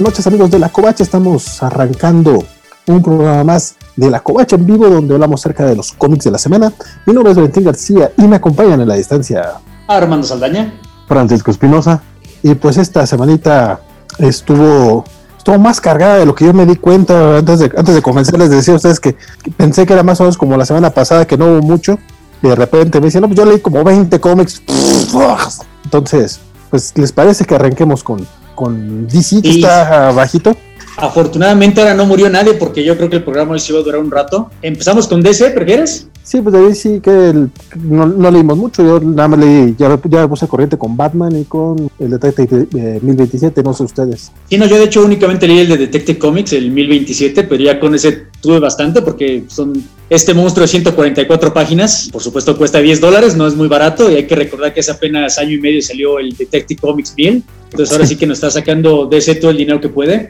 noches amigos de La Covacha, estamos arrancando un programa más de La Covacha en vivo donde hablamos acerca de los cómics de la semana. Mi nombre es Valentín García y me acompañan en la distancia Armando Saldaña, Francisco Espinosa. Y pues esta semanita estuvo estuvo más cargada de lo que yo me di cuenta antes de, antes de comenzar. Les decía a ustedes que, que pensé que era más o menos como la semana pasada, que no hubo mucho. Y de repente me dicen, no, pues yo leí como 20 cómics. Entonces, pues, ¿les parece que arranquemos con, con DC, que está bajito? Afortunadamente ahora no murió nadie porque yo creo que el programa hoy sí va a durar un rato. Empezamos con DC, ¿prefieres? Sí, pues ahí sí que el- no, no leímos mucho. Yo nada más leí, ya, ya me puse corriente con Batman y con el Detective eh, 1027, no sé ustedes. Sí, no, yo de hecho únicamente leí el de Detective Comics, el 1027, pero ya con ese tuve bastante porque son este monstruo de 144 páginas. Por supuesto cuesta 10 dólares, no es muy barato y hay que recordar que hace apenas año y medio salió el Detective Comics 1000. Entonces ahora sí que nos está sacando DC todo el dinero que puede.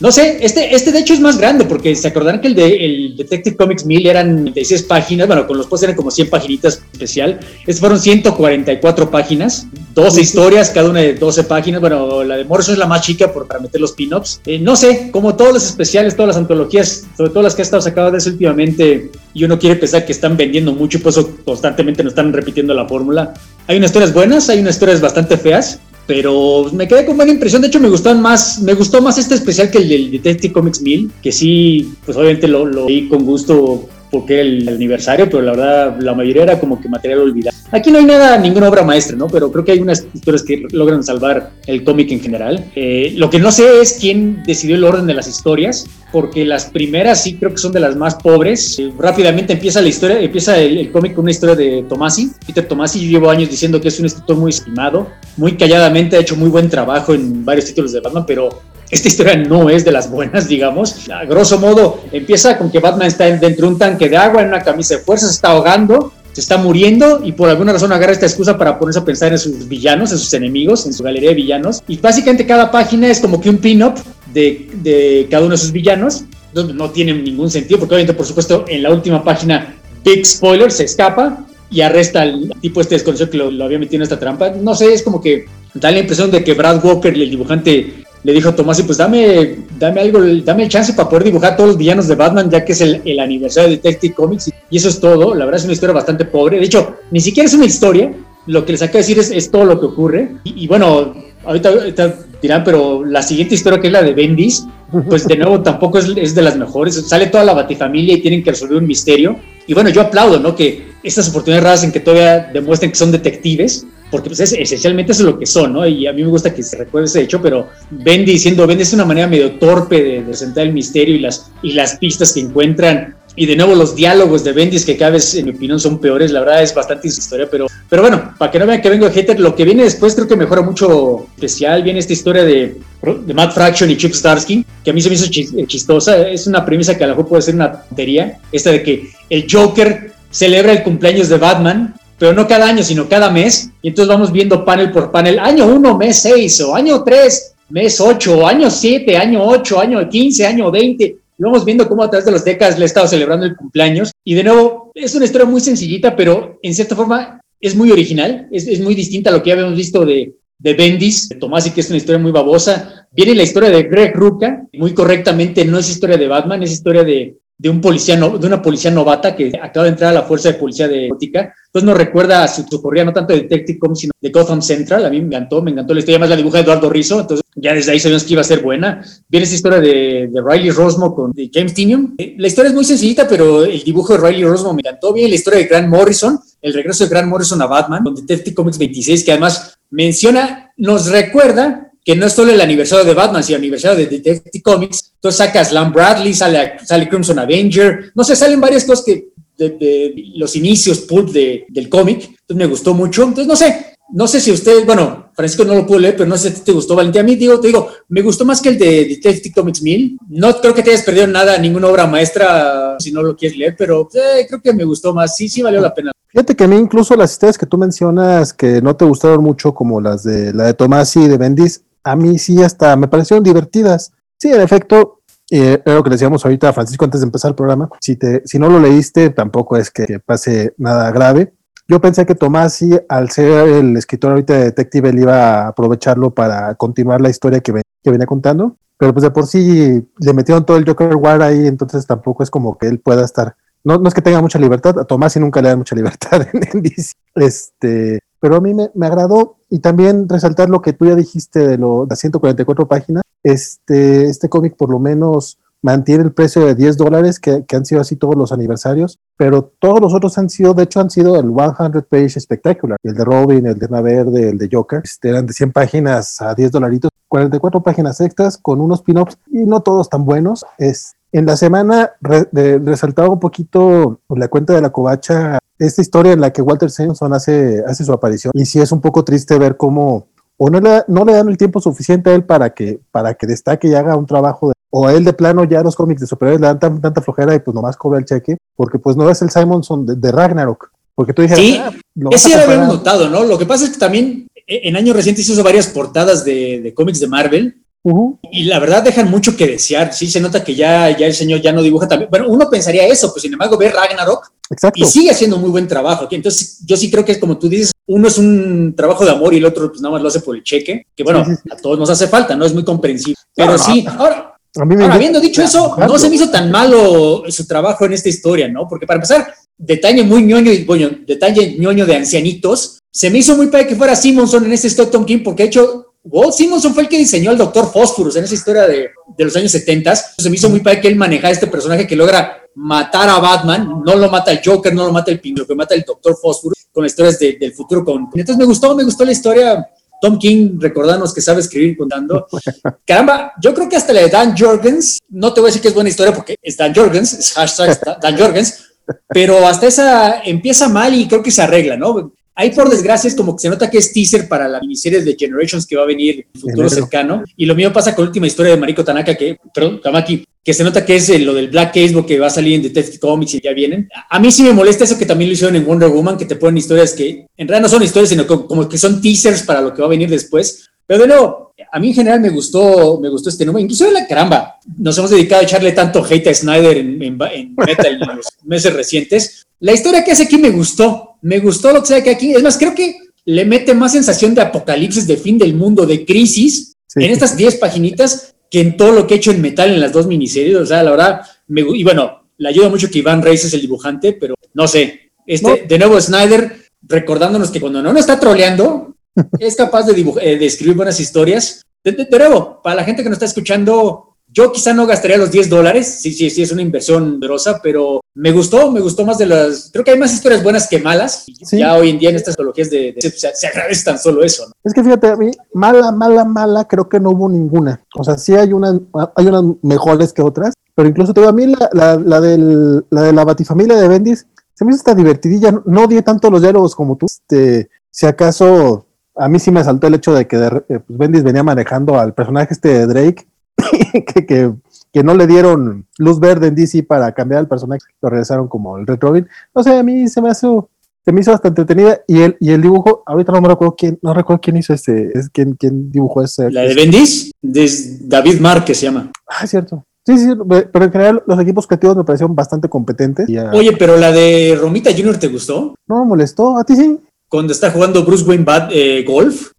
No sé, este, este de hecho es más grande porque se acordarán que el de el Detective Comics 1000 eran 96 páginas, bueno, con los posts eran como 100 paginitas especial. Estos fueron 144 páginas, 12 historias, cada una de 12 páginas. Bueno, la de Morrison es la más chica por, para meter los pin-ups. Eh, no sé, como todos los especiales, todas las antologías, sobre todo las que ha estado sacadas de eso últimamente, y uno quiere pensar que están vendiendo mucho y por eso constantemente nos están repitiendo la fórmula. Hay unas historias buenas, hay unas historias bastante feas, pero me quedé con buena impresión. De hecho, me gustaron más, me gustó más este especial que el del Detective Comics 1000, que sí, pues obviamente lo, lo leí con gusto porque el aniversario, pero la verdad la mayoría era como que material olvidado. Aquí no hay nada, ninguna obra maestra, ¿no? Pero creo que hay unas historias que logran salvar el cómic en general. Eh, lo que no sé es quién decidió el orden de las historias, porque las primeras sí creo que son de las más pobres. Eh, rápidamente empieza la historia, empieza el, el cómic con una historia de Tomasi. Peter Tomasi, yo llevo años diciendo que es un escritor muy estimado, muy calladamente ha hecho muy buen trabajo en varios títulos de Batman, pero esta historia no es de las buenas, digamos. A grosso modo, empieza con que Batman está dentro de un tanque de agua, en una camisa de fuerza, se está ahogando, se está muriendo y por alguna razón agarra esta excusa para ponerse a pensar en sus villanos, en sus enemigos, en su galería de villanos. Y básicamente cada página es como que un pin-up de, cada uno de sus villanos. Entonces, no tiene ningún sentido, porque obviamente, por supuesto, en la última página, Big Spoiler, se escapa y arresta al tipo este desconocido que lo, lo había metido en esta trampa. No sé, es como que da la impresión de que Brad Walker y el dibujante le dijo a Tomás, pues dame, dame algo, dame el chance para poder dibujar todos los villanos de Batman, ya que es el, el aniversario de Detective Comics, y eso es todo. La verdad es una historia bastante pobre. De hecho, ni siquiera es una historia. Lo que les acabo de decir es, todo lo que ocurre. Y, y bueno, ahorita, ahorita dirán, pero la siguiente historia, que es la de Bendis, pues de nuevo tampoco es, es de las mejores. Sale toda la batifamilia y tienen que resolver un misterio. Y bueno, yo aplaudo, ¿no? Que estas oportunidades raras en que todavía demuestren que son detectives, porque pues es, esencialmente eso es lo que son, ¿no? Y a mí me gusta que se recuerde ese hecho, pero Bendy diciendo, Bendy es una manera medio torpe de, presentar el misterio y las, y las pistas que encuentran. Y de nuevo los diálogos de Bendis que cada vez en mi opinión son peores, la verdad es bastante su historia, pero, pero bueno, para que no vean que vengo de hater, lo que viene después creo que mejora mucho especial, viene esta historia de, de Matt Fraction y Chip Starsky, que a mí se me hizo chis- chistosa, es una premisa que a lo mejor puede ser una tontería, esta de que el Joker celebra el cumpleaños de Batman, pero no cada año, sino cada mes. Y entonces vamos viendo panel por panel, año 1, mes 6, o año 3, mes 8, o año 7, año 8, año 15, año 20. Y vamos viendo cómo a través de las décadas le he estado celebrando el cumpleaños. Y de nuevo, es una historia muy sencillita, pero en cierta forma es muy original, es, es muy distinta a lo que ya habíamos visto de, de Bendis, de Tomás, y que es una historia muy babosa. Viene la historia de Greg Rucka, muy correctamente, no es historia de Batman, es historia de, de un policía, no- de una policía novata que acaba de entrar a la fuerza de policía de Gótica. Entonces nos recuerda a su, su no tanto de Detective Comics, sino de Gotham Central. A mí me encantó, me encantó la historia. Además la dibuja Eduardo Rizzo, entonces ya desde ahí sabíamos que iba a ser buena. Viene esa historia de, de Riley Rosmo con de James Tinium. Eh, La historia es muy sencillita, pero el dibujo de Riley Rosmo me encantó. Bien la historia de Grant Morrison, el regreso de Grant Morrison a Batman, con Detective Comics 26, que además menciona, nos recuerda que no es solo el aniversario de Batman, sino el aniversario de Detective Comics. Entonces saca a Slam Bradley, sale, sale Crimson Avenger, no sé, salen varias cosas que de, los inicios pulp de, del cómic. Entonces me gustó mucho. Entonces no sé, no sé si usted, bueno, Francisco no lo pudo leer, pero no sé si te gustó, Valentín. A mí, digo, te digo, me gustó más que el de Detective Comics 1000. No creo que te hayas perdido nada, ninguna obra maestra, si no lo quieres leer, pero eh, creo que me gustó más. Sí, sí valió la pena. Fíjate que a mí incluso las historias que tú mencionas que no te gustaron mucho, como las de la de Tomás y de Bendis, a mí sí hasta me parecieron divertidas. Sí, en efecto, eh, era lo que decíamos ahorita a Francisco antes de empezar el programa. Si, no lo leíste, tampoco es que, pase nada grave. yo pensé que Tomás sí, al ser el escritor ahorita de Detective, él iba a aprovecharlo para continuar la historia que, que venía contando, pero pues de por sí le metieron todo el Joker War ahí, entonces tampoco es como que él pueda estar, no, es que tenga mucha libertad, a Tomás sí nunca le da mucha libertad en, DC, este, pero a mí me, me, agradó y también resaltar lo que tú ya dijiste de, las 144 páginas, este, este cómic por lo menos mantiene el precio de 10 dólares, que, que, han sido así todos los aniversarios, pero todos los otros han sido, de hecho, han sido el 100 Page Spectacular, el de Robin, el de Una Verde, el de Joker, este, eran de 100 páginas a 10 dolaritos, 44 páginas extras con unos pin-ups y no todos tan buenos. Es, en la semana re, de, resaltaba un poquito la cuenta de la covacha esta historia en la que Walter Simpson hace, hace su aparición y sí es un poco triste ver cómo o no le, no le dan el tiempo suficiente a él para que, para que destaque y haga un trabajo de, o a él de plano ya los cómics de superhéroes le dan tan, tanta flojera y pues nomás cobra el cheque, porque pues no es el Simonson de, de Ragnarok. Porque tú dijeras, sí, ah, ese ya lo habíamos notado, ¿no? Lo que pasa es que también en años recientes hizo varias portadas de, de cómics de Marvel. Uh -huh. Y la verdad dejan mucho que desear. Sí, se nota que ya, ya el señor ya no dibuja también. Bueno, uno pensaría eso, pues sin embargo ve Ragnarok Exacto. y sigue haciendo muy buen trabajo. aquí Entonces, yo sí creo que es como tú dices, uno es un trabajo de amor y el otro pues nada más lo hace por el cheque, que bueno, sí, sí, sí. a todos nos hace falta, ¿no? Es muy comprensible. Pero sí, ahora, a mí me ahora habiendo dicho eso, no se me hizo tan malo su trabajo en esta historia, ¿no? Porque para empezar, detalle muy ñoño, y bueno, detalle ñoño de ancianitos, se me hizo muy padre que fuera Simonson en este Stockton King, porque de hecho Walt Simonson fue el que diseñó al Doctor Phosphorus en esa historia de, de los años 70. Se me hizo muy padre que él manejara este personaje que logra matar a Batman. No lo mata el Joker, no lo mata el Pingüino, que mata el Doctor Phosphorus con historias de, del futuro. Con... Entonces me gustó, me gustó la historia. Tom King, recordarnos que sabe escribir contando. Caramba, yo creo que hasta la de Dan Jorgens, no te voy a decir que es buena historia porque es Dan Jorgens, es hashtag Dan Jorgens, pero hasta esa empieza mal y creo que se arregla, ¿no? Ahí por desgracia es como que se nota que es teaser para la miniserie de Generations que va a venir en futuro cercano. Y lo mío pasa con la última historia de Mariko Tanaka, que, perdón, Tamaki, que se nota que es lo del Black Casebook que va a salir en Detective Comics y ya vienen. A mí sí me molesta eso que también lo hicieron en Wonder Woman, que te ponen historias que en realidad no son historias, sino como que son teasers para lo que va a venir después. Pero de nuevo, a mí en general me gustó, me gustó este número. Incluso la caramba, nos hemos dedicado a echarle tanto hate a Snyder en, en, en Metal en los meses recientes. La historia que hace aquí me gustó. Me gustó lo que sea que aquí. Es más, creo que le mete más sensación de apocalipsis, de fin del mundo, de crisis sí. en estas 10 paginitas que en todo lo que he hecho en metal en las dos miniseries. O sea, la verdad, me, y bueno, le ayuda mucho que Iván Reis es el dibujante, pero no sé. Este, no. De nuevo, Snyder recordándonos que cuando no nos está troleando, es capaz de, eh, de escribir buenas historias. De, de, de, nuevo, para la gente que nos está escuchando, yo quizá no gastaría los 10 dólares, sí, sí, sí, es una inversión grosa, pero me gustó, me gustó más de las... Creo que hay más historias buenas que malas. Sí. Ya hoy en día en estas teologías de, se, se, agradece tan solo eso. ¿no? Es que fíjate, a mí, mala, mala, mala, creo que no hubo ninguna. O sea, sí hay unas, hay unas mejores que otras, pero incluso te digo, a mí la, la, la, del, la de la batifamilia de Bendis se me hizo hasta divertidilla. No, no odié tanto los diálogos como tú. Este, si acaso, a mí sí me saltó el hecho de que de, eh, pues Bendis venía manejando al personaje este de Drake que, que, que, no le dieron luz verde en DC para cambiar al personaje, lo regresaron como el Red Robin. No sé, a mí se me hizo, se me hizo bastante entretenida y el, y el dibujo, ahorita no me recuerdo quién, no recuerdo quién hizo este, es quién, quién dibujó ese. La de Bendis, de David Mark se llama. Ah, cierto. Sí, sí, pero en general los equipos creativos me parecieron bastante competentes. Y, Oye, pero la de Romita Jr. ¿te gustó? No me molestó, a ti sí. Cuando está jugando Bruce Wayne Bad, eh, Golf.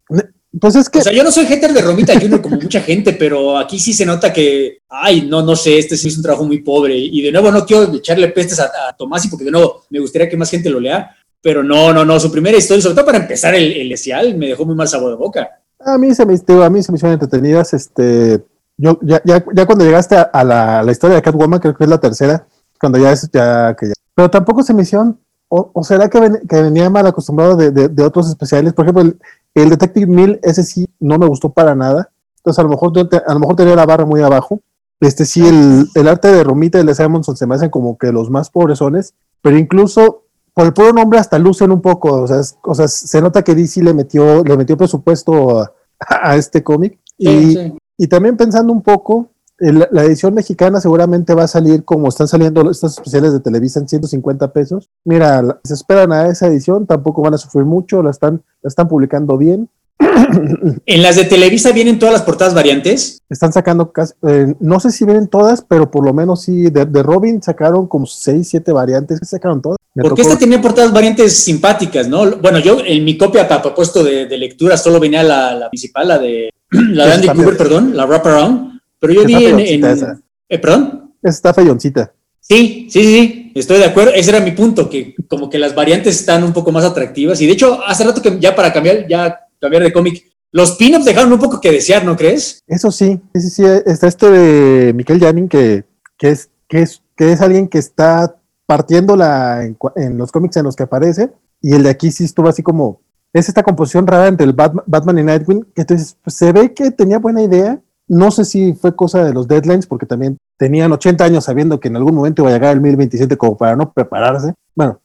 Pues es que. O sea, yo no soy hater de Romita Junior como mucha gente, pero aquí sí se nota que, ay, no, no sé, este sí es un trabajo muy pobre. Y de nuevo, no quiero echarle pestes a, a Tomasi, porque de nuevo me gustaría que más gente lo lea. Pero no, no, no, su primera historia, sobre todo para empezar el, el esial, me dejó muy mal sabor de boca. A mí se me, a mí se me hicieron entretenidas. Este, yo, ya, ya, ya cuando llegaste a, a la, la, historia de Catwoman, creo que es la tercera, cuando ya es, ya, que ya. Pero tampoco se me hicieron o, o, será que, ven, que, venía mal acostumbrado de, de, de, otros especiales? Por ejemplo, el, el, Detective Mill, ese sí no me gustó para nada. Entonces, a lo mejor, a lo mejor tenía la barra muy abajo. Este sí, el, el arte de Romita y de Simonson se me hacen como que los más pobrezones, pero incluso por el puro nombre hasta lucen un poco. O sea, es, o sea se nota que DC le metió, le metió presupuesto a, a este cómic. Y, sí, sí. y también pensando un poco, la edición mexicana seguramente va a salir como están saliendo estos especiales de Televisa en 150 pesos. Mira, se esperan a esa edición, tampoco van a sufrir mucho, la están, la están publicando bien. ¿En las de Televisa vienen todas las portadas variantes? Están sacando casi, eh, no sé si vienen todas, pero por lo menos sí, de, de Robin sacaron como 6, 7 variantes, sacaron todas. Porque esta tenía portadas variantes simpáticas, ¿no? Bueno, yo en mi copia para puesto de, lectura solo venía la, la principal, la de la de Andy Cooper, perdón, la Wraparound, pero yo vi en, ¿eh, ¿Perdón? está feyoncita. Sí, sí, sí, estoy de acuerdo. Ese era mi punto, que como que las variantes están un poco más atractivas. Y de hecho, hace rato que ya para cambiar, ya cambiar de cómic, los pin-ups dejaron un poco que desear, ¿no crees? Eso sí, sí, sí, sí. Está este de Miquel Janin, que, que, es, que, es, que es alguien que está partiéndola en, en los cómics en los que aparece. Y el de aquí sí estuvo así como, es esta composición rara entre el Batman, y Nightwing, que entonces pues, se ve que tenía buena idea. No sé si fue cosa de los deadlines, porque también tenían 80 años sabiendo que en algún momento iba a llegar el 1027 como para no prepararse. Bueno,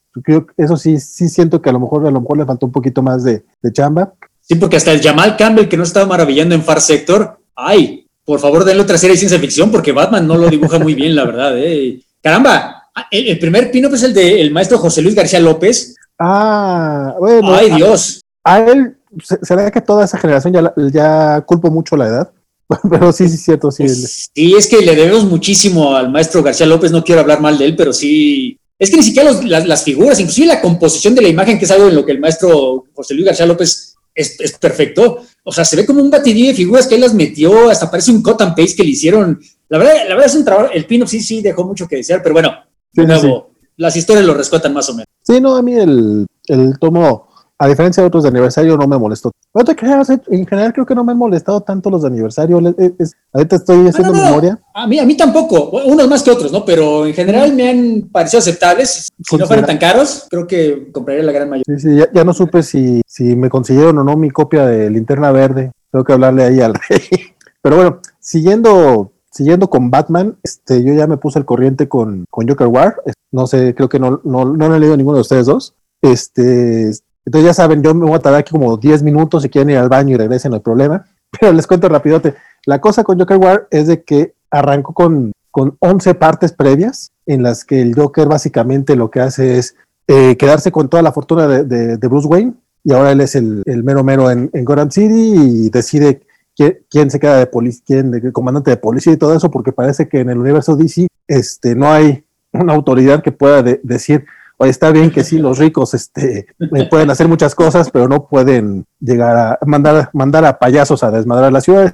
eso sí, sí siento que a lo mejor, a lo mejor le faltó un poquito más de, de chamba. Sí, porque hasta el Jamal Campbell, que no estaba maravillando en Far Sector, ay, por favor denle otra serie de ciencia ficción, porque Batman no lo dibuja muy bien, la verdad. Eh. Caramba, el, primer pino es el del maestro José Luis García López, Ah, bueno. Ay, Dios. A, él, se, ve que toda esa generación ya, ya culpo mucho la edad. Pero sí, sí, es cierto, sí. Sí, es que le debemos muchísimo al maestro García López, no quiero hablar mal de él, pero sí. Es que ni siquiera las, figuras, inclusive la composición de la imagen, que es algo en lo que el maestro José Luis García López es, perfecto. O sea, se ve como un batidillo de figuras que él las metió, hasta parece un cut and paste que le hicieron. La verdad, la verdad es un trabajo, el pin sí, sí dejó mucho que desear, pero bueno, de nuevo, las historias lo rescatan más o menos. Sí, no, a mí el, el tomo, a diferencia de otros de aniversario, no me molestó. No te creas, eh, en general creo que no me han molestado tanto los de aniversario. ahorita estoy haciendo memoria. A mí, a mí tampoco, unos más que otros, ¿no? Pero en general me han parecido aceptables. Si no fueran tan caros, creo que compraría la gran mayoría. Sí, sí, ya, no supe si, si me consiguieron o no mi copia de Linterna Verde. Tengo que hablarle ahí al rey. Pero bueno, siguiendo siguiendo con Batman, este, yo ya me puse al corriente con, con Joker War. No sé, creo que no, no, no lo he leído ninguno de ustedes dos. Este, entonces ya saben, yo me voy a tardar aquí como 10 minutos si quieren ir al baño y regresen, no hay problema. Pero les cuento rapidote. La cosa con Joker War es de que arrancó con, con 11 partes previas en las que el Joker básicamente lo que hace es eh, quedarse con toda la fortuna de, de, Bruce Wayne y ahora él es el, el mero mero en, en Gotham City y decide quién, se queda de policía, quién de comandante de policía y todo eso, porque parece que en el universo DC este, no hay una autoridad que pueda decir, está bien que sí, los ricos este, pueden hacer muchas cosas, pero no pueden llegar a mandar, mandar a payasos a desmadrar las ciudades.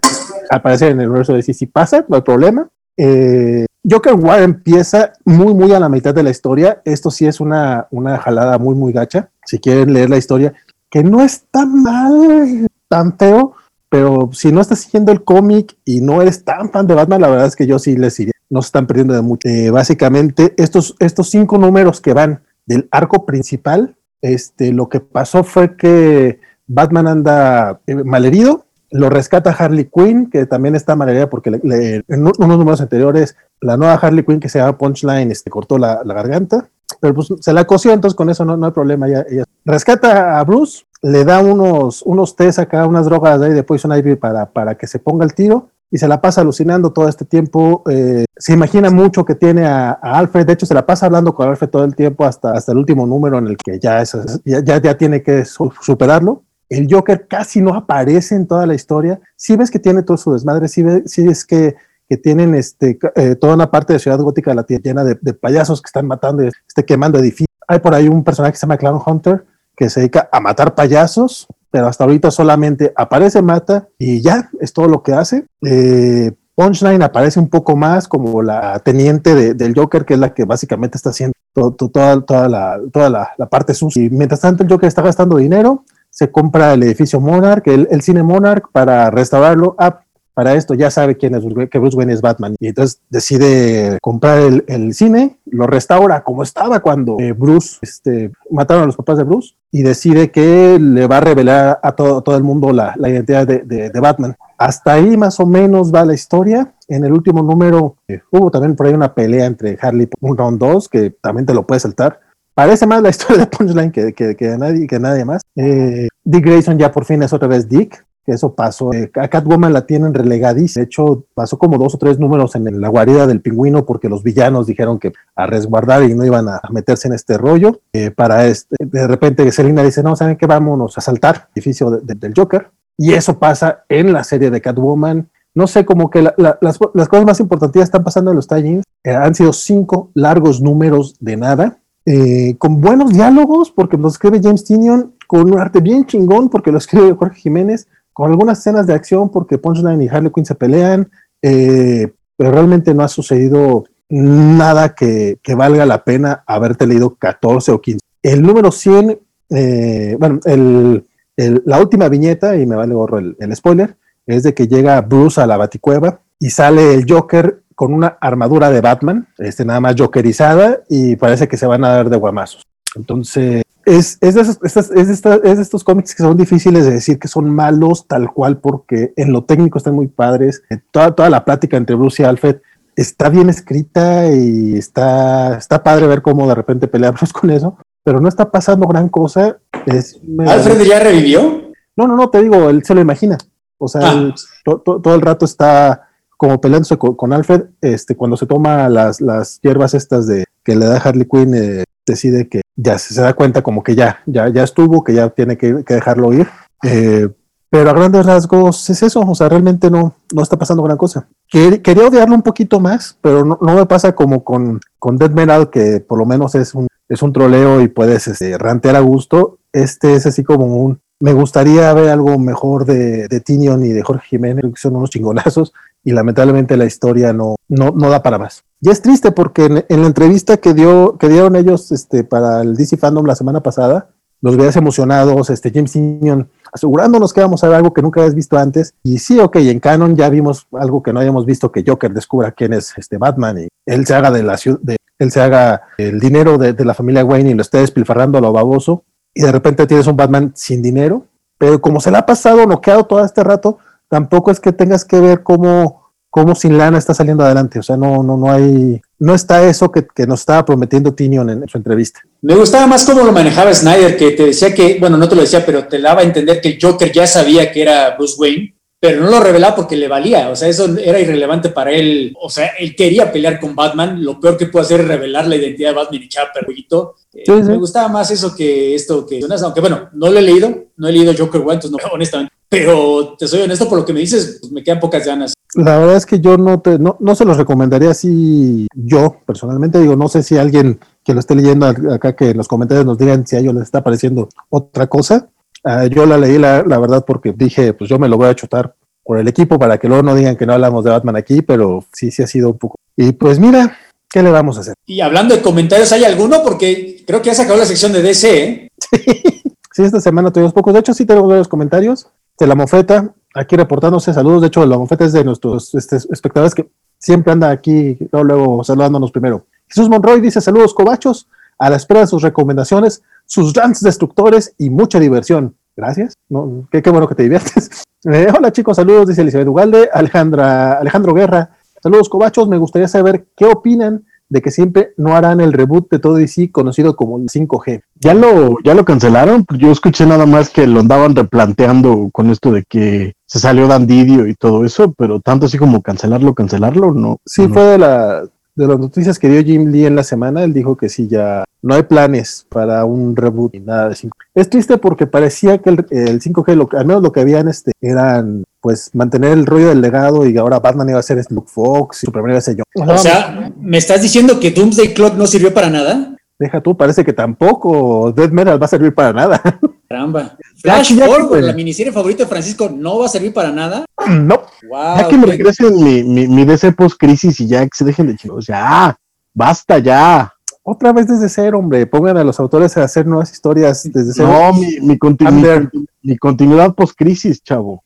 Al parecer en el universo de DC sí pasa, no hay problema. Eh, Joker War empieza muy, muy a la mitad de la historia. Esto sí es una, una jalada muy, muy gacha. Si quieren leer la historia, que no es tan mal, tan feo, pero si no estás siguiendo el cómic y no eres tan fan de Batman, la verdad es que yo sí les diría, no se están perdiendo de mucho. Eh, básicamente, estos, estos cinco números que van del arco principal, este, lo que pasó fue que Batman anda eh, malherido, lo rescata Harley Quinn, que también está malherida porque en unos números anteriores la nueva Harley Quinn que se llama Punchline este, cortó la, garganta, pero pues se la cosió, entonces con eso no, hay problema. ella rescata a Bruce, le da unos, unos test acá, unas drogas de, de Poison Ivy para, para que se ponga el tiro y se la pasa alucinando todo este tiempo. Eh, se imagina mucho que tiene a, Alfred, de hecho se la pasa hablando con Alfred todo el tiempo hasta, hasta el último número en el que ya, ya, ya, tiene que superarlo. El Joker casi no aparece en toda la historia. Si ves que tiene todo su desmadre, si ves, que, que tienen este, eh, toda una parte de Ciudad Gótica la llena de, de payasos que están matando y este, quemando edificios. Hay por ahí un personaje que se llama Clown Hunter, que se dedica a matar payasos, pero hasta ahorita solamente aparece, mata y ya es todo lo que hace. Eh, Punchline aparece un poco más como la teniente del Joker, que es la que básicamente está haciendo toda, toda, la, toda la, parte sucia. Y mientras tanto, el Joker está gastando dinero, se compra el edificio Monarch, el, el cine Monarch, para restaurarlo. Ah, para esto ya sabe quién es que Bruce Wayne es Batman y entonces decide comprar el, cine, lo restaura como estaba cuando eh, Bruce este, mataron a los papás de Bruce y decide que le va a revelar a todo, todo el mundo la, identidad de, Batman. Hasta ahí más o menos va la historia. En el último número eh, hubo también por ahí una pelea entre Harley un round 2 que también te lo puedes saltar. Parece más la historia de Punchline que, que, nadie, que nadie más. Eh, Dick Grayson ya por fin es otra vez Dick que eso pasó. Eh, a Catwoman la tienen relegadísima. De hecho, pasó como dos o tres números en la guarida del pingüino porque los villanos dijeron que a resguardar y no iban a meterse en este rollo. Eh, para este, de repente Selina dice, no, ¿saben qué? Vámonos a saltar el edificio del Joker. Y eso pasa en la serie de Catwoman. No sé, como que las, cosas más importantes están pasando en los tie eh, han sido cinco largos números de nada eh, con buenos diálogos, porque lo escribe James Tinion, con un arte bien chingón, porque lo escribe Jorge Jiménez, con algunas escenas de acción, porque Punchline y Harley Quinn se pelean, eh, pero realmente no ha sucedido nada que, valga la pena haberte leído 14 o 15. El número 100, eh, bueno, la última viñeta, y me vale gorro el, el spoiler, es de que llega Bruce a la baticueva y sale el Joker con una armadura de Batman, este, nada más jokerizada, y parece que se van a dar de guamazos. Entonces, es, es, de estos cómics que son difíciles de decir que son malos tal cual, porque en lo técnico están muy padres. Eh, toda, toda la plática entre Bruce y Alfred está bien escrita y está, está padre ver cómo de repente peleamos con eso, pero no está pasando gran cosa. Es, ¿Alfred ya revivió? No, no, no, te digo, él se lo imagina. O sea, ah. todo el rato está como peleándose con, Alfred, este, cuando se toma las, las hierbas estas de que le da Harley Quinn, eh, decide que ya se, da cuenta como que ya, ya, ya estuvo, que ya tiene que, dejarlo ir. Eh, pero a grandes rasgos es eso, o sea, realmente no, no está pasando gran cosa. quería odiarlo un poquito más, pero no, me pasa como con, con Dead Metal, que por lo menos es un, es un troleo y puedes este, rantear a gusto. Este es así como un, me gustaría ver algo mejor de, de Tinion y de Jorge Jiménez, que son unos chingonazos, y lamentablemente la historia no, no, no da para más. Y es triste porque en, la entrevista que, dio, que dieron ellos este, para el DC Fandom la semana pasada, los veías emocionados, este, James Tinion asegurándonos que vamos a ver algo que nunca habías visto antes. Y sí, ok, en Canon ya vimos algo que no habíamos visto, que Joker descubra quién es este Batman y él se haga de la él se haga el dinero de, de la familia Wayne y lo esté despilfarrando a lo baboso y de repente tienes un Batman sin dinero, pero como se le ha pasado noqueado todo este rato, tampoco es que tengas que ver cómo, cómo sin lana está saliendo adelante. O sea, no, no, no hay, no está eso que, que nos estaba prometiendo Tinion en su entrevista. Me gustaba más cómo lo manejaba Snyder, que te decía que, bueno, no te lo decía, pero te daba a entender que el Joker ya sabía que era Bruce Wayne pero no lo revelaba porque le valía, o sea, eso era irrelevante para él, o sea, él quería pelear con Batman, lo peor que puede hacer es revelar la identidad de Batman y echar perrito. Eh, me gustaba más eso que esto que aunque bueno, no lo he leído, no he leído Joker One, entonces no, honestamente, pero te soy honesto por lo que me dices, pues me quedan pocas ganas. La verdad es que yo no, te, no, no se los recomendaría así yo personalmente, digo, no sé si alguien que lo esté leyendo acá que en los comentarios nos digan si a ellos les está pareciendo otra cosa, Ah, yo la leí, la, verdad, porque dije, pues yo me lo voy a chutar por el equipo para que luego no digan que no hablamos de Batman aquí, pero sí, sí ha sido un poco. Y pues mira, ¿qué le vamos a hacer? Y hablando de comentarios, ¿hay alguno? Porque creo que ya se acabó la sección de DC, ¿eh? sí, esta semana tuvimos pocos. De hecho, sí tenemos varios comentarios. De la mofeta, aquí reportándose saludos. De hecho, la mofeta es de nuestros este, espectadores que siempre anda aquí, luego, luego saludándonos primero. Jesús Monroy dice: Saludos, cobachos, a la espera de sus recomendaciones sus rants destructores y mucha diversión. Gracias. Qué, bueno que te diviertes. Eh, hola chicos, saludos, dice Elizabeth Ugalde, Alejandra, Alejandro Guerra. Saludos, cobachos. Me gustaría saber qué opinan de que siempre no harán el reboot de todo DC conocido como el 5G. Ya lo, ya lo cancelaron. Yo escuché nada más que lo andaban replanteando con esto de que se salió Dandidio y todo eso, pero tanto así como cancelarlo, cancelarlo, no. Sí, fue de la de las noticias que dio Jim Lee en la semana, él dijo que sí, ya no hay planes para un reboot ni nada de 5G. Es triste porque parecía que el, 5G, lo, al menos lo que habían este, eran pues mantener el rollo del legado y ahora Batman iba a ser Luke Fox y Superman iba a ser yo. O sea, ¿me estás diciendo que Doomsday Clock no sirvió para nada? Deja tú, parece que tampoco Dead Metal va a servir para nada. Caramba. Flash Forward, la miniserie favorita de Francisco, ¿no va a servir para nada? No. Wow, ya que me regresen mi, mi, mi DC post-crisis y ya que se dejen de chicos, ya, basta ya. Otra vez desde cero, hombre. Pongan a los autores a hacer nuevas historias desde cero. No, mi, mi, mi continuidad post-crisis, chavo.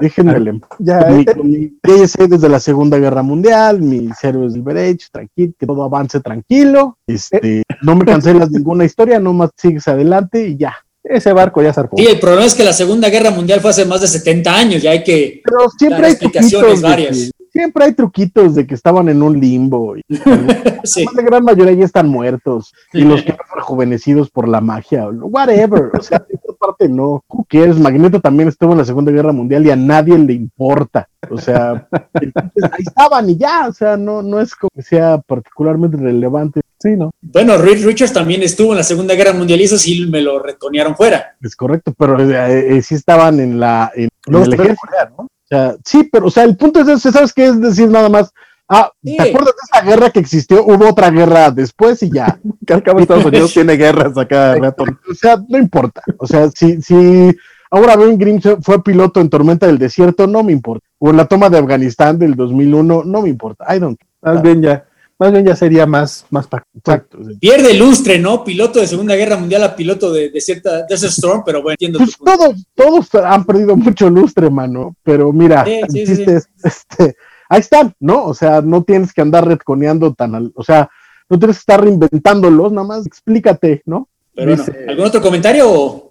Déjenme, ya, mi, eh, desde la Segunda Guerra Mundial, mis héroes del Berech, tranquilo, que todo avance tranquilo. Este, no me cancelas ninguna historia, nomás sigues adelante y ya. Ese barco ya zarpó. Sí, el problema es que la Segunda Guerra Mundial fue hace más de 70 años, ya hay que. Pero siempre hay explicaciones varias. siempre hay truquitos de que estaban en un limbo. Y, La gran mayoría ya están muertos. Y los que fueron rejuvenecidos por la magia, whatever. O sea, parte no. Who cares? Magneto también estuvo en la Segunda Guerra Mundial y a nadie le importa. O sea, ahí estaban y ya. O sea, no, no es como que sea particularmente relevante. Sí, ¿no? Bueno, Reed Richards también estuvo en la Segunda Guerra Mundial y eso sí me lo retonearon fuera. Es correcto, pero eh, eh, sí estaban en la. En, el ejército, ¿no? O sea, sí, pero, o sea, el punto es, ¿sabes qué? Es decir, nada más Ah, ¿te acuerdas de esa guerra que existió? Hubo otra guerra después y ya. que al cabo Estados Unidos tiene guerras acá rato. O sea, no importa. O sea, si, si ahora Ben Grimm fue piloto en Tormenta del Desierto, no me importa. O en la toma de Afganistán del 2001, no me importa. I don't. Más bien ya más bien ya sería más, más Exacto. Pierde lustre, ¿no? Piloto de Segunda Guerra Mundial a piloto de, de cierta de ese Storm, pero bueno, entiendo. Pues todos, todos han perdido mucho lustre, mano. Pero mira, este, ahí están, ¿no? O sea, no tienes que andar retconeando tan, o sea, no tienes que estar reinventándolos, nada más explícate, ¿no? Pero ¿Algún otro comentario?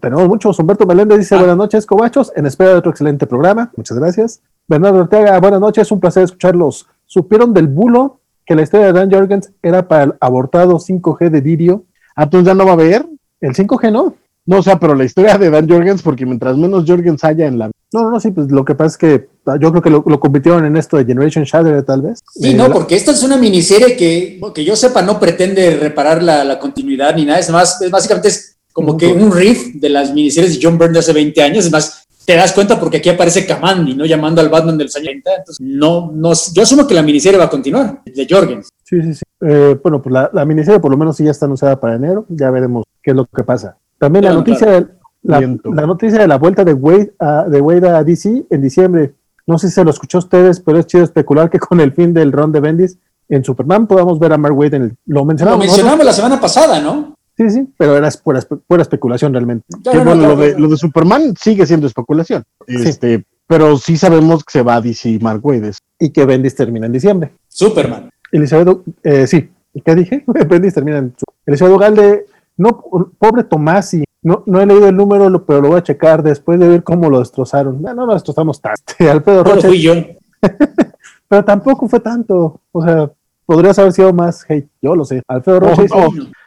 tenemos muchos. Humberto Meléndez dice: ah. Buenas noches, cobachos. En espera de otro excelente programa. Muchas gracias. Bernardo Ortega, buenas noches. Un placer escucharlos. ¿Supieron del bulo que la historia de Dan Jorgens era para el abortado 5G de Didio. Ah, entonces ya no va a haber. El 5G no. No, o sea, pero la historia de Dan Jorgens, porque mientras menos Jorgens haya en la. No, no, sí, pues lo que pasa es que ah, yo creo que lo, lo convirtieron en esto de Generation Shadow, tal vez. Sí, eh, no, porque esto es una miniserie que, que yo sepa, no pretende reparar la, la continuidad ni nada. Es más, es básicamente es como que un riff de las miniseries de John Byrne de hace 20 años. Es más, te das cuenta porque aquí aparece Kamandi, ¿no? Llamando al Batman del los años 30. Entonces, no, no, yo asumo que la miniserie va a continuar, de Jorgens. Sí, sí, sí. Eh, bueno, pues la, la, miniserie por lo menos sí ya está anunciada para enero. Ya veremos qué es lo que pasa. También la noticia, de, la, la, noticia de la vuelta de Wade, a, de Wade a DC en diciembre. No sé si se lo escuchó a ustedes, pero es chido especular que con el fin del ron de Bendis en Superman podamos ver a Mark Wade en el... Lo mencionamos, lo mencionamos la semana pasada, ¿no? Sí, sí, pero era pura, pura especulación realmente. bueno, lo, de, lo, de, Superman sigue siendo especulación. Este, pero sí sabemos que se va a DC Mark Wade. Y que Bendis termina en diciembre. Superman. Elizabeth, eh, sí, ¿qué dije? Bendis termina en Elizabeth Galde, no, pobre Tomás, y no, no he leído el número, pero lo voy a checar después de ver cómo lo destrozaron. No, no lo destrozamos tanto. Alfredo Rocha. fui yo. pero tampoco fue tanto. O sea, podrías haber sido más hate, yo lo sé. Alfredo Rocha.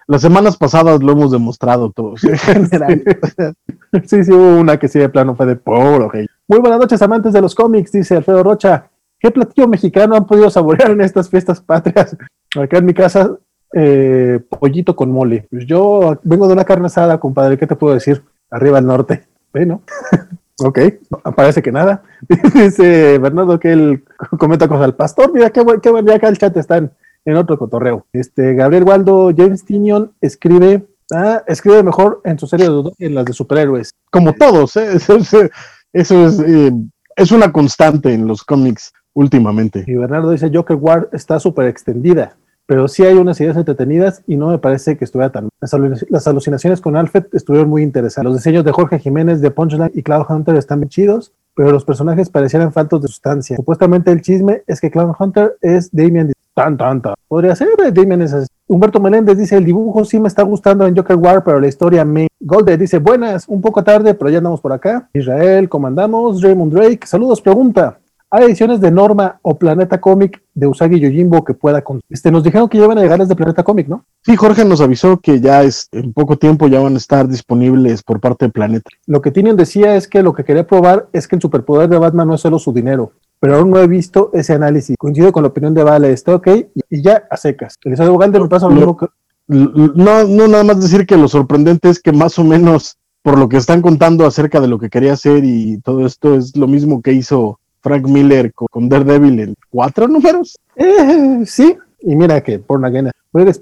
Las semanas pasadas lo hemos demostrado todos. En general. sí, sí, hubo una que sí de plano fue de hate. Muy buenas noches, amantes de los cómics, dice Alfredo Rocha. ¿Qué platillo mexicano han podido saborear en estas fiestas patrias? Acá en mi casa, eh, pollito con mole. Pues yo vengo de una carne asada, compadre, ¿qué te puedo decir? Arriba al norte. Bueno, ok, parece que nada. Dice Bernardo que él comenta cosas al pastor. Mira qué bueno, qué bueno, ya acá el chat están en otro cotorreo. Este, Gabriel Waldo, James Tinion escribe, ah, escribe mejor en su serie de en las de superhéroes. Como todos, ¿eh? eso, es, eh, es una constante en los cómics últimamente. Y Bernardo dice, Joker War está súper extendida, pero sí hay unas ideas entretenidas y no me parece que estuviera tan... Las, alucinaciones con Alfred estuvieron muy interesantes. Los diseños de Jorge Jiménez de Punchline y Cloud Hunter están bien chidos, pero los personajes parecieran faltos de sustancia. Supuestamente el chisme es que Cloud Hunter es Damian Tan, tan, tan. Podría ser, Damien es Humberto Meléndez dice, el dibujo sí me está gustando en Joker War, pero la historia me... Golde dice, buenas, un poco tarde, pero ya andamos por acá. Israel, comandamos. Raymond Drake, saludos, pregunta. ¿Hay ediciones de Norma o Planeta Comic de Usagi Yojimbo que pueda... Con... Este, nos dijeron que llevan a llegar desde Planeta Comic, ¿no? Sí, Jorge nos avisó que ya es, en poco tiempo ya van a estar disponibles por parte de Planeta. Lo que Tinion decía es que lo que quería probar es que el superpoder de Batman no es solo su dinero, pero aún no he visto ese análisis. Coincido con la opinión de Vale, está ok, y, ya a secas. Elizabeth me pasa lo mismo que... No, no, nada más decir que lo sorprendente es que más o menos por lo que están contando acerca de lo que quería hacer y todo esto es lo mismo que hizo Frank Miller con, Daredevil en cuatro números. Eh, sí, y mira que por una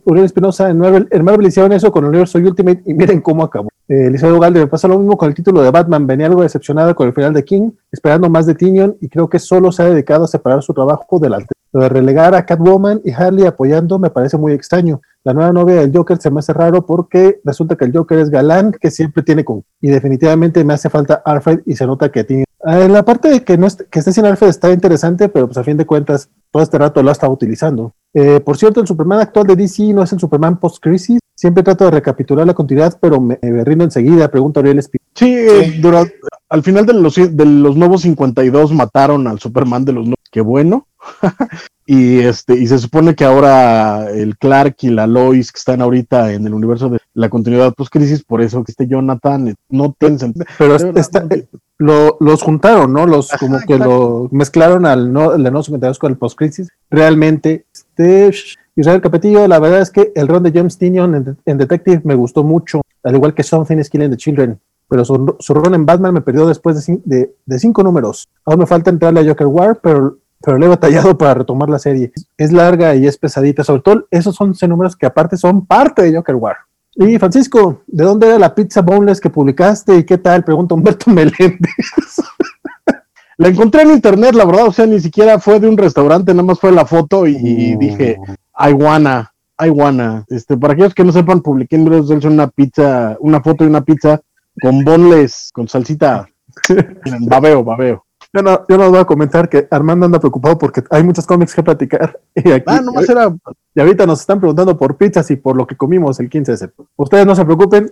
Uriel Espinosa en Marvel, en Marvel hicieron eso con el universo Ultimate y miren cómo acabó. Eh, Elizabeth me pasa lo mismo con el título de Batman. Venía algo decepcionada con el final de King, esperando más de Tinion y creo que solo se ha dedicado a separar su trabajo del arte. Lo de relegar a Catwoman y Harley apoyando me parece muy extraño. La nueva novia del Joker se me hace raro porque resulta que el Joker es galán que siempre tiene con. Y definitivamente me hace falta Alfred y se nota que tiene. Eh, la parte de que, no que esté sin Alfred está interesante, pero pues a fin de cuentas todo este rato lo ha estado utilizando. Eh, por cierto, el Superman actual de DC no es el Superman post-crisis. Siempre trato de recapitular la continuidad, pero me, rindo enseguida, pregunta Ariel Espíritu. Sí, eh, al final de los, de los nuevos 52 mataron al Superman de los nuevos. Qué bueno. y este y se supone que ahora el Clark y la Lois que están ahorita en el universo de la continuidad post crisis por eso que este Jonathan no tiene pero eh, lo, los juntaron no los como que lo mezclaron al no el no 52 con el post crisis realmente este Israel Capetillo la verdad es que el ron de James Tinion en, Detective me gustó mucho al igual que Something is Killing the Children. Pero su, su, ron en Batman me perdió después de, de, de cinco números. Aún me falta entrarle a Joker War, pero pero le he batallado para retomar la serie. Es larga y es pesadita, sobre todo esos 11 números que aparte son parte de Joker War. Y Francisco, ¿de dónde era la pizza boneless que publicaste y qué tal? Pregunta Humberto Meléndez. la encontré en internet, la verdad, o sea, ni siquiera fue de un restaurante, nada más fue la foto y, dije, I wanna, I wanna. Este, para aquellos que no sepan, publiqué en redes una pizza, una foto de una pizza con boneless, con salsita, babeo, babeo. Yo no, yo no voy a comentar que Armando anda preocupado porque hay muchos cómics que platicar. Y, aquí, ah, era, y ahorita nos están preguntando por pizzas y por lo que comimos el 15 de septiembre. Ustedes no se preocupen,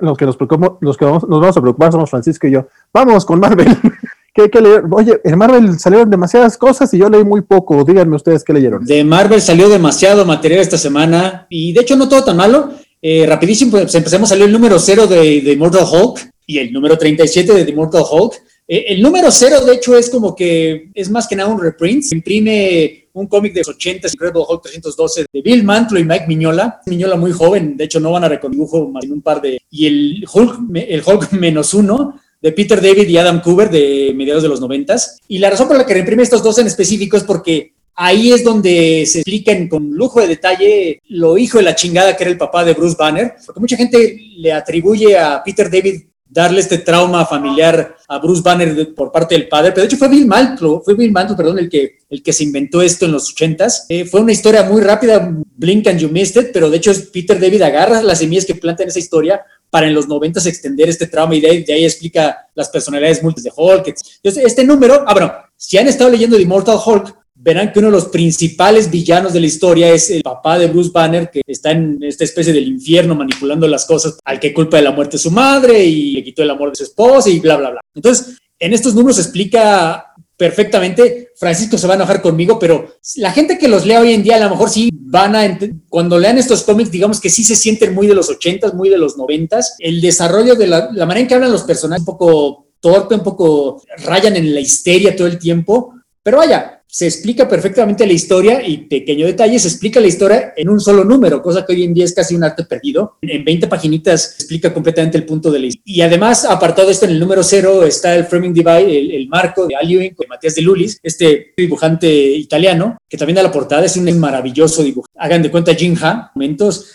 los que nos preocupamos, los que nos vamos a preocupar somos Francisco y yo. Vamos con Marvel. ¿Qué hay que leer? Oye, en Marvel salieron demasiadas cosas y yo leí muy poco. Díganme ustedes qué leyeron. De Marvel salió demasiado material esta semana y de hecho no todo tan malo. Eh, rapidísimo, pues empecemos, salió el número 0 de, de Immortal Hulk y el número 37 de The Immortal Hulk. Eh, el número 0, de hecho, es como que es más que nada un reprint. imprime un cómic de los 80, Incredible Hulk 312, de Bill Mantlo y Mike Miñola. Miñola muy joven, de hecho no van a reconocer más en un par de... Y el Hulk, el Hulk menos uno, de Peter David y Adam Cooper de mediados de los noventas. Y la razón por la que reimprime estos dos en específico es porque ahí es donde se explican con lujo de detalle lo hijo de la chingada que era el papá de Bruce Banner, porque mucha gente le atribuye a Peter David darle este trauma familiar a Bruce Banner por parte del padre, pero de hecho fue Bill Mantlo, fue Bill Mantlo, perdón, el que, el que se inventó esto en los ochentas. Eh, fue una historia muy rápida, blink and you missed it, pero de hecho Peter David agarra las semillas que planta en esa historia para en los noventas extender este trauma y de ahí, explica las personalidades múltiples de Hulk. Entonces, este número, ah, bueno, si han estado leyendo The Immortal Hulk, verán que uno de los principales villanos de la historia es el papá de Bruce Banner, que está en esta especie del infierno manipulando las cosas, al que culpa de la muerte de su madre y le quitó el amor de su esposa y bla, bla, bla. Entonces, en estos números se explica perfectamente, Francisco se va a enojar conmigo, pero la gente que los lea hoy en día a lo mejor sí van a, cuando lean estos cómics, digamos que sí se sienten muy de los ochentas, muy de los noventas. El desarrollo de la, la manera en que hablan los personajes, un poco torpe, un poco rayan en la histeria todo el tiempo, pero vaya, se explica perfectamente la historia y pequeño detalle, se explica la historia en un solo número, cosa que hoy en día es casi un arte perdido. En 20 paginitas explica completamente el punto de la historia. Y además, apartado de esto, en el número cero está el framing divide, el, marco de Al Ewing, de Matías de Lulis, este dibujante italiano, que también da la portada, es un maravilloso dibujo. Hagan de cuenta Jim Ha,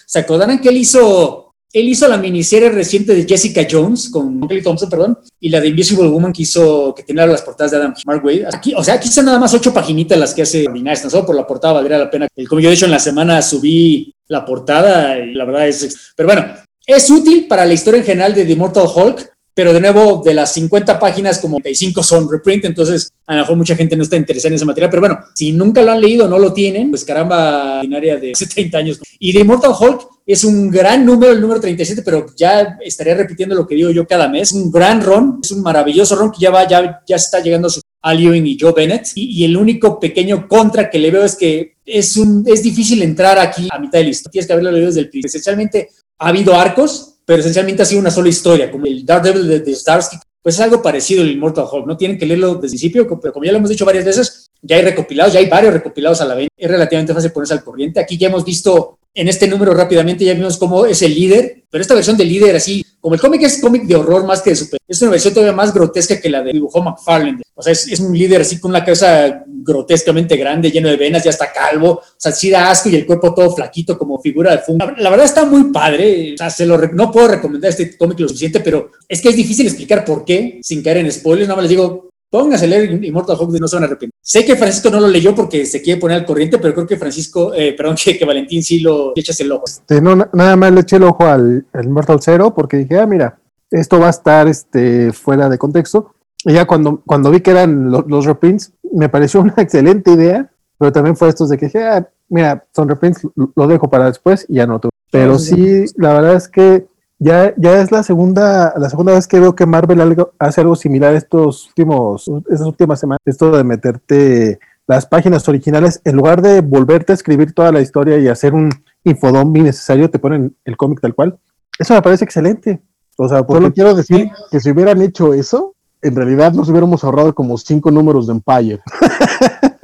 se acordarán que él hizo él hizo la miniserie reciente de Jessica Jones con Kelly Thompson, perdón, y la de Invisible Woman que hizo, que tenía las portadas de Adam Mark. Aquí, o sea, aquí son nada más ocho paginitas las que hace ordinarias, no solo por la portada valdría la pena. Como yo de hecho en la semana subí la portada y la verdad es, pero bueno, es útil para la historia en general de The Immortal Hulk, pero de nuevo, de las 50 páginas, como 25 son reprint, entonces a lo mejor mucha gente no está interesada en ese material, pero bueno, si nunca lo han leído, no lo tienen, pues caramba, binaria de 70 años. Y The Immortal Hulk es un gran número, el número 37, pero ya estaría repitiendo lo que digo yo cada mes. Un gran ron, es un maravilloso ron que ya va, ya, ya está llegando a su Al Ewing y Joe Bennett. Y, el único pequeño contra que le veo es que es, un, es difícil entrar aquí a mitad de listo. Tienes que haberlo leído desde el principio. Esencialmente ha habido arcos, pero esencialmente ha sido una sola historia, como el Daredevil de, de Starsky, pues es algo parecido al Immortal Hulk, no tienen que leerlo desde el principio, pero como ya lo hemos dicho varias veces, ya hay recopilados, ya hay varios recopilados a la vez, es relativamente fácil ponerse al corriente. Aquí ya hemos visto en este número rápidamente, ya vimos cómo es el líder, pero esta versión del líder así, como el cómic es cómic de horror más que de super, es una versión todavía más grotesca que la de dibujó McFarlane. O sea, es, un líder así con una cabeza grotescamente grande, lleno de venas, ya está calvo, o sea, sí da asco y el cuerpo todo flaquito como figura de fungo. La, verdad está muy padre, o sea, se lo, no puedo recomendar este cómic lo suficiente, pero es que es difícil explicar por qué, sin caer en spoilers, nada más les digo, pónganse a leer Immortal Hulk no se van a arrepentir. Sé que Francisco no lo leyó porque se quiere poner al corriente, pero creo que Francisco, eh, perdón, que, que, Valentín sí lo echas el ojo. Este, no, nada más le eché el ojo al, Immortal Zero porque dije, ah, mira, esto va a estar este, fuera de contexto. Y ya cuando, cuando vi que eran los reprints, me pareció una excelente idea, pero también fue estos de que dije, ah, mira, son reprints, lo dejo para después y ya no tuve. Pero sí, la verdad es que ya, ya es la segunda, la segunda vez que veo que Marvel hace algo similar estos últimos, estas últimas semanas, esto de meterte las páginas originales, en lugar de volverte a escribir toda la historia y hacer un infodom innecesario, te ponen el cómic tal cual. Eso me parece excelente. O sea, solo quiero decir que si hubieran hecho eso, en realidad nos hubiéramos ahorrado como cinco números de Empire.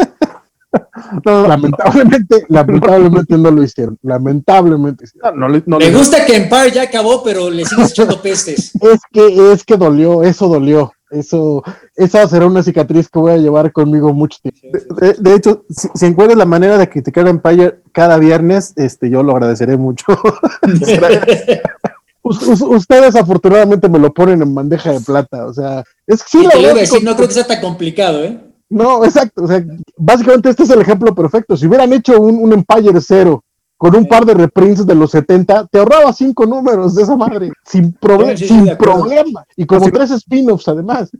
lamentablemente, lamentablemente no lo hicieron. Lamentablemente. No, me gusta que Empire ya acabó, pero le sigues echando pestes. Es que, es que dolió, eso dolió. Eso, esa será una cicatriz que voy a llevar conmigo mucho tiempo. De, hecho, si, encuentras la manera de criticar a Empire cada viernes, este, yo lo agradeceré mucho. ustedes afortunadamente me lo ponen en bandeja de plata, o sea, es que sí, decir, no creo que sea tan complicado, ¿eh? No, exacto, o sea, básicamente este es el ejemplo perfecto. Si hubieran hecho un, un Empire cero con un par de reprints de los 70, te ahorraba cinco números de esa madre, sin, sin problema. Y como tres spin-offs además.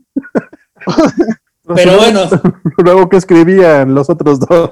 Pero bueno. Luego que escribían los otros dos.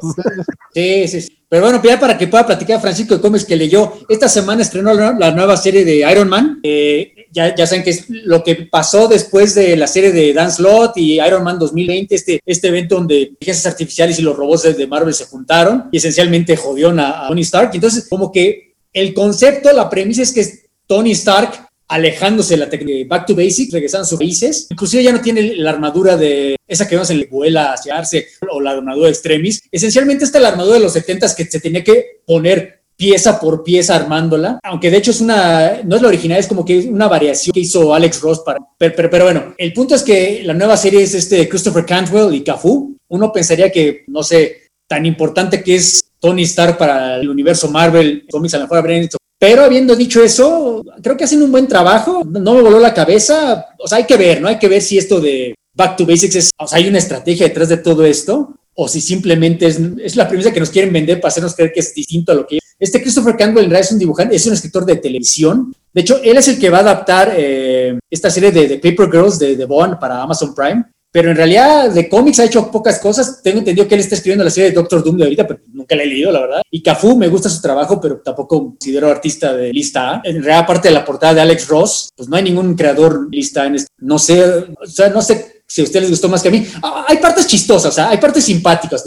Sí, sí, sí. Pero bueno, ya para que pueda platicar Francisco de Gómez que leyó, esta semana estrenó la, nueva serie de Iron Man. Eh, ya, ya saben que es lo que pasó después de la serie de Dan Slott y Iron Man 2020, este, este evento donde inteligencias artificiales y los robots de Marvel se juntaron y esencialmente jodió a, a Tony Stark. Entonces, como que el concepto, la premisa es que Tony Stark alejándose de la técnica Back to Basics, regresando a sus raíces. Inclusive ya no tiene la armadura de esa que vemos en la vuela hacia Arce o la armadura de Extremis. Esencialmente esta es la armadura de los 70 que se tenía que poner pieza por pieza armándola, aunque de hecho es una, no es la original, es como que una variación que hizo Alex Ross para, pero, pero, bueno, el punto es que la nueva serie es este Christopher Cantwell y Cafu. Uno pensaría que, no sé, tan importante que es Tony Stark para el universo Marvel, cómics a lo mejor habrían hecho pero habiendo dicho eso, creo que hacen un buen trabajo. No me voló la cabeza. O sea, hay que ver, ¿no? Hay que ver si esto de Back to Basics es, o sea, hay una estrategia detrás de todo esto, o si simplemente es, la premisa que nos quieren vender para hacernos creer que es distinto a lo que es. Este Christopher Campbell en realidad es un dibujante, es un escritor de televisión. De hecho, él es el que va a adaptar eh, esta serie de, Paper Girls de, de Bond para Amazon Prime pero en realidad de cómics ha hecho pocas cosas. Tengo entendido que él está escribiendo la serie de Doctor Doom de ahorita, pero nunca la he leído, la verdad. Y Cafu me gusta su trabajo, pero tampoco considero artista de lista A. En realidad, aparte de la portada de Alex Ross, pues no hay ningún creador lista en este. No sé, o sea, no sé si a ustedes les gustó más que a mí. Ah, hay partes chistosas, o hay partes simpáticas.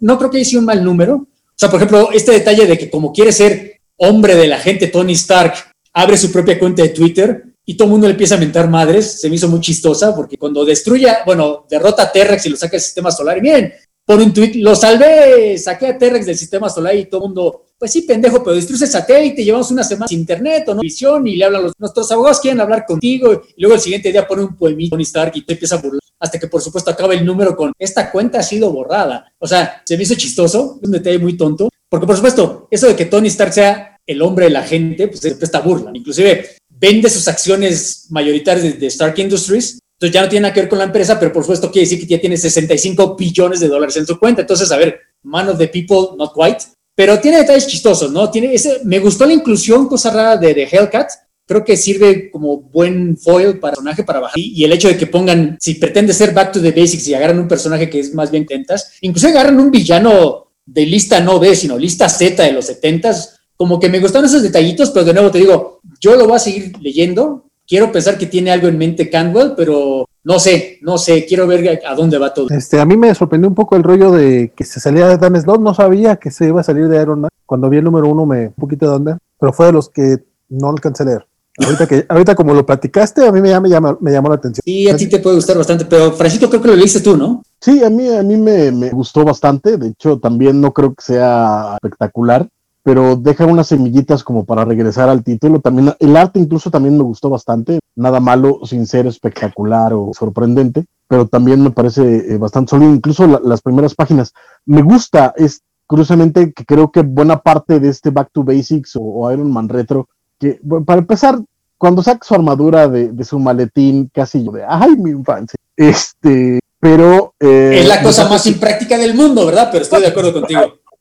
No, creo que haya sido un mal número. O sea, por ejemplo, este detalle de que como quiere ser hombre de la gente, Tony Stark abre su propia cuenta de Twitter y todo el mundo le empieza a mentar madres. Se me hizo muy chistosa porque cuando destruya, bueno, derrota a Terrex y lo saca del sistema solar, y miren, por un tweet, lo salvé, saqué a Terrex del sistema solar y todo el mundo, pues sí, pendejo, pero destruye el satélite, llevamos una semana sin internet o no visión y le hablan los, nuestros abogados quieren hablar contigo y luego el siguiente día pone un poemito Tony Stark y te empieza a burlar hasta que por supuesto acaba el número con esta cuenta ha sido borrada. O sea, se me hizo chistoso, un detalle muy tonto, porque por supuesto, eso de que Tony Stark sea el hombre de la gente, pues se presta burla. Inclusive vende sus acciones mayoritarias de, Stark Industries, entonces ya no tiene nada que ver con la empresa, pero por supuesto quiere decir que ya tiene 65 billones de dólares en su cuenta. Entonces, a ver, man of the people, not quite. Pero tiene detalles chistosos, ¿no? Tiene ese, me gustó la inclusión, cosa rara de, de Hellcat. Creo que sirve como buen foil para personaje para bajar. Y, el hecho de que pongan, si pretende ser Back to the Basics y agarran un personaje que es más bien tentas, incluso agarran un villano de lista no B, sino lista Z de los 70 como que me gustaron esos detallitos, pero de nuevo te digo, yo lo voy a seguir leyendo. Quiero pensar que tiene algo en mente Candwell, pero no sé, no sé, quiero ver a dónde va todo. Este, a mí me sorprendió un poco el rollo de que se salía de Dan Slot, no sabía que se iba a salir de Iron Man. Cuando vi el número uno me un poquito de onda, pero fue de los que no alcancé a leer. Ahorita, que, ahorita como lo platicaste, a mí me, me, llamó, me llamó la atención. Sí, a ti te puede gustar bastante, pero Francisco creo que lo leíste tú, ¿no? Sí, a mí, a mí me, me gustó bastante, de hecho también no creo que sea espectacular, pero deja unas semillitas como para regresar al título. También el arte incluso también me gustó bastante, nada malo sin ser espectacular o sorprendente, pero también me parece eh, bastante sólido, incluso las primeras páginas. Me gusta, es curiosamente que creo que buena parte de este Back to Basics o, Iron Man Retro, que para empezar, cuando saca su armadura de, su maletín, casi yo de, ay, mi infancia, este, pero... Eh, es la cosa más impráctica del mundo, ¿verdad? Pero estoy de acuerdo contigo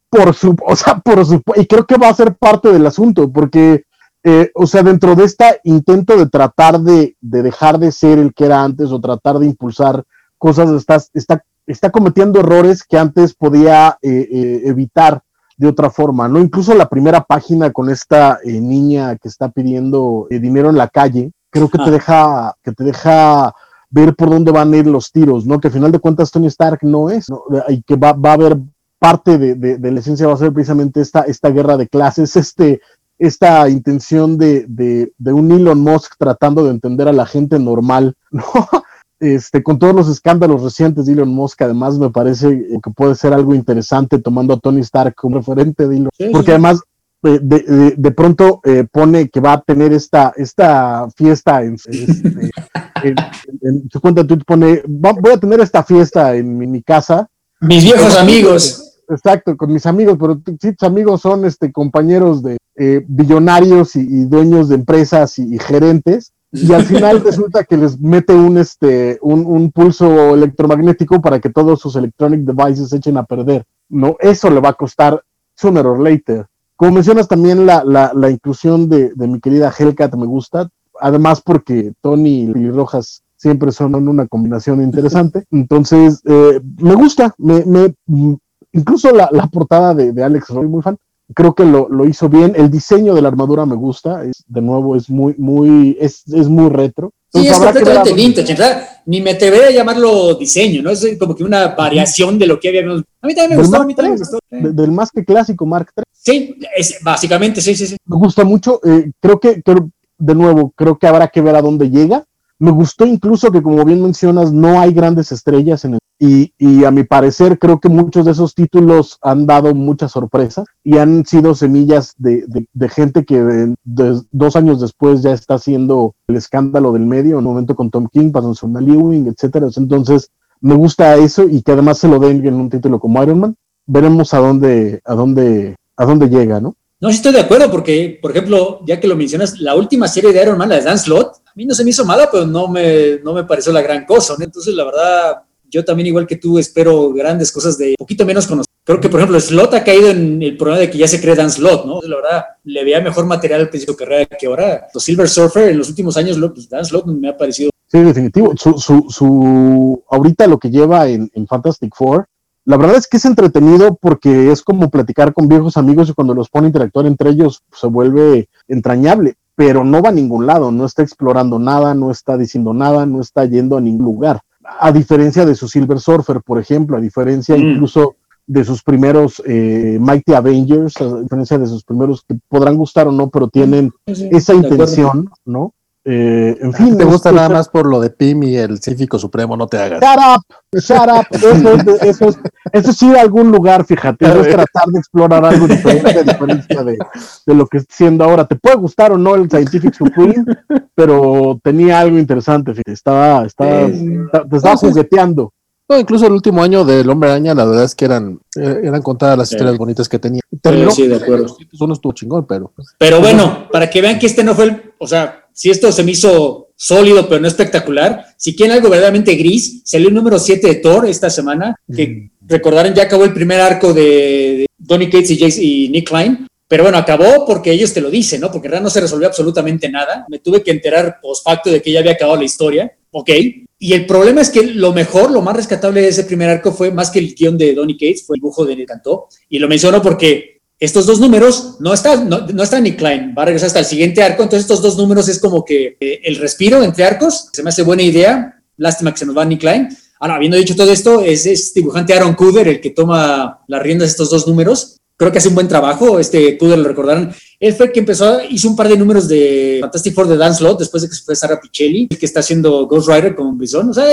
por su, o sea, por su, y creo que va a ser parte del asunto, porque, eh, o sea, dentro de este intento de tratar de, dejar de ser el que era antes o tratar de impulsar cosas, está, está, está cometiendo errores que antes podía eh, eh, evitar de otra forma, ¿no? Incluso la primera página con esta niña que está pidiendo dinero en la calle, creo que te ah. deja, que te deja ver por dónde van a ir los tiros, ¿no? Que al final de cuentas Tony Stark no es, ¿no? Y que va, va a haber parte de, la esencia va a ser precisamente esta, esta guerra de clases, este, esta intención de, de, un Elon Musk tratando de entender a la gente normal, ¿no? Este, con todos los escándalos recientes de Elon Musk, además me parece que puede ser algo interesante tomando a Tony Stark como referente de Elon, porque además de, de, pronto eh, pone que va a tener esta, esta fiesta en, este, en, su cuenta de Twitter, pone, voy a tener esta fiesta en mi, casa. Mis viejos amigos. Exacto, con mis amigos, pero sí, tus amigos son este, compañeros de eh, billonarios y, dueños de empresas y, gerentes, y al final resulta que les mete un, este, un, un, pulso electromagnético para que todos sus electronic devices se echen a perder. No, eso le va a costar sooner or later. Como mencionas también la, la, inclusión de, de, mi querida Hellcat me gusta, además porque Tony y Rojas siempre son una combinación interesante. Entonces, eh, me gusta, me, me incluso la, la portada de, de, Alex Roy, muy fan. Creo que lo, lo, hizo bien. El diseño de la armadura me gusta. Es, de nuevo, es muy, muy, es, es muy retro. Sí, es completamente vintage. Ni me te a llamarlo diseño, ¿no? Es como que una variación de lo que habíamos. A mí también me gustó, a mí también me gustó. del más que clásico Mark III. Sí, es, básicamente, sí, sí, sí. Me gusta mucho. Eh, creo que, de nuevo, creo que habrá que ver a dónde llega. Me gustó incluso que, como bien mencionas, no hay grandes estrellas en el y, y, a mi parecer creo que muchos de esos títulos han dado muchas sorpresas y han sido semillas de, gente que dos años después ya está haciendo el escándalo del medio, en un momento con Tom King, pasó con Ewing, etcétera. Entonces me gusta eso y que además se lo den en un título como Iron Man. Veremos a dónde, a dónde, a dónde llega, ¿no? No, sí estoy de acuerdo, porque, por ejemplo, ya que lo mencionas, la última serie de Iron Man, la de Dan Slott, a mí no se me hizo mala, pero no me, no me pareció la gran cosa, ¿no? Entonces, la verdad, yo también, igual que tú, espero grandes cosas de poquito menos conocido. Creo que, por ejemplo, Slot ha caído en el problema de que ya se cree Dan Slot, ¿no? La verdad, le veía mejor material al principio de carrera que ahora. Los Silver Surfer en los últimos años, pues, Dan me ha parecido. Sí, definitivo. Su, su, su ahorita lo que lleva en, en Fantastic Four, la verdad es que es entretenido porque es como platicar con viejos amigos y cuando los pone a interactuar entre ellos pues, se vuelve entrañable, pero no va a ningún lado, no está explorando nada, no está diciendo nada, no está yendo a ningún lugar a diferencia de su Silver Surfer, por ejemplo, a diferencia mm. incluso de sus primeros eh, Mighty Avengers, a diferencia de sus primeros que podrán gustar o no, pero tienen esa intención, ¿no? Eh, en fin, te gusta nada más por lo de Pim y el científico supremo, no te hagas. Shut up, shut up. Eso es, eso es, eso es ir a algún lugar, fíjate, es tratar de explorar algo diferente diferencia de, de, lo que está siendo ahora. Te puede gustar o no el Scientific Supreme, pero tenía algo interesante, fíjate, estaba, estaba, te estaba jugueteando. No, incluso el último año del Hombre Araña, la verdad es que eran, eh, eran contadas las historias bonitas que tenía. sí, de acuerdo. Uno estuvo chingón, pero. Pero bueno, para que vean que este no fue el. O sea, si esto se me hizo sólido, pero no espectacular, si quieren algo verdaderamente gris, salió el número 7 de Thor esta semana, que mm. recordarán ya acabó el primer arco de, Donny Cates y, y Nick Klein. Pero bueno, acabó porque ellos te lo dicen, ¿no? Porque en realidad no se resolvió absolutamente nada. Me tuve que enterar post facto de que ya había acabado la historia. Ok, y el problema es que lo mejor, lo más rescatable de ese primer arco fue más que el guion de Donny Cates, fue el dibujo de Cantó. Y lo menciono porque estos dos números no están, no, no está Nick Klein, va a regresar hasta el siguiente arco. Entonces, estos dos números es como que eh, el respiro entre arcos. Se me hace buena idea. Lástima que se nos va Nick Klein. Ahora, habiendo dicho todo esto, es este dibujante Aaron Cooder el que toma las riendas de estos dos números creo que hace un buen trabajo. Este Cooder lo recordaron. Él fue el que empezó, hizo un par de números de Fantastic Four de Dan Slott después de que se fue Sarah Pichelli, el que está haciendo Ghost Rider con Bison. O sea,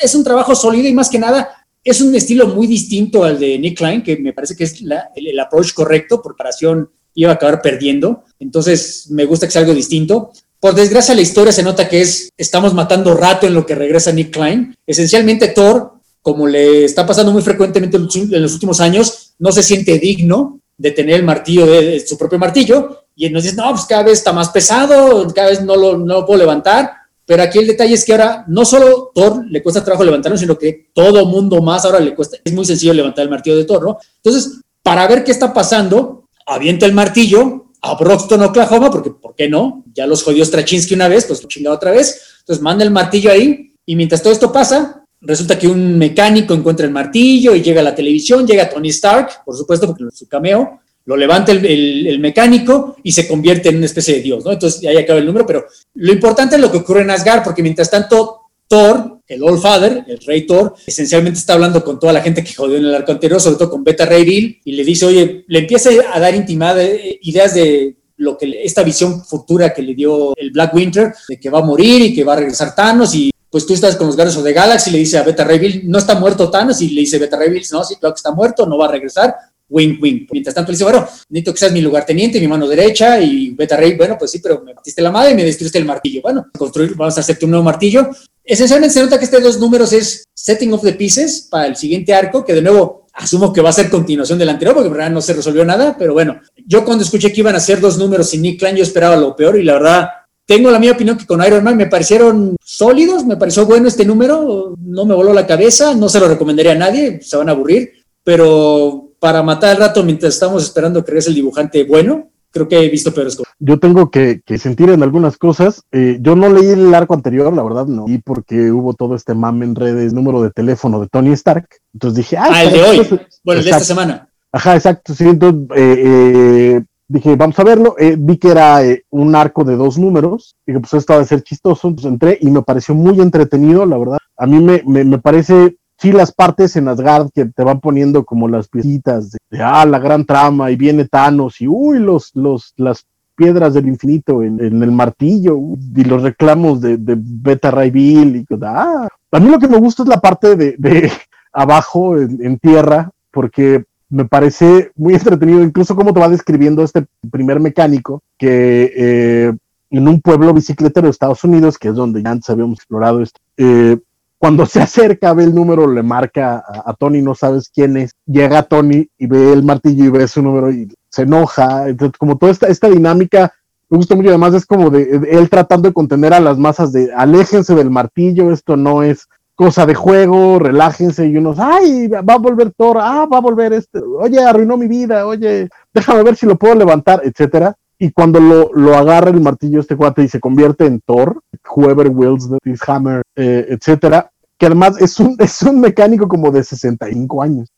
es, un trabajo sólido y más que nada es un estilo muy distinto al de Nick Klein, que me parece que es el, approach correcto. Por comparación, iba a acabar perdiendo. Entonces, me gusta que sea algo distinto. Por desgracia, la historia se nota que es estamos matando rato en lo que regresa Nick Klein. Esencialmente, Thor, como le está pasando muy frecuentemente en los últimos años, no se siente digno de tener el martillo de, su propio martillo y nos no, pues cada vez está más pesado, cada vez no lo, no puedo levantar, pero aquí el detalle es que ahora no solo Thor le cuesta trabajo levantarlo, sino que todo mundo más ahora le cuesta, es muy sencillo levantar el martillo de Thor, ¿no? Entonces, para ver qué está pasando, avienta el martillo a Broxton, Oklahoma, porque ¿por qué no? Ya los jodió Straczynski una vez, pues lo chingado otra vez, entonces manda el martillo ahí y mientras todo esto pasa, resulta que un mecánico encuentra el martillo y llega a la televisión, llega Tony Stark, por supuesto, porque es su cameo, lo levanta el, mecánico y se convierte en una especie de dios, ¿no? Entonces ahí acaba el número, pero lo importante es lo que ocurre en Asgard, porque mientras tanto Thor, el All Father, el rey Thor, esencialmente está hablando con toda la gente que jodió en el arco anterior, sobre todo con Beta Ray Bill, y le dice, oye, le empieza a dar intimada eh, ideas de lo que esta visión futura que le dio el Black Winter, de que va a morir y que va a regresar Thanos y pues tú estás con los Guardians the Galaxy, le dice a Beta Ray Bill, no está muerto Thanos, y le dice Beta Ray Bill, no, sí, claro que está muerto, no va a regresar, wing, wing. Mientras tanto le dice, bueno, necesito que seas mi lugarteniente, mi mano derecha, y Beta Ray, bueno, pues sí, pero me partiste la madre y me destruiste el martillo. Bueno, construir, vamos a hacerte un nuevo martillo. Esencialmente se nota que este dos números es setting of the pieces para el siguiente arco, que de nuevo asumo que va a ser continuación del anterior, porque en verdad no se resolvió nada, pero bueno, yo cuando escuché que iban a ser dos números sin Nick Klein, yo esperaba lo peor y la verdad tengo la misma opinión que con Iron Man, me parecieron sólidos, me pareció bueno este número, no me voló la cabeza, no se lo recomendaría a nadie, se van a aburrir, pero para matar el rato mientras estamos esperando que regrese el dibujante bueno, creo que he visto peores cosas. Yo tengo que, sentir en algunas cosas. Eh, yo no leí el arco anterior, la verdad, no. Y porque hubo todo este mame en redes, número de teléfono de Tony Stark. Entonces dije, ah, el de hoy. Bueno, el de esta semana. Ajá, exacto. Sí, entonces eh, eh, dije, vamos a verlo. Eh, vi que era un arco de dos números. Dije, pues esto va a ser chistoso. Entonces entré y me pareció muy entretenido, la verdad. A mí me, me, parece, sí, las partes en Asgard que te van poniendo como las piecitas de, ah, la gran trama y viene Thanos y uy, los, los, las piedras del infinito en, el martillo y los reclamos de, de Beta Ray Bill. Y, ah. A mí lo que me gusta es la parte de, de abajo en tierra, porque me parece muy entretenido, incluso cómo te va describiendo este primer mecánico que eh, en un pueblo bicicletero de Estados Unidos, que es donde ya antes habíamos explorado esto, eh, cuando se acerca, ve el número, le marca a, Tony, no sabes quién es, llega Tony y ve el martillo y ve su número y se enoja, entonces como toda esta, esta dinámica me gusta mucho, además es como de él tratando de contener a las masas de aléjense del martillo, esto no es cosa de juego, relájense. Y unos, ay, va a volver Thor, ah, va a volver este, oye, arruinó mi vida, oye, déjame ver si lo puedo levantar, etcétera. Y cuando lo, lo agarra el martillo este cuate y se convierte en Thor, whoever wills this hammer, eh, etcétera, que además es un, es un mecánico como de 65 años.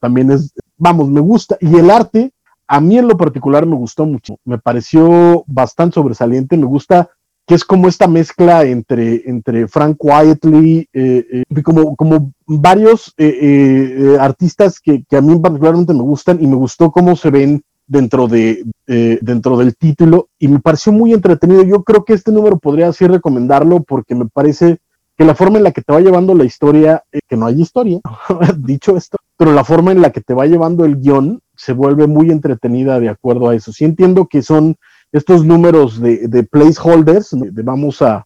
también es, vamos, me gusta. Y el arte, a mí en lo particular me gustó mucho. Me pareció bastante sobresaliente. Me gusta que es como esta mezcla entre, entre Frank Quietly, eh, eh, como, como varios eh, artistas que, a mí particularmente me gustan y me gustó cómo se ven dentro, de, dentro del título y me pareció muy entretenido. Yo creo que este número podría así recomendarlo porque me parece que la forma en la que te va llevando la historia, que no hay historia, dicho esto, pero la forma en la que te va llevando el guion se vuelve muy entretenida de acuerdo a eso. Sí entiendo que son estos números de, placeholders, de vamos a,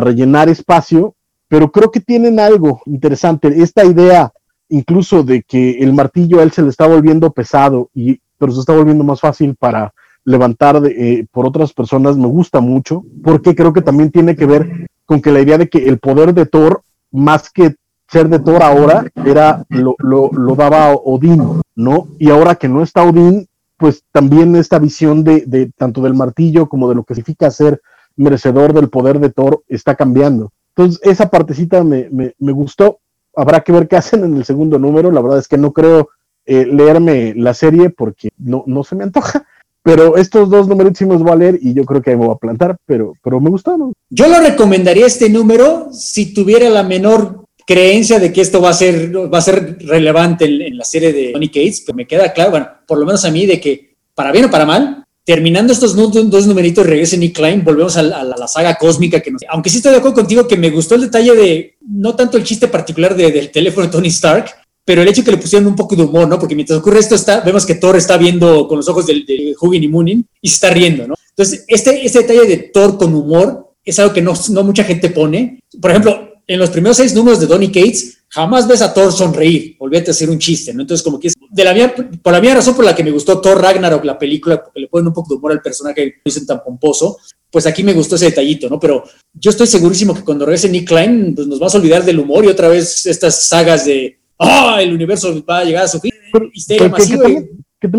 rellenar espacio, pero creo que tienen algo interesante. Esta idea incluso de que el martillo a él se le está volviendo pesado, y, pero se está volviendo más fácil para levantar eh, por otras personas, me gusta mucho, porque creo que también tiene que ver con que la idea de que el poder de Thor, más que ser de Thor ahora, era lo, lo, lo daba Odín, ¿no? Y ahora que no está Odín, pues también esta visión de, tanto del martillo como de lo que significa ser merecedor del poder de Thor está cambiando. Entonces, esa partecita me, gustó. Habrá que ver qué hacen en el segundo número. La verdad es que no creo eh, leerme la serie porque no, no se me antoja. Pero estos dos números sí me los voy a leer y yo creo que ahí me voy a plantar, pero, pero me gustaron. Yo lo recomendaría este número si tuviera la menor creencia de que esto va a ser, va a ser relevante en, la serie de Tony Cates, pero me queda claro, bueno, por lo menos a mí, de que para bien o para mal, terminando estos dos numeritos, regrese Nick Klein, volvemos a, la, saga cósmica que nos... Aunque sí estoy de acuerdo contigo que me gustó el detalle de, no tanto el chiste particular del teléfono de Tony Stark, pero el hecho que le pusieron un poco de humor, ¿no? Porque mientras ocurre esto, está, vemos que Thor está viendo con los ojos de, de Hugin y Moonin y se está riendo, ¿no? Entonces, este, este detalle de Thor con humor es algo que no, no mucha gente pone. Por ejemplo, en los primeros seis números de Donny Cates, jamás ves a Thor sonreír, volvete a hacer un chiste, ¿no? Entonces, como que es de la por la misma razón por la que me gustó Thor Ragnarok, la película, porque le ponen un poco de humor al personaje que dicen tan pomposo, pues aquí me gustó ese detallito, ¿no? Pero yo estoy segurísimo que cuando regrese Nick Klein, pues nos vamos a olvidar del humor y otra vez estas sagas de, ah, el universo va a llegar a su fin, histeria masiva.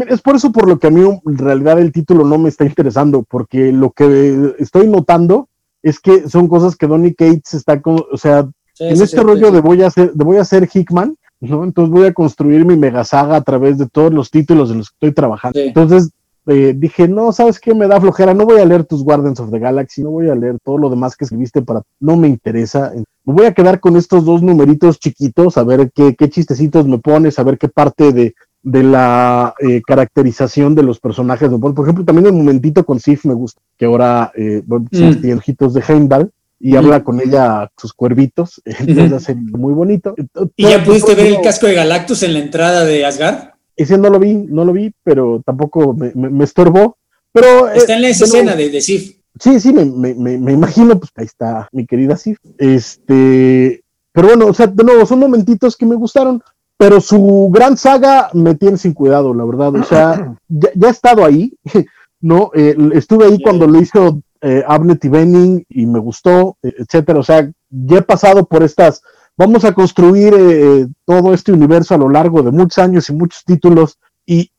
es por eso por lo que a mí en realidad el título no me está interesando, porque lo que estoy notando es que son cosas que Donny Cates está con, o sea, en este rollo de voy a hacer, de voy a hacer Hickman, ¿no? Entonces voy a construir mi mega saga a través de todos los títulos en los que estoy trabajando. Entonces eh, dije, no, ¿sabes qué? Me da flojera, no voy a leer tus Guardians of the Galaxy, no voy a leer todo lo demás que escribiste para, no me interesa. Me voy a quedar con estos dos numeritos chiquitos, a ver qué, qué chistecitos me pones, a ver qué parte de, de la eh, caracterización de los personajes. Por ejemplo, también el momentito con Sif me gusta, que ahora eh, son mm. ojitos de Heimdall y habla con ella sus cuervitos, entonces hace muy bonito. ¿Y ya pudiste ver el casco de Galactus en la entrada de Asgard? ese no lo vi, no lo vi, pero tampoco me, me, estorbó. Pero, eh, está en esa escena de, de Sif. Sí, sí, me, me, imagino, pues ahí está mi querida Sif. Este, pero bueno, o sea, de nuevo, son momentitos que me gustaron, pero su gran saga me tiene sin cuidado, la verdad. O sea, ya, he estado ahí, ¿no? Eh, estuve ahí cuando lo hizo eh, Abnet y Benning y me gustó, etcétera. O sea, ya he pasado por estas vamos a construir eh, todo este universo a lo largo de muchos años y muchos títulos y,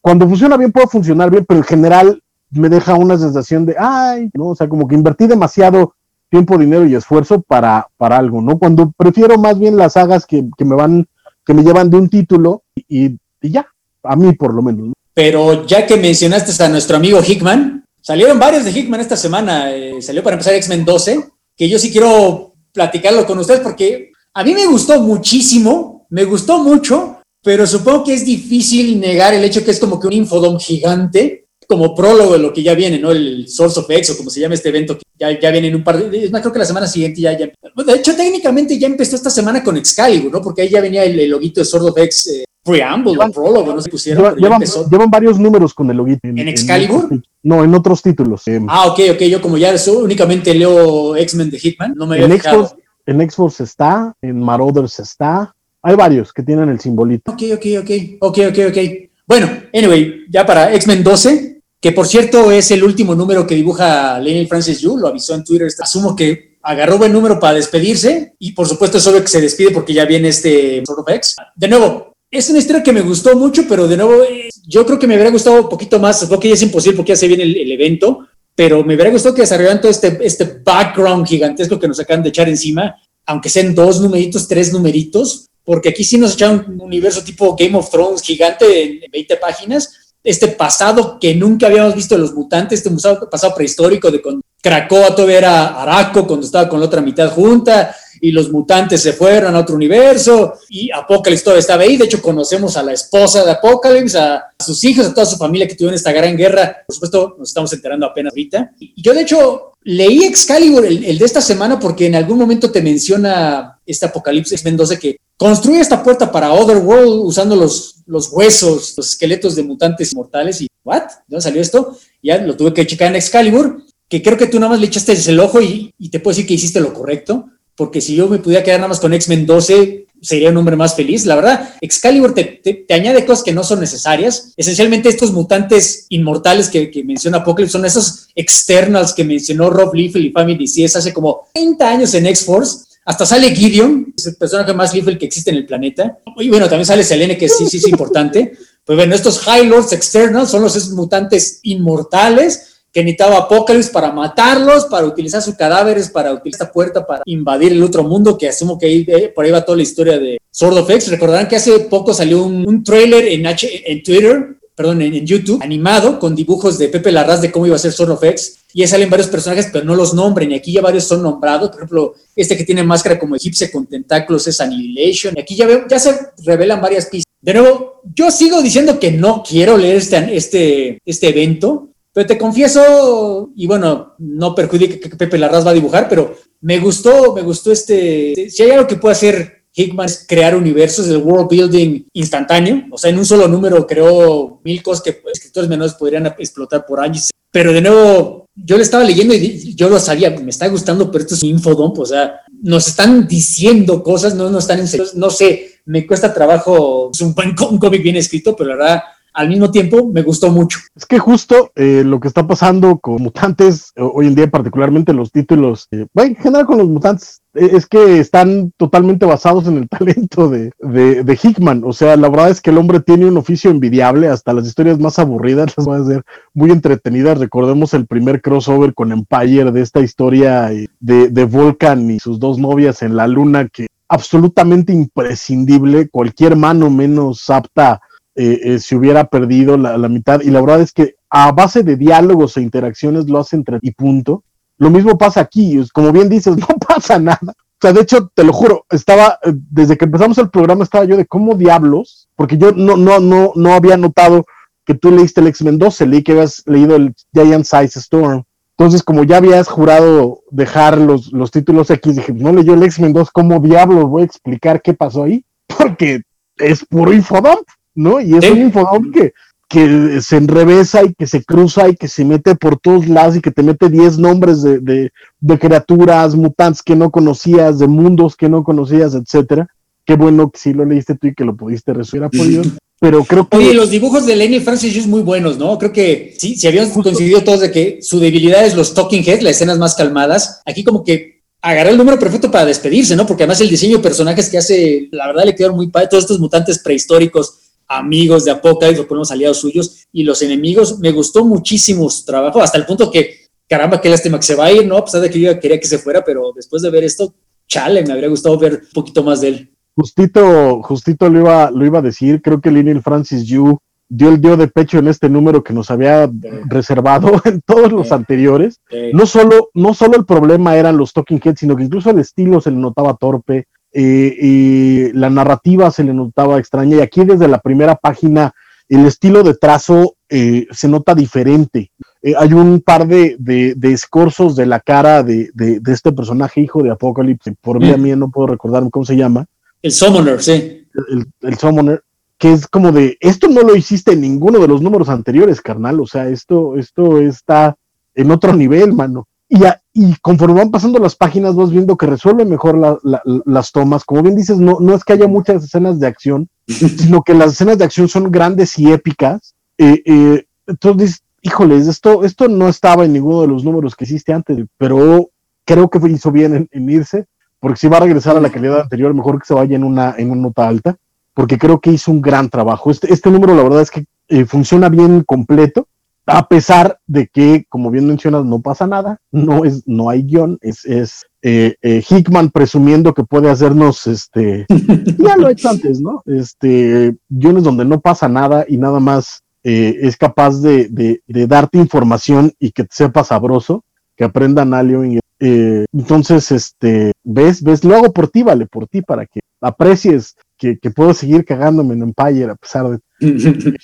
cuando funciona bien puede funcionar bien, pero en general me deja una sensación de, ay, ¿no? O sea, como que invertí demasiado tiempo, dinero y esfuerzo para, para algo, ¿no? Cuando prefiero más bien las sagas que, me van, que me llevan de un título y, ya, a mí por lo menos. Pero ya que mencionaste a nuestro amigo Hickman, salieron varios de Hickman esta semana, eh, salió para empezar X-Men 12, que yo sí quiero platicarlo con ustedes porque a mí me gustó muchísimo, me gustó mucho, pero supongo que es difícil negar el hecho que es como que un infodom gigante, como prólogo de lo que ya viene, ¿no? El Source of X o como se llama este evento, que ya, ya viene en un par de días, creo que la semana siguiente ya, ya, de hecho técnicamente ya empezó esta semana con Excalibur, ¿no? Porque ahí ya venía el, loguito de Source of X eh, preámbulo, prólogo, no se pusieron. llevan, varios números con el loguito. ¿En, Excalibur? no, en otros títulos. Eh. Ah, ok, ok. Yo como ya eso, únicamente leo X-Men de Hitman, no me había en Xbox, en Xbox está, en Marauders está. Hay varios que tienen el simbolito. Ok, ok, ok. Ok, ok, ok. Bueno, anyway, ya para X-Men 12, que por cierto es el último número que dibuja Lenny Francis Yu, lo avisó en Twitter. Asumo que agarró buen número para despedirse y por supuesto es obvio que se despide porque ya viene este X. De nuevo, es una historia que me gustó mucho, pero de nuevo, yo creo que me hubiera gustado un poquito más. Supongo que ya es imposible porque ya se viene el, evento, pero me hubiera gustado que desarrollaran todo este, este background gigantesco que nos acaban de echar encima, aunque sean dos numeritos, tres numeritos, porque aquí sí nos echaron un universo tipo Game of Thrones gigante en 20 páginas. Este pasado que nunca habíamos visto de los mutantes, este pasado prehistórico de cuando Krakoa todavía era Araco, cuando estaba con la otra mitad junta y los mutantes se fueron a otro universo y Apocalypse todavía estaba ahí. De hecho, conocemos a la esposa de Apocalypse, a, sus hijos, a toda su familia que tuvieron esta gran guerra. Por supuesto, nos estamos enterando apenas ahorita. Y yo, de hecho, leí Excalibur, el, de esta semana, porque en algún momento te menciona este Apocalipsis Mendoza que construye esta puerta para Otherworld usando los, los huesos, los esqueletos de mutantes mortales. Y, ¿what? ¿De dónde salió esto? Ya lo tuve que checar en Excalibur que creo que tú nada más le echaste el ojo y, y, te puedo decir que hiciste lo correcto porque si yo me pudiera quedar nada más con X-Men 12, sería un hombre más feliz. La verdad, Excalibur te, añade cosas que no son necesarias. Esencialmente, estos mutantes inmortales que, menciona Apocalypse son esos externals que mencionó Rob Liefeld y Family CS hace como 30 años en X-Force. Hasta sale Gideon, es el personaje más Liefeld que existe en el planeta. Y bueno, también sale Selene, que sí, sí es importante. Pues bueno, estos High Lords Externals son los mutantes inmortales que necesitaba Apocalypse para matarlos, para utilizar sus cadáveres, para utilizar esta puerta para invadir el otro mundo, que asumo que ahí, eh, por ahí va toda la historia de Sword of X. Recordarán que hace poco salió un, un trailer en Twitter, perdón, en, YouTube, animado, con dibujos de Pepe Larraz de cómo iba a ser Sword of X, y ahí salen varios personajes, pero no los nombren, y aquí ya varios son nombrados, por ejemplo, este que tiene máscara como egipcia con tentáculos es Annihilation, y aquí ya, veo, ya se revelan varias pistas. De nuevo, yo sigo diciendo que no quiero leer este, este, este evento, pero te confieso, y bueno, no perjudique que Pepe Larraz va a dibujar, pero me gustó, me gustó este. Si hay algo que puede hacer Hickman es crear universos, el world building instantáneo. O sea, en un solo número creó mil cosas que escritores menores podrían explotar por años. Pero de nuevo, yo le estaba leyendo y yo lo sabía, me está gustando, pero esto es infodump, o sea, nos están diciendo cosas, no nos están enseñando, no sé, me cuesta trabajo, es un, un cómic bien escrito, pero la verdad al mismo tiempo me gustó mucho. Es que justo eh, lo que está pasando con mutantes, hoy en día particularmente los títulos, eh, en general con los mutantes, eh, es que están totalmente basados en el talento de, de, Hickman. O sea, la verdad es que el hombre tiene un oficio envidiable, hasta las historias más aburridas las van a ser muy entretenidas. Recordemos el primer crossover con Empire de esta historia de, de Vulcan y sus dos novias en la luna que absolutamente imprescindible, cualquier mano menos apta eh, eh, se hubiera perdido la, mitad. Y la verdad es que a base de diálogos e interacciones lo hace entre y punto. Lo mismo pasa aquí, como bien dices, no pasa nada. O sea, de hecho, te lo juro, estaba, eh, desde que empezamos el programa estaba yo de cómo diablos, porque yo no, no, no, no había notado que tú leíste el X-Men 12, leí que habías leído el Giant Size Storm. Entonces, como ya habías jurado dejar los, los títulos X, dije, no leyó el X-Men 2, ¿cómo diablos voy a explicar qué pasó ahí? Porque es puro infodump. ¿No? Y es un infodón que, que se enrevesa y que se cruza y que se mete por todos lados y que te mete 10 nombres de, de, de, criaturas, mutantes que no conocías, de mundos que no conocías, etcétera. Qué bueno que sí lo leíste tú y que lo pudiste resolver podido. Pero creo que. Oye, los dibujos de Lenny Francis son muy buenos, ¿no? Creo que sí, si habíamos coincidido todos de que su debilidad es los talking heads, las escenas más calmadas. Aquí, como que agarré el número perfecto para despedirse, ¿no? Porque además el diseño de personajes que hace, la verdad, le quedaron muy padre. Todos estos mutantes prehistóricos amigos de Apocalypse, lo ponemos aliados suyos, y los enemigos, me gustó muchísimo su trabajo, hasta el punto que, caramba, qué lástima que se va a ir, ¿no? A pesar de que yo quería que se fuera, pero después de ver esto, chale, me habría gustado ver un poquito más de él. Justito, justito lo iba, lo iba a decir, creo que Lionel Francis Yu dio el dio de pecho en este número que nos había reservado en todos los anteriores. No, solo, no solo el problema eran los talking heads, sino que incluso el estilo se le notaba torpe, y la narrativa se le notaba extraña y aquí desde la primera página el estilo de trazo eh, se nota diferente. Eh, hay un par de, de, escorzos de la cara de, este personaje, hijo de Apocalypse, por mí a mí no puedo recordar cómo se llama. El Summoner, sí. El, el, Summoner, que es como de, esto no lo hiciste en ninguno de los números anteriores, carnal, o sea, esto, esto está en otro nivel, mano. Y, y, conforme van pasando las páginas, vas viendo que resuelve mejor las tomas. Como bien dices, no, no es que haya muchas escenas de acción, sino que las escenas de acción son grandes y épicas. Eh, eh, entonces, híjoles, esto, esto no estaba en ninguno de los números que hiciste antes, pero creo que hizo bien en, irse, porque si va a regresar a la calidad anterior, mejor que se vaya en una, en una nota alta, porque creo que hizo un gran trabajo. Este, este número, la verdad es que eh, funciona bien completo a pesar de que, como bien mencionas, no pasa nada, no es, no hay guion, es, es eh, eh, Hickman presumiendo que puede hacernos, este, ya lo he hecho antes, ¿no? Este, guiones donde no pasa nada y nada más eh, es capaz de, de, de, darte información y que te sepa sabroso, que aprendan algo. entonces, este, ves, ves, lo hago por ti, vale, por ti, para que aprecies que, que puedo seguir cagándome en Empire a pesar de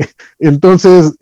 Entonces,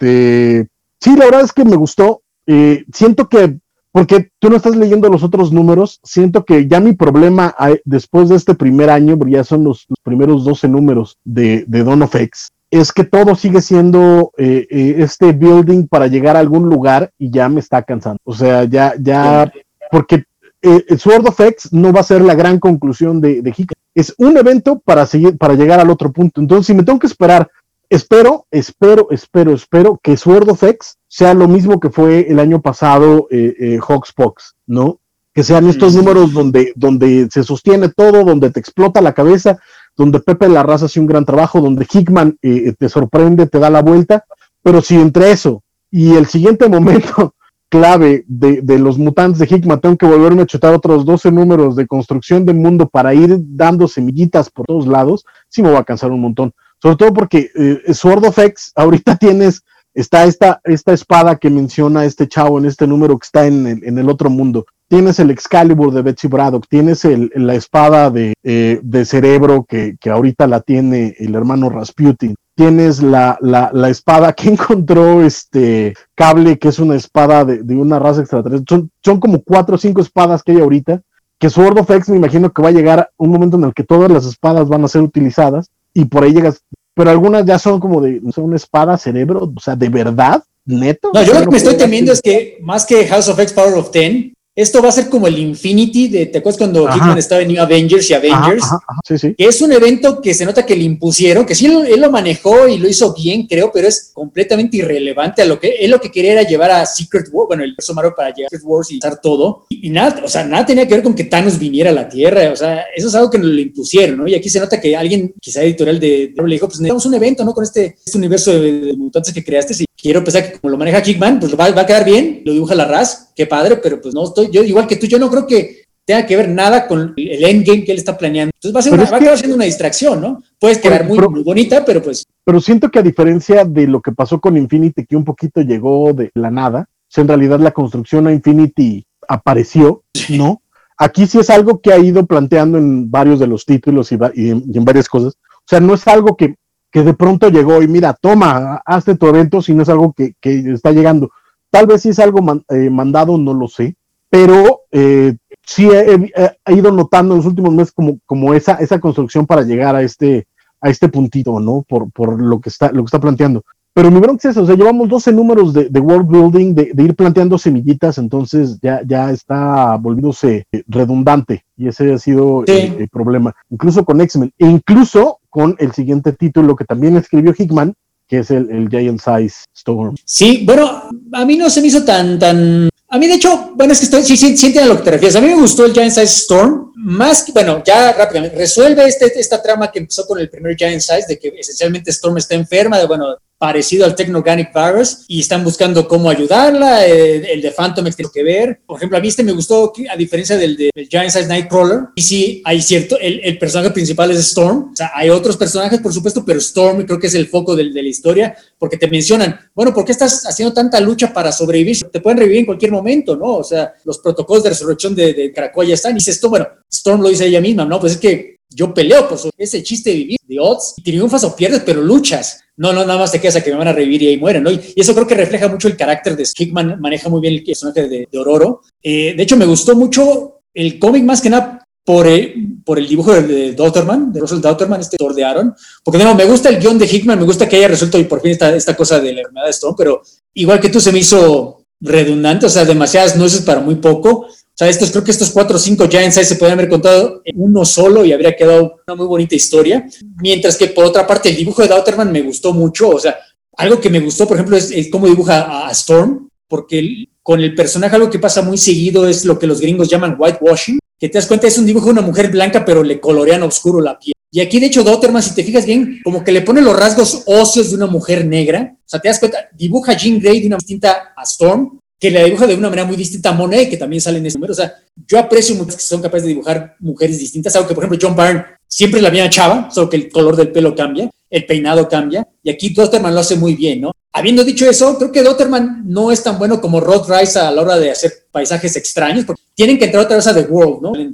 este, sí, la verdad es que me gustó. Eh, siento que, porque tú no estás leyendo los otros números, siento que ya mi problema después de este primer año, porque ya son los, primeros 12 números de, de Dawn of X, es que todo sigue siendo eh, eh, este building para llegar a algún lugar y ya me está cansando. O sea, ya, ya, porque el Sword of X no va a ser la gran conclusión de, de Es un evento para, seguir, para llegar al otro punto. Entonces, si me tengo que esperar espero, espero, espero, espero que Sword of X sea lo mismo que fue el año pasado eh, eh Hawkspox, ¿no? Que sean estos números donde, donde se sostiene todo, donde te explota la cabeza, donde Pepe la raza hace un gran trabajo, donde Hickman eh, te sorprende, te da la vuelta, pero si entre eso y el siguiente momento clave de, de, los mutantes de Hickman tengo que volverme a chutar otros 12 números de construcción del mundo para ir dando semillitas por todos lados, sí me va a cansar un montón sobre todo porque eh, Sword of X, ahorita tienes, está esta, esta espada que menciona este chavo en este número que está en el, en el otro mundo. Tienes el Excalibur de Betsy Braddock, tienes el, la espada de, eh, de cerebro que, que, ahorita la tiene el hermano Rasputin. Tienes la, la, la, espada que encontró este cable, que es una espada de, de una raza extraterrestre. Son, son como cuatro o cinco espadas que hay ahorita que Sword of X me imagino que va a llegar un momento en el que todas las espadas van a ser utilizadas y por ahí llegas, pero algunas ya son como de, son una espada cerebro, o sea, de verdad, neto. No, yo lo que me estoy temiendo es que más que House of X Power of Ten, esto va a ser como el Infinity de, ¿te acuerdas cuando Hickman estaba en New Avengers y Avengers? Sí, sí. Que es un evento que se nota que le impusieron, que sí él, lo manejó y lo hizo bien, creo, pero es completamente irrelevante a lo que él lo que quería era llevar a Secret War, bueno, el perso para llegar a Secret Wars y estar todo. Y, nada, o sea, nada tenía que ver con que Thanos viniera a la Tierra, o sea, eso es algo que le impusieron, ¿no? Y aquí se nota que alguien, quizá editorial de, le dijo, pues necesitamos un evento, ¿no? Con este, este universo de, mutantes que creaste, y quiero pensar que como lo maneja Kickman, pues va, va a quedar bien, lo dibuja la RAS, qué padre, pero pues no estoy, yo igual que tú, yo no creo que tenga que ver nada con el endgame que él está planeando. Entonces va a, ser una, va a quedar siendo una distracción, ¿no? Puedes quedar muy, bonita, pero pues... Pero siento que a diferencia de lo que pasó con Infinity, que un poquito llegó de la nada, en realidad la construcción a Infinity apareció, ¿no? Aquí sí es algo que ha ido planteando en varios de los títulos y, en, varias cosas. O sea, no es algo que, que, de pronto llegó y mira, toma, hazte tu evento, sino es algo que, que está llegando. Tal vez sí es algo eh, mandado, no lo sé, pero eh, sí he, ido notando en los últimos meses como, como esa, esa construcción para llegar a este, a este puntito, ¿no? Por, por lo, que está, lo que está planteando. Pero mi bronca es eso, o sea, llevamos 12 números de, world building, de, ir planteando semillitas, entonces ya, ya está volviéndose redundante y ese ha sido el, problema. Incluso con X-Men, e incluso con el siguiente título que también escribió Hickman, que es el, el Giant Size Storm. Sí, bueno, a mí no se me hizo tan, tan a mí, de hecho, bueno, es que estoy, sí, sí, sí a lo que te refieres. A mí me gustó el Giant Size Storm, más que, bueno, ya rápidamente, resuelve este, esta trama que empezó con el primer Giant Size, de que esencialmente Storm está enferma, de, bueno, parecido al Technorganic Virus y están buscando cómo ayudarla. Eh, el, de Phantom tiene que ver. Por ejemplo, a mí este me gustó, a diferencia del de Giant Size Nightcrawler. Y sí, hay cierto, el, el, personaje principal es Storm. O sea, hay otros personajes, por supuesto, pero Storm creo que es el foco de, de la historia porque te mencionan, bueno, ¿por qué estás haciendo tanta lucha para sobrevivir? Te pueden revivir en cualquier momento, ¿no? O sea, los protocolos de resurrección de, de Caracol ya están. Y dice esto, bueno, Storm lo dice ella misma, ¿no? Pues es que yo peleo por ese chiste de vivir, de odds, triunfas o pierdes, pero luchas. No, no, nada más te quedas a que me van a revivir y ahí mueren, ¿no? Y, eso creo que refleja mucho el carácter de Hickman, maneja muy bien el personaje de, de Ororo. Eh, de hecho, me gustó mucho el cómic más que nada por el, por el dibujo de, Daughterman, de Russell Daughterman, este autor de Aaron, porque no, me gusta el guion de Hickman, me gusta que haya resuelto y por fin esta, esta cosa de la enfermedad de Stone, pero igual que tú se me hizo redundante, o sea, demasiadas nueces para muy poco sea, estos, creo que estos cuatro o cinco Giants se pueden haber contado en uno solo y habría quedado una muy bonita historia. Mientras que por otra parte, el dibujo de Dauterman me gustó mucho. O sea, algo que me gustó, por ejemplo, es, cómo dibuja a, Storm, porque con el personaje algo que pasa muy seguido es lo que los gringos llaman whitewashing, que te das cuenta es un dibujo de una mujer blanca, pero le colorean oscuro la piel. Y aquí, de hecho, Dauterman, si te fijas bien, como que le pone los rasgos óseos de una mujer negra. O sea, te das cuenta, dibuja a Jean Grey de una distinta a Storm, que la dibuja de una manera muy distinta a Monet, que también sale en ese número. O sea, yo aprecio mucho que son capaces de dibujar mujeres distintas, algo que, por ejemplo, John Byrne siempre la misma chava, solo que el color del pelo cambia, el peinado cambia, y aquí Dotterman lo hace muy bien, ¿no? Habiendo dicho eso, creo que Dotterman no es tan bueno como Rod Rice a la hora de hacer paisajes extraños, porque tienen que entrar otra vez a The World, ¿no? En.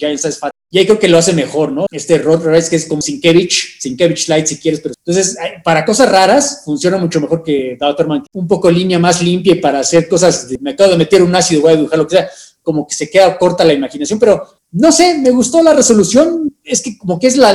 Y ahí creo que lo hace mejor, ¿no? Este Rod Rice que es como Sinkevich, Sinkevich Light si quieres, pero entonces para cosas raras funciona mucho mejor que Dotterman. Un poco línea más limpia para hacer cosas, de, me acabo de meter un ácido, voy a dibujar lo que sea, como que se queda corta la imaginación, pero no sé, me gustó la resolución, es que como que es la,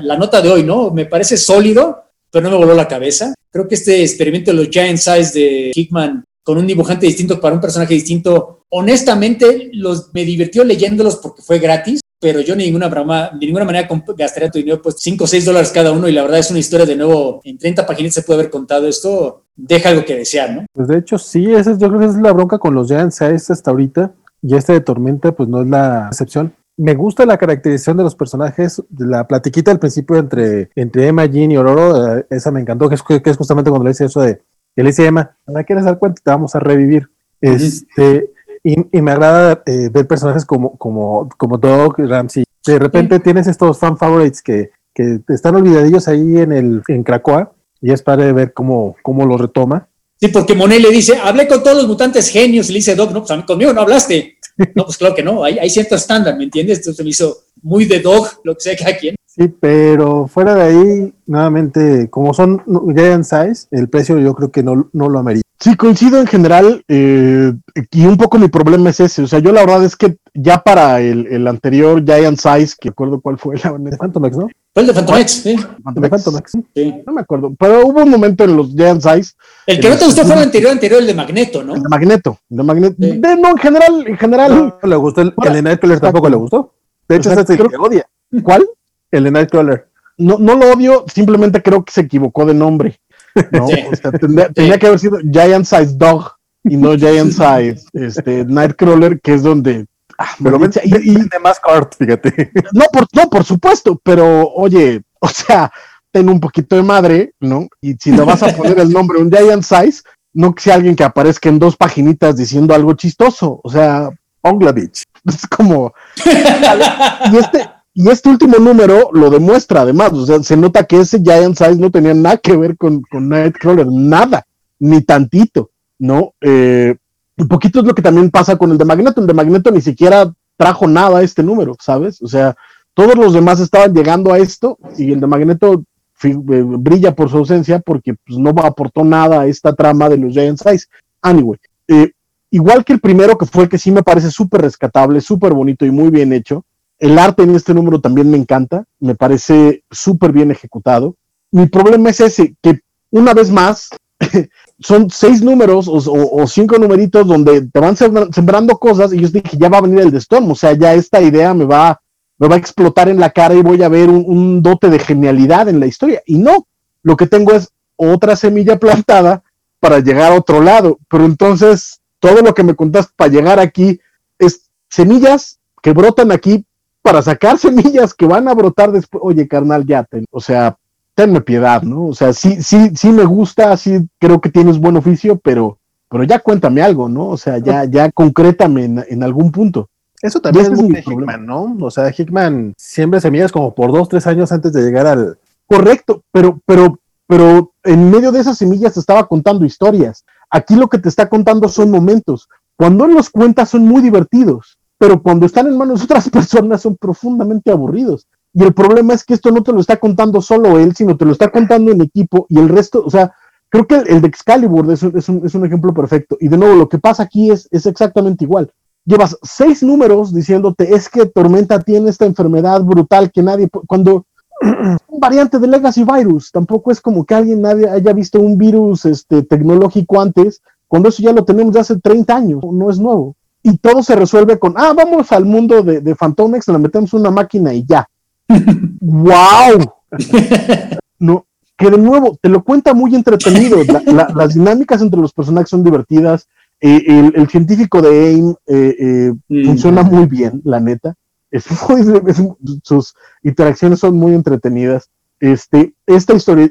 la nota de hoy, ¿no? Me parece sólido, pero no me voló la cabeza. Creo que este experimento de los Giant Size de Hickman con un dibujante distinto para un personaje distinto, honestamente los, me divirtió leyéndolos porque fue gratis, pero yo de ninguna, broma, de ninguna manera gastaría tu dinero, pues 5 o 6 dólares cada uno y la verdad es una historia de nuevo, en 30 páginas se puede haber contado esto, deja algo que desear, ¿no? Pues de hecho sí, esa, yo creo que es la bronca con los Giant Size hasta ahorita y este de Tormenta pues no es la excepción me gusta la caracterización de los personajes, la platiquita al principio entre, entre Emma, Jean y Ororo, eh, esa me encantó, que es, que es justamente cuando le dice eso de, que le dice Emma, ¿no quieres dar cuenta? Te vamos a revivir. Este, y, me agrada eh, ver personajes como, como, como Doug, Ramsey. De repente tienes estos fan favorites que, que están olvidadillos ahí en el en Krakoa y es padre ver cómo, cómo lo retoma. Sí, porque Monet le dice, hablé con todos los mutantes genios, y le dice Doc, no, pues conmigo no hablaste. No, pues claro que no, hay, hay cierto estándar, ¿me entiendes? Entonces me hizo muy de dog, lo que sea cada quien. Sí, pero fuera de ahí, nuevamente, como son Giant Size, el precio yo creo que no, no lo amerita. Sí, coincido en general, eh, y un poco mi problema es ese, o sea, yo la verdad es que ya para el, el anterior Giant Size, que recuerdo cuál fue la de Phantomex, ¿no? Fue el de Phantomex, sí. Phantomex, sí. No me acuerdo, pero hubo un momento en los Giant Size. El que no te gustó fue el anterior, anterior, el de Magneto, ¿no? El de Magneto, el de Magneto. no, en general, en general. No, le gustó, el, el de Nightcrawler tampoco le gustó. De hecho, ese creo, que odia. ¿Cuál? El de Nightcrawler. No, no lo odio, simplemente creo que se equivocó de nombre. ¿no? O sea, tendría, que haber sido Giant Size Dog y no Giant Size este, Nightcrawler, que es donde. Ah, pero y, y, de más cart, fíjate. No por, no, por supuesto, pero oye, o sea, ten un poquito de madre, ¿no? Y si le vas a poner el nombre un Giant Size, no que sea alguien que aparezca en dos paginitas diciendo algo chistoso, o sea, Onglavich. Es como. y este, y este último número lo demuestra además, o sea, se nota que ese Giant Size no tenía nada que ver con, con Nightcrawler, nada, ni tantito, ¿no? Eh, un poquito es lo que también pasa con el de Magneto, el de Magneto ni siquiera trajo nada a este número, ¿sabes? O sea, todos los demás estaban llegando a esto y el de Magneto eh, brilla por su ausencia porque pues, no aportó nada a esta trama de los Giant Size. Anyway, eh, igual que el primero, que fue el que sí me parece súper rescatable, súper bonito y muy bien hecho, el arte en este número también me encanta, me parece súper bien ejecutado. mi problema es ese, que una vez más son seis números o, cinco numeritos donde te van sembrando cosas y yo dije, ya va a venir el de o sea, ya esta idea me va, me va a explotar en la cara y voy a ver un, dote de genialidad en la historia. Y no, lo que tengo es otra semilla plantada para llegar a otro lado. Pero entonces, todo lo que me contaste para llegar aquí es semillas que brotan aquí para sacar semillas que van a brotar después. Oye, carnal, ya, ten, o sea, tenme piedad, ¿no? O sea, sí, sí, sí me gusta, sí creo que tienes buen oficio, pero, pero ya cuéntame algo, ¿no? O sea, ya, ya concrétame en, algún punto. Eso también es muy Hickman, ¿no? O sea, Hickman siembra semillas como por dos, tres años antes de llegar al. Correcto, pero, pero, pero en medio de esas semillas te estaba contando historias. Aquí lo que te está contando son momentos. Cuando él los cuenta son muy divertidos, pero cuando están en manos de otras personas son profundamente aburridos. Y el problema es que esto no te lo está contando solo él, sino te lo está contando en equipo y el resto, o sea, creo que el, de Excalibur es un, ejemplo perfecto. Y de nuevo, lo que pasa aquí es, es exactamente igual. Llevas seis números diciéndote es que Tormenta tiene esta enfermedad brutal que nadie, cuando un variante de Legacy Virus, tampoco es como que alguien nadie haya visto un virus este, tecnológico antes, cuando eso ya lo tenemos de hace 30 años, no es nuevo. Y todo se resuelve con, ah, vamos al mundo de, de Fantomex, le metemos una máquina y ya ¡Wow! no, que de nuevo te lo cuenta muy entretenido. las dinámicas entre los personajes son divertidas. Eh, el, científico de AIM eh, eh, funciona muy bien, la neta. sus interacciones son muy entretenidas. Este, esta historia,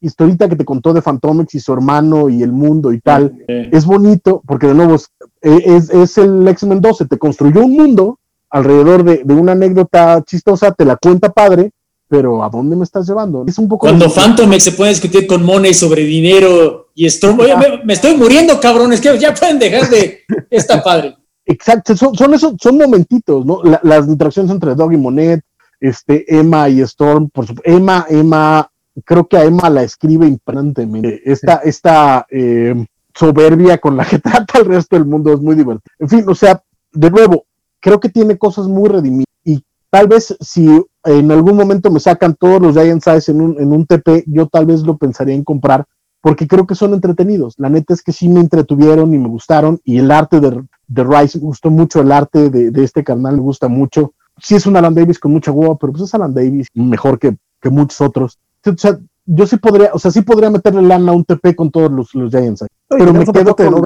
historita que te contó de Fantomex y su hermano y el mundo y tal, es bonito porque de nuevo es, es el X-Men 12, te construyó un mundo alrededor de, una anécdota chistosa, te la cuenta padre, pero ¿a dónde me estás llevando? Es un poco... Cuando Phantom se puede discutir con Money sobre dinero y Storm, oye, me, estoy muriendo, cabrones, que ya pueden dejar de... Está padre. Exacto, son, son, esos, son momentitos, ¿no? las interacciones entre Dog y Monet, este, Emma y Storm, por supuesto, Emma, Emma, creo que a Emma la escribe impresionantemente. Esta, esta eh, soberbia con la que trata el resto del mundo es muy divertido. En fin, o sea, de nuevo, creo que tiene cosas muy redimidas. Y tal vez si en algún momento me sacan todos los Giant Size en un, en un TP, yo tal vez lo pensaría en comprar, porque creo que son entretenidos. La neta es que sí me entretuvieron y me gustaron, y el arte de, de Rice me gustó mucho, el arte de, este canal me gusta mucho. Sí es un Alan Davis con mucha hueva, pero pues es Alan Davis, mejor que, que muchos otros. O sea, yo sí podría, o sea, sí podría meterle lana a un TP con todos los, los Giants. Pero me quedo con...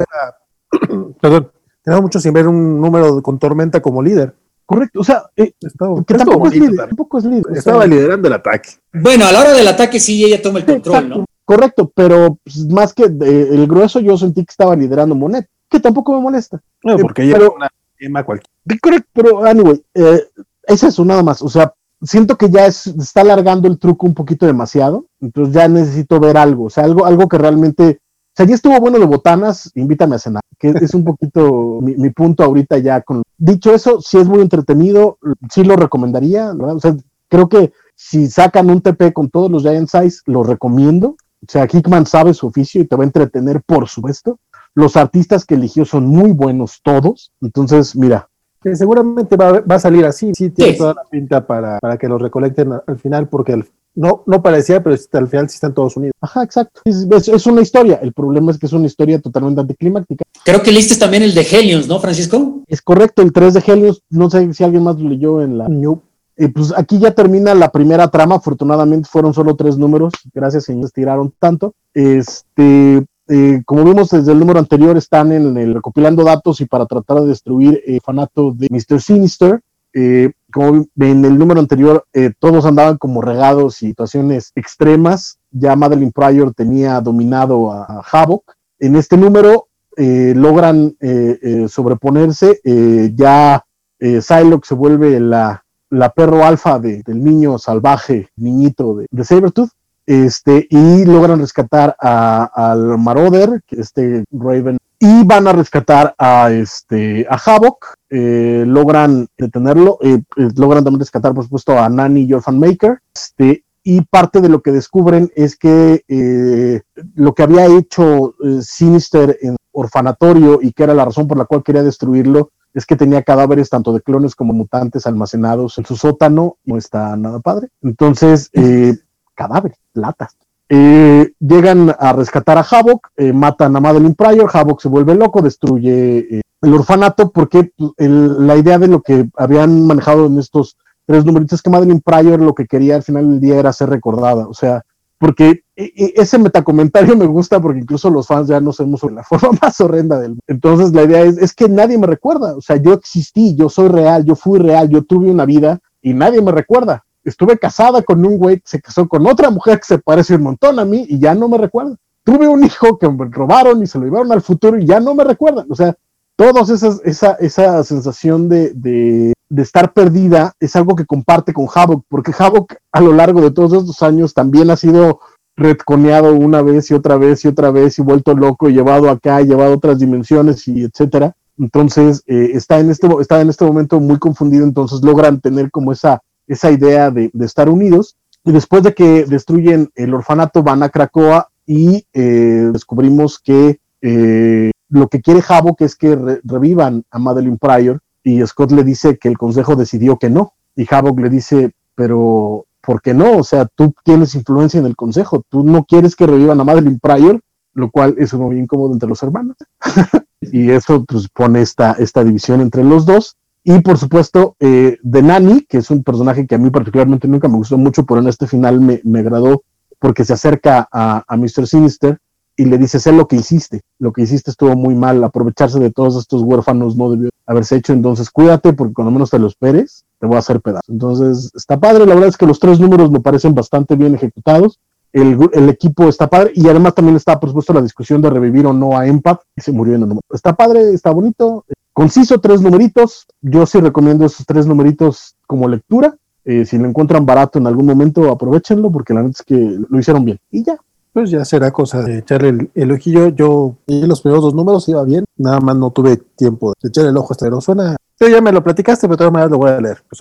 Perdón, tenemos mucho sin ver un número con Tormenta como líder. Correcto, o sea, eh, que tampoco, es líder, tampoco es líder. Estaba liderando el ataque. Bueno, a la hora del ataque sí ella toma el control, ¿no? Correcto, pero pues, más que el grueso yo sentí que estaba liderando Monet, que tampoco me molesta. No, porque ella era una tema cualquiera. Correcto, pero anyway, eh, es eso nada más, o sea, siento que ya está alargando el truco un poquito demasiado, entonces ya necesito ver algo, o sea, algo, algo que realmente o sea, ya estuvo bueno de botanas, invítame a cenar, que es un poquito mi, punto ahorita ya con... Dicho eso, si es muy entretenido, sí lo recomendaría, ¿verdad? O sea, creo que si sacan un TP con todos los Giant Size, lo recomiendo. O sea, Hickman sabe su oficio y te va a entretener, por supuesto. Los artistas que eligió son muy buenos todos. Entonces, mira, seguramente va, a salir así, sí tiene toda la pinta para, para que lo recolecten al final, porque el, no, no parecía, pero al final sí están todos unidos. Ajá, exacto. Es, una historia. El problema es que es una historia totalmente anticlimática. Creo que listes también el de Helios, ¿no, Francisco? Es correcto, el 3 de Helios. No sé si alguien más lo leyó en la New. Eh, pues aquí ya termina la primera trama. Afortunadamente fueron solo tres números. Gracias, señores, tiraron tanto. Este, eh, como vimos desde el número anterior, están en el recopilando datos y para tratar de destruir el fanato de Mr. Sinister. Eh, como en el número anterior, eh, todos andaban como regados y situaciones extremas. Ya Madeline Pryor tenía dominado a, Havoc. En este número eh, logran sobreponerse. ya Psylocke se vuelve la, perro alfa del niño salvaje, niñito de, de Sabertooth. Este, y logran rescatar al Marauder, este Raven y van a rescatar a este a Havoc, eh, logran detenerlo, eh, eh, logran también rescatar por supuesto a Nani y Orphan Maker, este, y parte de lo que descubren es que lo que había hecho Sinister en orfanatorio y que era la razón por la cual quería destruirlo es que tenía cadáveres tanto de clones como mutantes almacenados en su sótano, no está nada padre. Entonces, cadáveres latas. Eh, llegan a rescatar a Havok, eh, matan a Madeline Pryor, Havok se vuelve loco, destruye eh, el orfanato porque pues, la idea de lo que habían manejado en estos tres numeritos es que Madeline Pryor lo que quería al final del día era ser recordada, o sea, porque ese metacomentario me gusta porque incluso los fans ya no sabemos sobre la forma más horrenda del entonces la idea es, es que nadie me recuerda, o sea, yo existí, yo soy real, yo fui real, yo tuve una vida y nadie me recuerda, estuve casada con un güey que se casó con otra mujer que se parece un montón a mí y ya no me recuerda. Tuve un hijo que me robaron y se lo llevaron al futuro y ya no me recuerdan. O sea, todos esas, esa, esa sensación de, de, estar perdida es algo que comparte con Havok, porque Havok a lo largo de todos estos años también ha sido retconeado una vez y otra vez y otra vez y vuelto loco y llevado acá, llevado a otras dimensiones y etcétera. Entonces eh, está, en este, está en este momento muy confundido, entonces logran tener como esa esa idea de, estar unidos. Y después de que destruyen el orfanato, van a Cracoa y eh, descubrimos que eh, lo que quiere Havok es que revivan a Madeline Pryor y Scott le dice que el consejo decidió que no. Y Havok le dice, pero ¿por qué no? O sea, tú tienes influencia en el consejo, tú no quieres que revivan a Madeline Pryor, lo cual es muy incómodo entre los hermanos. y eso pues, pone esta división entre los dos. Y por supuesto, eh, The Nanny, que es un personaje que a mí particularmente nunca me gustó mucho, pero en este final me, me agradó porque se acerca a, a Mr. Sinister y le dice, sé lo que hiciste, lo que hiciste estuvo muy mal, aprovecharse de todos estos huérfanos no debió haberse hecho, entonces cuídate porque cuando menos te lo esperes, te voy a hacer pedazo. Entonces está padre, la verdad es que los tres números me parecen bastante bien ejecutados, el, el, equipo está padre. Y además también está por supuesto la discusión de revivir o no a Empath, que se murió en el número. Está padre, está bonito, Conciso, tres numeritos. Yo sí recomiendo esos tres numeritos como lectura. Eh, si lo encuentran barato en algún momento, aprovechenlo porque la verdad es que lo hicieron bien. Y ya. Pues ya será cosa de echarle el, ojillo. Yo en los primeros dos números iba bien, nada más no tuve tiempo de echarle el ojo hasta no suena. Yo ya me lo platicaste, pero de todas maneras lo voy a leer. Pues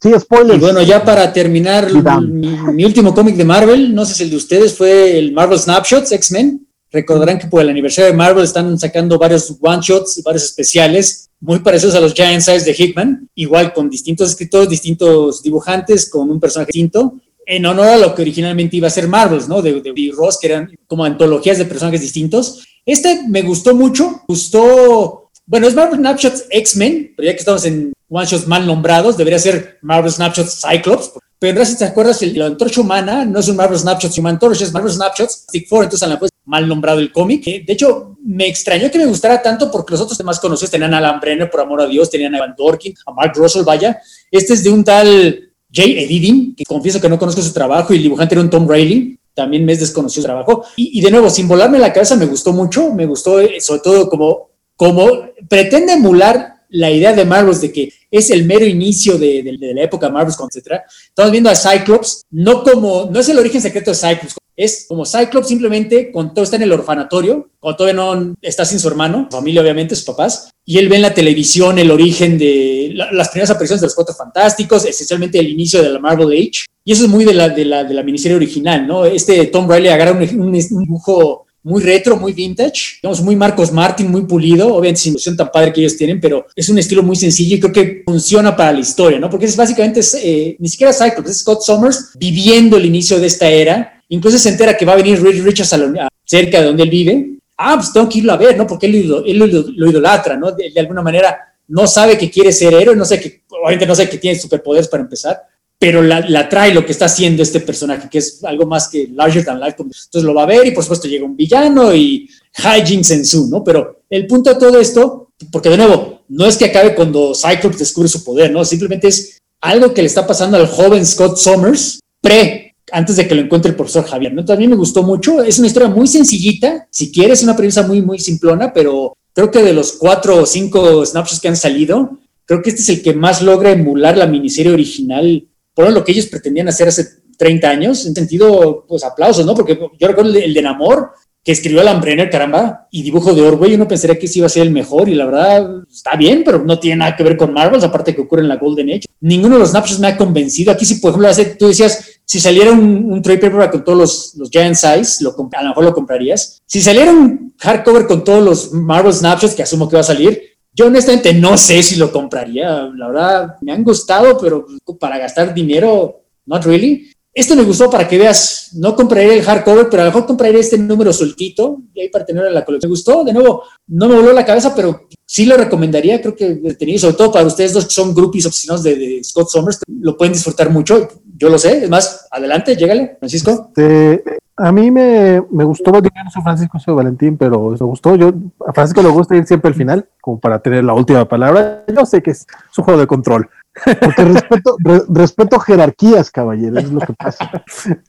sí, spoilers. Y bueno, ya para terminar, mi, mi, último cómic de Marvel, no sé si el de ustedes fue el Marvel Snapshots, X-Men. Recordarán que por el aniversario de Marvel están sacando varios one-shots, varios especiales, muy parecidos a los Giant Size de Hickman, igual con distintos escritores, distintos dibujantes, con un personaje distinto, en honor a lo que originalmente iba a ser Marvels, ¿no? De, de, Ross, que eran como antologías de personajes distintos. Este me gustó mucho, gustó, bueno, es Marvel Snapshots X-Men, pero ya que estamos en one-shots mal nombrados, debería ser Marvel Snapshots Cyclops, pero en si te acuerdas, la antorcha humana no es un Marvel Snapshots Human Torch, es Marvel Snapshots Stick Four, entonces a la pues mal nombrado el cómic. De hecho, me extrañó que me gustara tanto porque los otros demás conocidos tenían a Alan Brenner, por amor a Dios, tenían a Evan Dorkin, a Mark Russell, vaya. Este es de un tal Jay Edidin, que confieso que no conozco su trabajo, y el dibujante era un Tom Riley, también me es desconocido su trabajo. Y, de nuevo, sin volarme la cabeza, me gustó mucho, me gustó eh, sobre todo como, como pretende emular la idea de Marvel de que es el mero inicio de, la época Marvel, etc. Estamos viendo a Cyclops, no como, no es el origen secreto de Cyclops, es como Cyclops simplemente cuando está en el orfanatorio, cuando todavía no está sin su hermano, familia obviamente, sus papás, y él ve en la televisión el origen de las primeras apariciones de los Cuatro Fantásticos, esencialmente el inicio de la Marvel Age, y eso es muy de la miniserie original, ¿no? Este Tom Riley agarra un, un dibujo muy retro, muy vintage, digamos, muy Marcos Martin, muy pulido, obviamente sin ilusión tan padre que ellos tienen, pero es un estilo muy sencillo y creo que funciona para la historia, ¿no? Porque es básicamente, eh, ni siquiera Cyclops, es Scott Summers viviendo el inicio de esta era, incluso se entera que va a venir Reed Richards a cerca de donde él vive, ah, pues tengo que irlo a ver, ¿no? Porque él, lo, idolatra, ¿no? De, de, alguna manera no sabe que quiere ser héroe, no sé que, obviamente no sé que tiene superpoderes para empezar, pero la, trae lo que está haciendo este personaje, que es algo más que larger than life. Entonces lo va a ver y por supuesto llega un villano y hijinks en su, ¿no? Pero el punto de todo esto, porque de nuevo, no es que acabe cuando Cyclops descubre su poder, ¿no? Simplemente es algo que le está pasando al joven Scott Summers pre, antes de que lo encuentre el profesor Javier, ¿no? Mí me gustó mucho, es una historia muy sencillita, si quieres, una premisa muy, muy simplona, pero creo que de los cuatro o cinco snapshots que han salido, creo que este es el que más logra emular la miniserie original por lo que ellos pretendían hacer hace 30 años, en sentido, pues aplausos, ¿no? Porque yo recuerdo el de Namor, que escribió Alan Brenner, caramba, y dibujo de Orwell, uno pensaría que ese iba a ser el mejor, y la verdad está bien, pero no tiene nada que ver con Marvels, aparte que ocurre en la Golden Age. Ninguno de los snapshots me ha convencido. Aquí, si por ejemplo, tú decías, si saliera un, un trade paper con todos los, los Giant Size, lo, a lo mejor lo comprarías. Si saliera un hardcover con todos los Marvel snapshots, que asumo que va a salir, yo honestamente no sé si lo compraría. La verdad, me han gustado, pero para gastar dinero, not really. Este me gustó para que veas, no compraré el hardcover, pero a lo mejor compraré este número sueltito y ahí para tener la colección. Me gustó, de nuevo, no me voló la cabeza, pero sí lo recomendaría, creo que tenido, sobre todo para ustedes dos que son groupies obsesivos de, Scott Summers, lo pueden disfrutar mucho, yo lo sé, es más, adelante, llégale, Francisco. Este, a mí me, me gustó, no soy Francisco, soy Valentín, pero me gustó, yo, a Francisco le gusta ir siempre al final, como para tener la última palabra, yo sé que es, un juego de control, porque respeto, respeto jerarquías, caballero, es lo que pasa.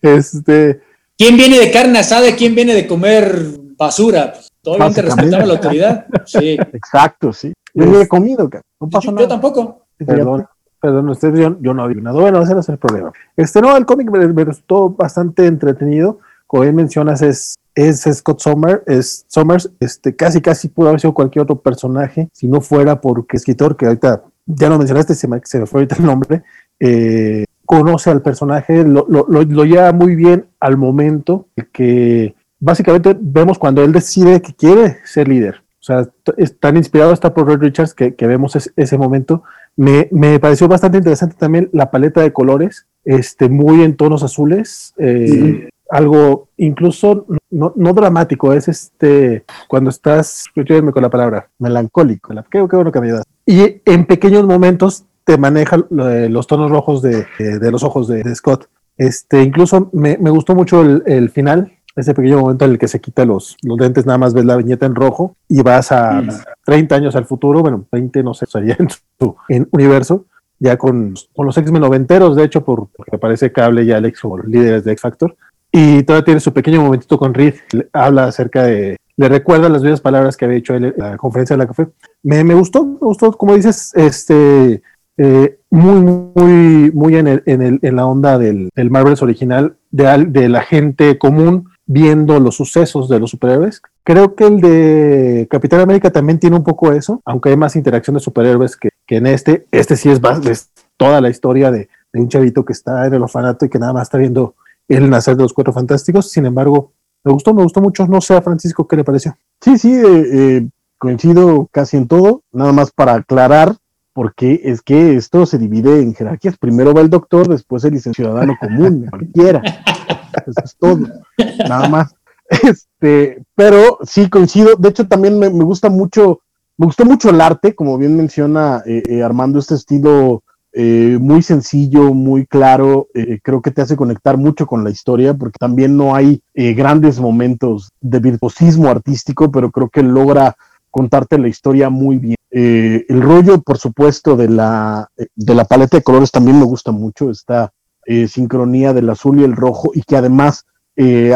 Este. ¿Quién viene de carne asada quién viene de comer basura? Obviamente respetamos la autoridad. Sí. Exacto, sí. Yo no he comido, no pasa nada. Yo tampoco. Perdón, perdón, usted, yo, yo no nada. Bueno, ese no es el problema. Este, no, el cómic me, resultó bastante entretenido. Como bien mencionas, es, es Scott Somers, es Somers, este, casi, casi pudo haber sido cualquier otro personaje, si no fuera porque escritor, que ahorita ya lo mencionaste, se me, se me fue ahorita el nombre, eh, conoce al personaje, lo, lo, lo, lleva muy bien al momento que básicamente vemos cuando él decide que quiere ser líder. O sea, es tan inspirado está por Red Richards que, que vemos ese momento. Me, me, pareció bastante interesante también la paleta de colores, este, muy en tonos azules. Eh, algo incluso no, no, dramático, es este, cuando estás, ayúdenme con la palabra, melancólico, qué, bueno que me ayudas. Y en pequeños momentos te maneja los tonos rojos de, de los ojos de, Scott. Este, incluso me, me gustó mucho el, el, final, ese pequeño momento en el que se quita los, los dentes, nada más ves la viñeta en rojo y vas a 30 años al futuro, bueno, 20 no sé, sería en su en universo, ya con, con los X-Men noventeros, de hecho, por, porque aparece Cable y Alex o líderes de X-Factor. Y todavía tiene su pequeño momentito con Reed, habla acerca de, le recuerda las bellas palabras que había hecho él en la conferencia de la café. Me, gustó, me gustó, como dices, este, eh, muy, muy, muy en, el, en, el, en la onda del, Marvels original, de, la gente común viendo los sucesos de los superhéroes. Creo que el de Capitán América también tiene un poco eso, aunque hay más interacción de superhéroes que, que en este. Este sí es, es toda la historia de, de, un chavito que está en el orfanato y que nada más está viendo el nacer de los cuatro fantásticos. Sin embargo, me gustó, me gustó mucho. No sé a Francisco qué le pareció. Sí, sí, eh, eh, coincido casi en todo. Nada más para aclarar, porque es que esto se divide en jerarquías. Primero va el doctor, después el ciudadano común, cualquiera. Eso es todo. Nada más. Este, pero sí coincido. De hecho, también me, gusta mucho, me gustó mucho el arte, como bien menciona eh, Armando, este estilo eh, muy sencillo, muy claro, eh, creo que te hace conectar mucho con la historia, porque también no hay eh, grandes momentos de virtuosismo artístico, pero creo que logra contarte la historia muy bien. el rollo, por supuesto, de la, de la paleta de colores también me gusta mucho, esta sincronía del azul y el rojo, y que además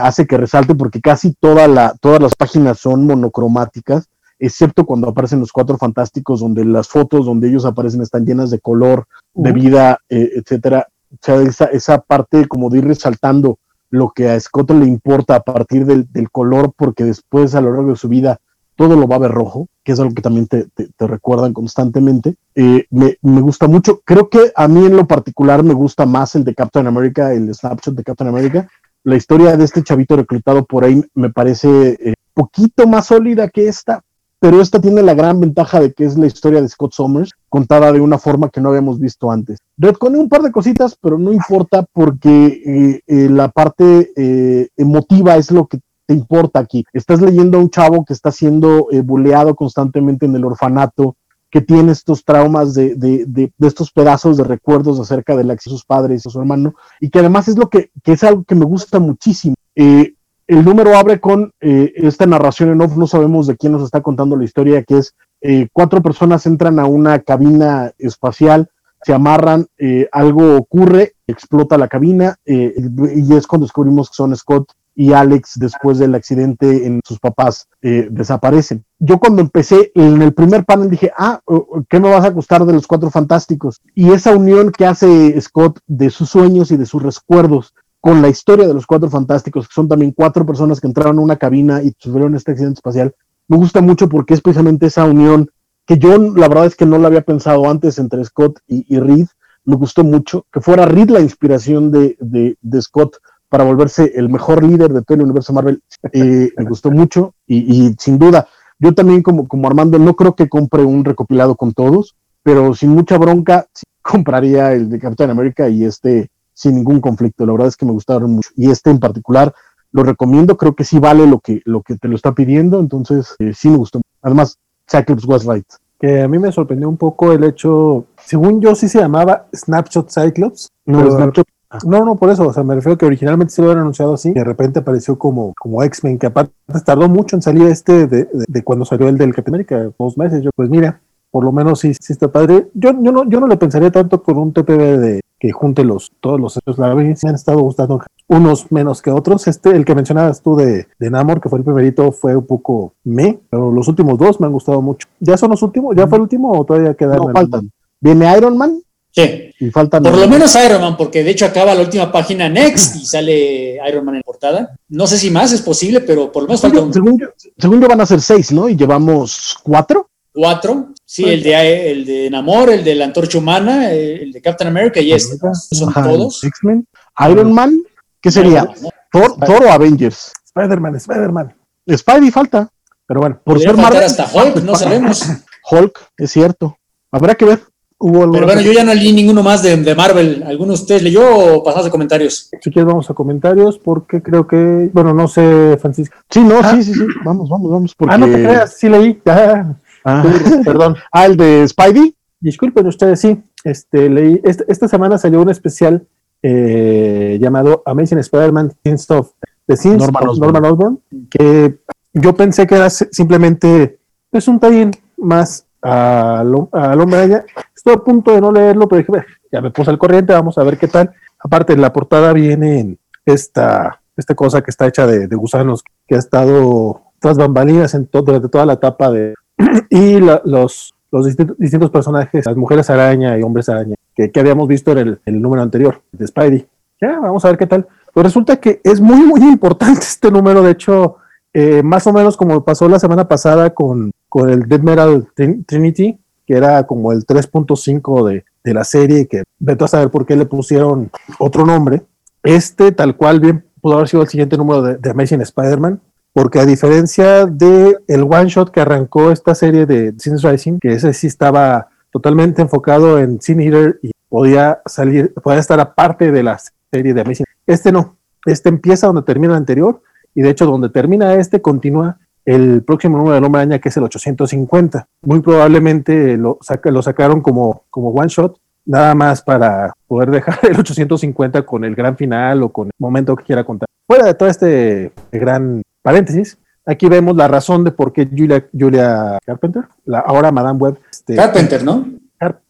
hace que resalte, porque casi toda la, todas las páginas son monocromáticas, excepto cuando aparecen los cuatro fantásticos, donde las fotos donde ellos aparecen están llenas de color, de vida, eh, etcétera. O sea, esa, esa parte como de ir resaltando lo que a Scott le importa a partir del, color, porque después a lo largo de su vida todo lo va a ver rojo, que es algo que también te, recuerdan constantemente. Eh, me, gusta mucho. Creo que a mí en lo particular me gusta más el de Captain America, el snapshot de Captain America. La historia de este chavito reclutado por ahí me parece eh, poquito más sólida que esta, pero esta tiene la gran ventaja de que es la historia de Scott Summers, contada de una forma que no habíamos visto antes. Retconé un par de cositas, pero no importa porque eh, eh, la parte eh, emotiva es lo que te importa aquí. Estás leyendo a un chavo que está siendo buleado constantemente en el orfanato, que tiene estos traumas de, de, de, de, estos pedazos de recuerdos acerca de la de sus padres y su hermano, y que además es lo que, que es algo que me gusta muchísimo. Eh, el número abre con eh, esta narración en off, no sabemos de quién nos está contando la historia, que es eh, cuatro personas entran a una cabina espacial, se amarran, eh, algo ocurre, explota la cabina y es cuando descubrimos que son Scott y Alex después del accidente en sus papás desaparecen. Yo cuando empecé en el primer panel dije, ah, ¿qué me vas a gustar de los cuatro fantásticos? Y esa unión que hace Scott de sus sueños y de sus recuerdos con la historia de los cuatro fantásticos, que son también cuatro personas que entraron a una cabina y sufrieron este accidente espacial, me gusta mucho porque es precisamente esa unión que yo la verdad es que no la había pensado antes entre Scott y, Reed, me gustó mucho, que fuera Reed la inspiración de, de, Scott para volverse el mejor líder de todo el universo Marvel, eh, me gustó mucho y, sin duda, yo también como, como Armando no creo que compre un recopilado con todos, pero sin mucha bronca compraría el de Captain America y este sin ningún conflicto. La verdad es que me gustaron mucho. Y este en particular lo recomiendo, creo que sí vale lo que, lo que te lo está pidiendo, entonces eh, sí me gustó. Además, Cyclops was right. Que a mí me sorprendió un poco el hecho, según yo sí se llamaba Snapshot Cyclops. No, Snapshot no, no, por eso, o sea, me refiero que originalmente se lo habían anunciado así, y de repente apareció como, como X-Men, que aparte tardó mucho en salir este de, de, cuando salió el del Capitán América, dos meses. Yo, pues mira, por lo menos sí, sí está padre. Yo, yo no, yo no le pensaría tanto con un TPB de que junte los, todos los hechos. La me han estado gustando unos menos que otros. Este, el que mencionabas tú de, de Namor, que fue el primerito, fue un poco me, pero los últimos dos me han gustado mucho. ¿Ya son los últimos? ¿Ya fue el último o todavía quedan? No, faltan. Viene Iron Man, Sí. Y faltan Por lo menos Iron Man, porque de hecho acaba la última página Next y sale Iron Man en portada. No sé si más es posible, pero por lo menos falta según, yo, según yo van a ser seis, ¿no? Y llevamos cuatro. Cuatro. Sí, el de, el de Namor, el de la Antorcha Humana, el de Captain America y este. Son todos. X-Men. Iron Man, ¿qué sería? Thor, o Avengers. Spider-Man, Spider-Man. Spidey falta. Pero bueno, por ser Marvel. hasta Hulk, no sabemos. Hulk, es cierto. Habrá que ver. Pero bueno, yo ya no leí ninguno más de, de Marvel. ¿Alguno de ustedes leyó o pasamos a comentarios? Si quieres, vamos a comentarios, porque creo que, bueno, no sé, Francisco. Sí, no, sí, sí, sí. Vamos, vamos, vamos. Ah, no te creas, sí leí. Ah, ah. Perdón. Ah, el de Spidey. Disculpen ustedes, sí. Este, leí, este, esta semana salió un especial eh, llamado Amazing Spider-Man Scenes of the Scenes Norman, Norman Osborn, que yo pensé que era simplemente es pues, un tie más al, hombre allá. Estoy a punto de no leerlo, pero dije, ya me puse al corriente, vamos a ver qué tal. Aparte, en la portada viene esta, esta cosa que está hecha de, gusanos, que ha estado tras bambalinas en durante toda la etapa de... y los, los distintos, personajes, las mujeres araña y hombres araña, que, que habíamos visto en el, número anterior de Spidey. Ya, vamos a ver qué tal. Pues resulta que es muy, muy importante este número. De hecho, eh, más o menos como pasó la semana pasada con, con el Dead Metal Trinity, que era como el 3.5 de, de, la serie, que vete a saber por qué le pusieron otro nombre. Este, tal cual, bien pudo haber sido el siguiente número de, Amazing Spider-Man, porque a diferencia de el one shot que arrancó esta serie de Sin Rising, que ese sí estaba totalmente enfocado en Sin Eater y podía salir, podía estar aparte de la serie de Amazing. Este no, este empieza donde termina el anterior y de hecho donde termina este continúa el próximo número de Hombre Araña que es el 850. Muy probablemente lo, lo sacaron como, como one shot, nada más para poder dejar el 850 con el gran final o con el momento que quiera contar. Fuera de todo este gran paréntesis, aquí vemos la razón de por qué Julia, Julia Carpenter, la ahora Madame Web. Este, Carpenter, ¿no?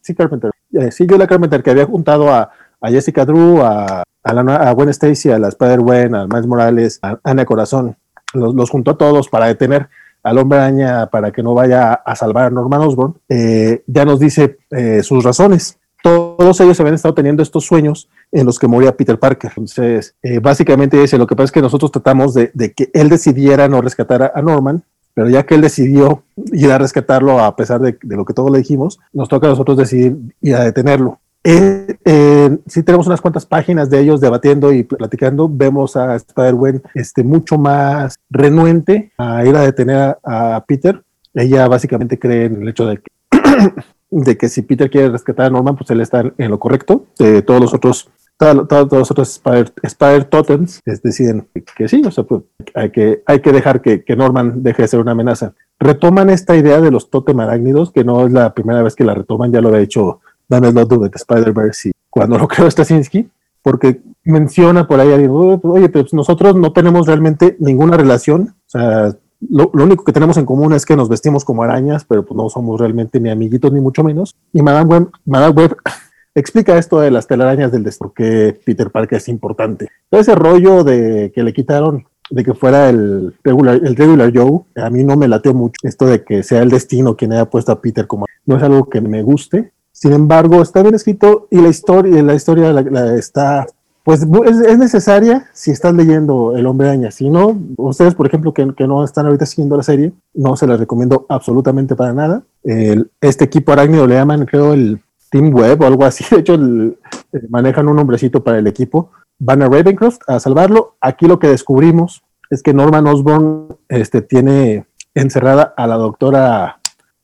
sí, Carpenter. Eh, sí, Julia Carpenter, que había juntado a, a Jessica Drew, a, a, la, a Gwen Stacy, a la Spider-Gwen, a Miles Morales, a Ana Corazón. Los, juntó a todos para detener al hombre araña para que no vaya a salvar a Norman Osborn. Eh, ya nos dice eh, sus razones. Todos ellos habían estado teniendo estos sueños en los que moría Peter Parker. Entonces, eh, básicamente dice, lo que pasa es que nosotros tratamos de, que él decidiera no rescatar a, Norman, pero ya que él decidió ir a rescatarlo a pesar de, lo que todos le dijimos, nos toca a nosotros decidir ir a detenerlo. Eh, eh, sí tenemos unas cuantas páginas de ellos debatiendo y platicando. Vemos a Spider-Man este, mucho más renuente a ir a detener a, Peter. Ella básicamente cree en el hecho de que, de que si Peter quiere rescatar a Norman, pues él está en lo correcto. de todos los otros todos, los otros Spider, Spider Totems deciden que, sí, o sea, pues, hay, que, dejar que, Norman deje de ser una amenaza. Retoman esta idea de los totem arácnidos, que no es la primera vez que la retoman, ya lo había hecho Dan Slott de Spider-Verse y cuando lo creó Straczynski, porque menciona por ahí, oye, pero pues nosotros no tenemos realmente ninguna relación, o sea, lo, único que tenemos en común es que nos vestimos como arañas, pero pues no somos realmente ni amiguitos ni mucho menos. Y Madame Web, Madame Web explica esto de las telarañas del destino, que Peter Parker es importante. Ese rollo de que le quitaron de que fuera el regular, el regular Joe, a mí no me lateó mucho esto de que sea el destino quien haya puesto a Peter como no es algo que me guste, sin embargo, está bien escrito y la historia, la historia está, pues es, necesaria si están leyendo El Hombre Araña. Si no, ustedes, por ejemplo, que, no están ahorita siguiendo la serie, no se la recomiendo absolutamente para nada. este equipo arácnido le llaman, creo, el Team Web o algo así. De hecho, manejan un nombrecito para el equipo. Van a Ravencroft a salvarlo. Aquí lo que descubrimos es que Norman Osborn este, tiene encerrada a la doctora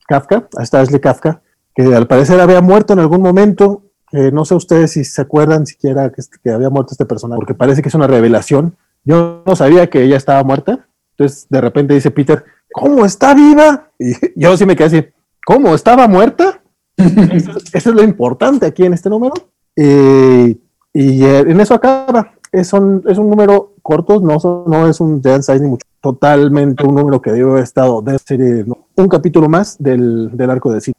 Kafka, a Ashley Kafka, que al parecer había muerto en algún momento, que no sé ustedes si se acuerdan siquiera que, había muerto este personaje, porque parece que es una revelación. Yo no sabía que ella estaba muerta, entonces de repente dice Peter, ¿cómo está viva? Y yo sí me quedé así, ¿cómo estaba muerta? eso, es lo importante aquí en este número. Eh, y eh, en eso acaba. Es un, es un número corto, no, no es un dance size ni mucho. Totalmente un número que debe haber estado de serie, un capítulo más del, del arco de cine.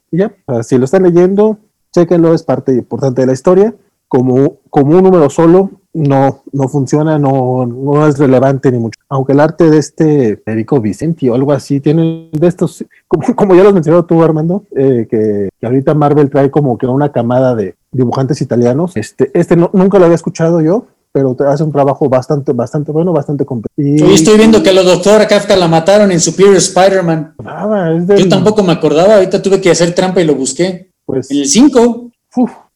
Si lo están leyendo, chequenlo, es parte importante de la historia. Como, como un número solo, no, no funciona, no, no es relevante ni mucho. Aunque el arte de este Federico Vicenti o algo así tiene de estos, como, como ya lo has mencionado tú, Armando, eh, que, ahorita Marvel trae como que una camada de dibujantes italianos. Este, este nunca lo había escuchado yo, pero hace un trabajo bastante, bastante bueno, bastante completo. Y estoy viendo que a los doctor Kafka la mataron en Superior Spider-Man. Yo tampoco me acordaba, ahorita tuve que hacer trampa y lo busqué. Pues, en el 5.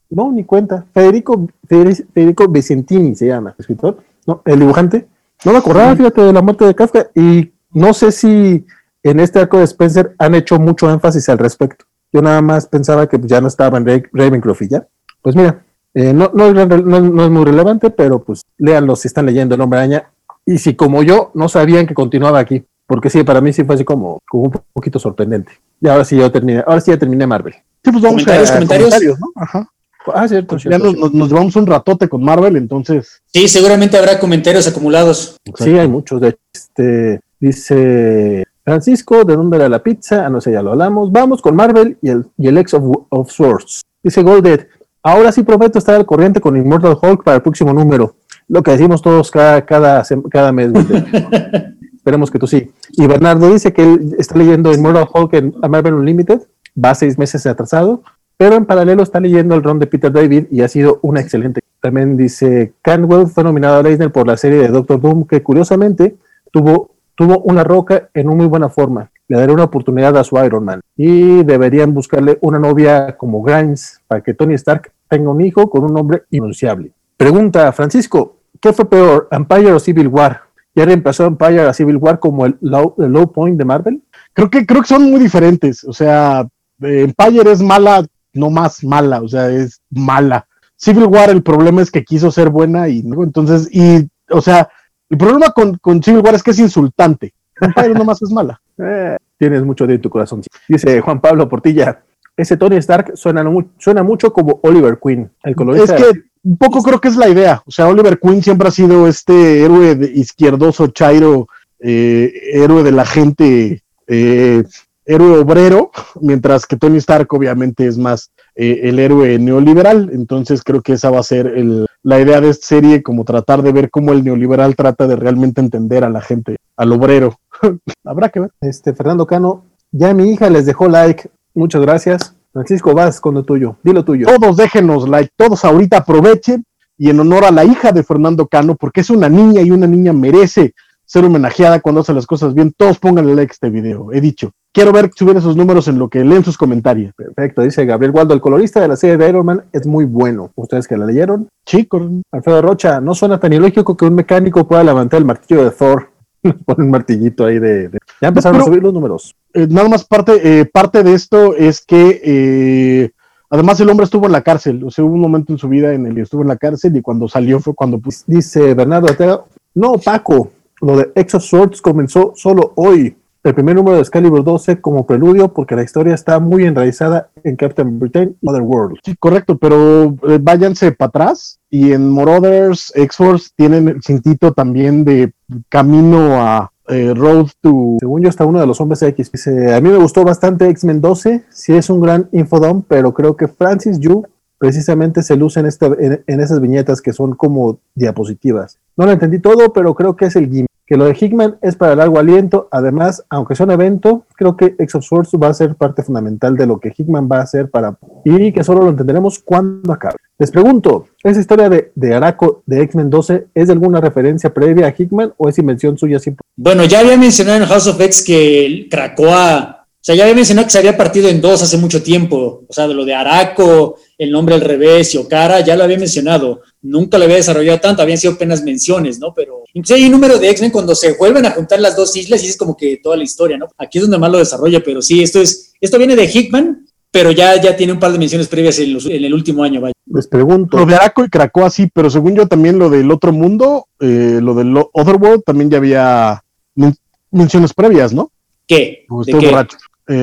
No, ni cuenta. Federico, Federico Vicentini se llama, escritor. No, el dibujante. No me acordaba, fíjate, de la muerte de Kafka. Y no sé si en este arco de Spencer han hecho mucho énfasis al respecto. Yo nada más pensaba que ya no estaba en Ravencroft y ya. Pues mira, eh, no, no, no, es muy relevante, pero pues léanlo si están leyendo El Hombre Araña. Y si como yo no sabían que continuaba aquí, porque sí, para mí sí fue así como, como un poquito sorprendente. Y ahora sí yo terminé, ahora sí ya terminé Marvel. Sí, pues vamos ¿Comentarios, a, comentarios? ¿no? Ajá. Ah, cierto, Ya nos, nos, llevamos un ratote con Marvel, entonces. Sí, seguramente habrá comentarios acumulados. Sí, hay muchos. De este, dice Francisco, ¿de dónde era la pizza? Ah, no sé, ya lo hablamos. Vamos con Marvel y el, y el X of, Swords. Dice Golded, ahora sí prometo estar al corriente con Immortal Hulk para el próximo número. Lo que decimos todos cada, cada, cada mes. Esperemos que tú sí. Y Bernardo dice que él está leyendo Immortal Hulk en Marvel Unlimited. Va seis meses atrasado pero en paralelo está leyendo el ron de Peter David y ha sido una excelente. También dice, Canwell fue nominado a Leisner por la serie de Doctor Doom, que curiosamente tuvo, tuvo una roca en una muy buena forma. Le daré una oportunidad a su Iron Man. Y deberían buscarle una novia como Grimes para que Tony Stark tenga un hijo con un nombre inunciable. Pregunta, Francisco, ¿qué fue peor, Empire o Civil War? ¿Ya reemplazó Empire a Civil War como el low, el low point de Marvel? Creo que, creo que son muy diferentes. O sea, Empire es mala no más mala, o sea, es mala. Civil War, el problema es que quiso ser buena y no, entonces, y, o sea, el problema con, Civil War es que es insultante. Pero nomás es mala. Eh, tienes mucho de tu corazón. Dice Juan Pablo Portilla, ese Tony Stark suena, suena mucho como Oliver Queen, el colorista. Es que un poco creo que es la idea. O sea, Oliver Queen siempre ha sido este héroe de izquierdoso, chairo, eh, héroe de la gente eh, héroe obrero, mientras que Tony Stark obviamente es más eh, el héroe neoliberal. Entonces creo que esa va a ser la idea de esta serie, como tratar de ver cómo el neoliberal trata de realmente entender a la gente, al obrero. Habrá que ver. Este Fernando Cano, ya mi hija les dejó like. Muchas gracias. Francisco, vas con lo tuyo. Dilo tuyo. Todos déjenos like, todos ahorita aprovechen y en honor a la hija de Fernando Cano, porque es una niña y una niña merece ser homenajeada cuando hace las cosas bien. Todos pónganle like a este video, he dicho. Quiero ver subir esos números en lo que leen sus comentarios. Perfecto, dice Gabriel Waldo, el colorista de la serie de Iron Man es muy bueno. ¿Ustedes que la leyeron? Sí, Alfredo Rocha, no suena tan ilógico que un mecánico pueda levantar el martillo de Thor. Pone un martillito ahí de. Ya empezaron a subir los números. Eh, nada más parte, eh, parte de esto es que eh, además el hombre estuvo en la cárcel. O sea, hubo un momento en su vida en el que estuvo en la cárcel y cuando salió fue cuando. Dice Bernardo no, Paco, lo de Exo Swords comenzó solo hoy el primer número de Excalibur 12 como preludio porque la historia está muy enraizada en Captain Britain y Other World. Sí, correcto, pero eh, váyanse para atrás y en Marauders, X-Force tienen el cintito también de camino a eh, Road to... Según yo está uno de los hombres X. Dice, a mí me gustó bastante X-Men 12, sí es un gran infodom, pero creo que Francis Yu precisamente se luce en, esta, en, esas viñetas que son como diapositivas. No lo entendí todo, pero creo que es el gimmick que lo de Hickman es para largo aliento. Además, aunque sea un evento, creo que X of Swords va a ser parte fundamental de lo que Hickman va a hacer para. y que solo lo entenderemos cuando acabe. Les pregunto: ¿esa historia de, de Araco de X-Men 12 es de alguna referencia previa a Hickman o es invención suya siempre? Bueno, ya había mencionado en House of X que Krakoa. O sea, ya había mencionado que se había partido en dos hace mucho tiempo. O sea, de lo de Araco, el nombre al revés y Okara, ya lo había mencionado. Nunca lo había desarrollado tanto, habían sido apenas menciones, ¿no? Pero entonces hay un número de X-Men cuando se vuelven a juntar las dos islas y es como que toda la historia, ¿no? Aquí es donde más lo desarrolla, pero sí, esto es, esto viene de Hickman pero ya, ya tiene un par de menciones previas en, el último año. Vaya. Les pregunto. Lo de Araco y Krakoa sí, pero según yo también lo del otro mundo, eh, lo del Otherworld también ya había menciones previas, ¿no? ¿Qué?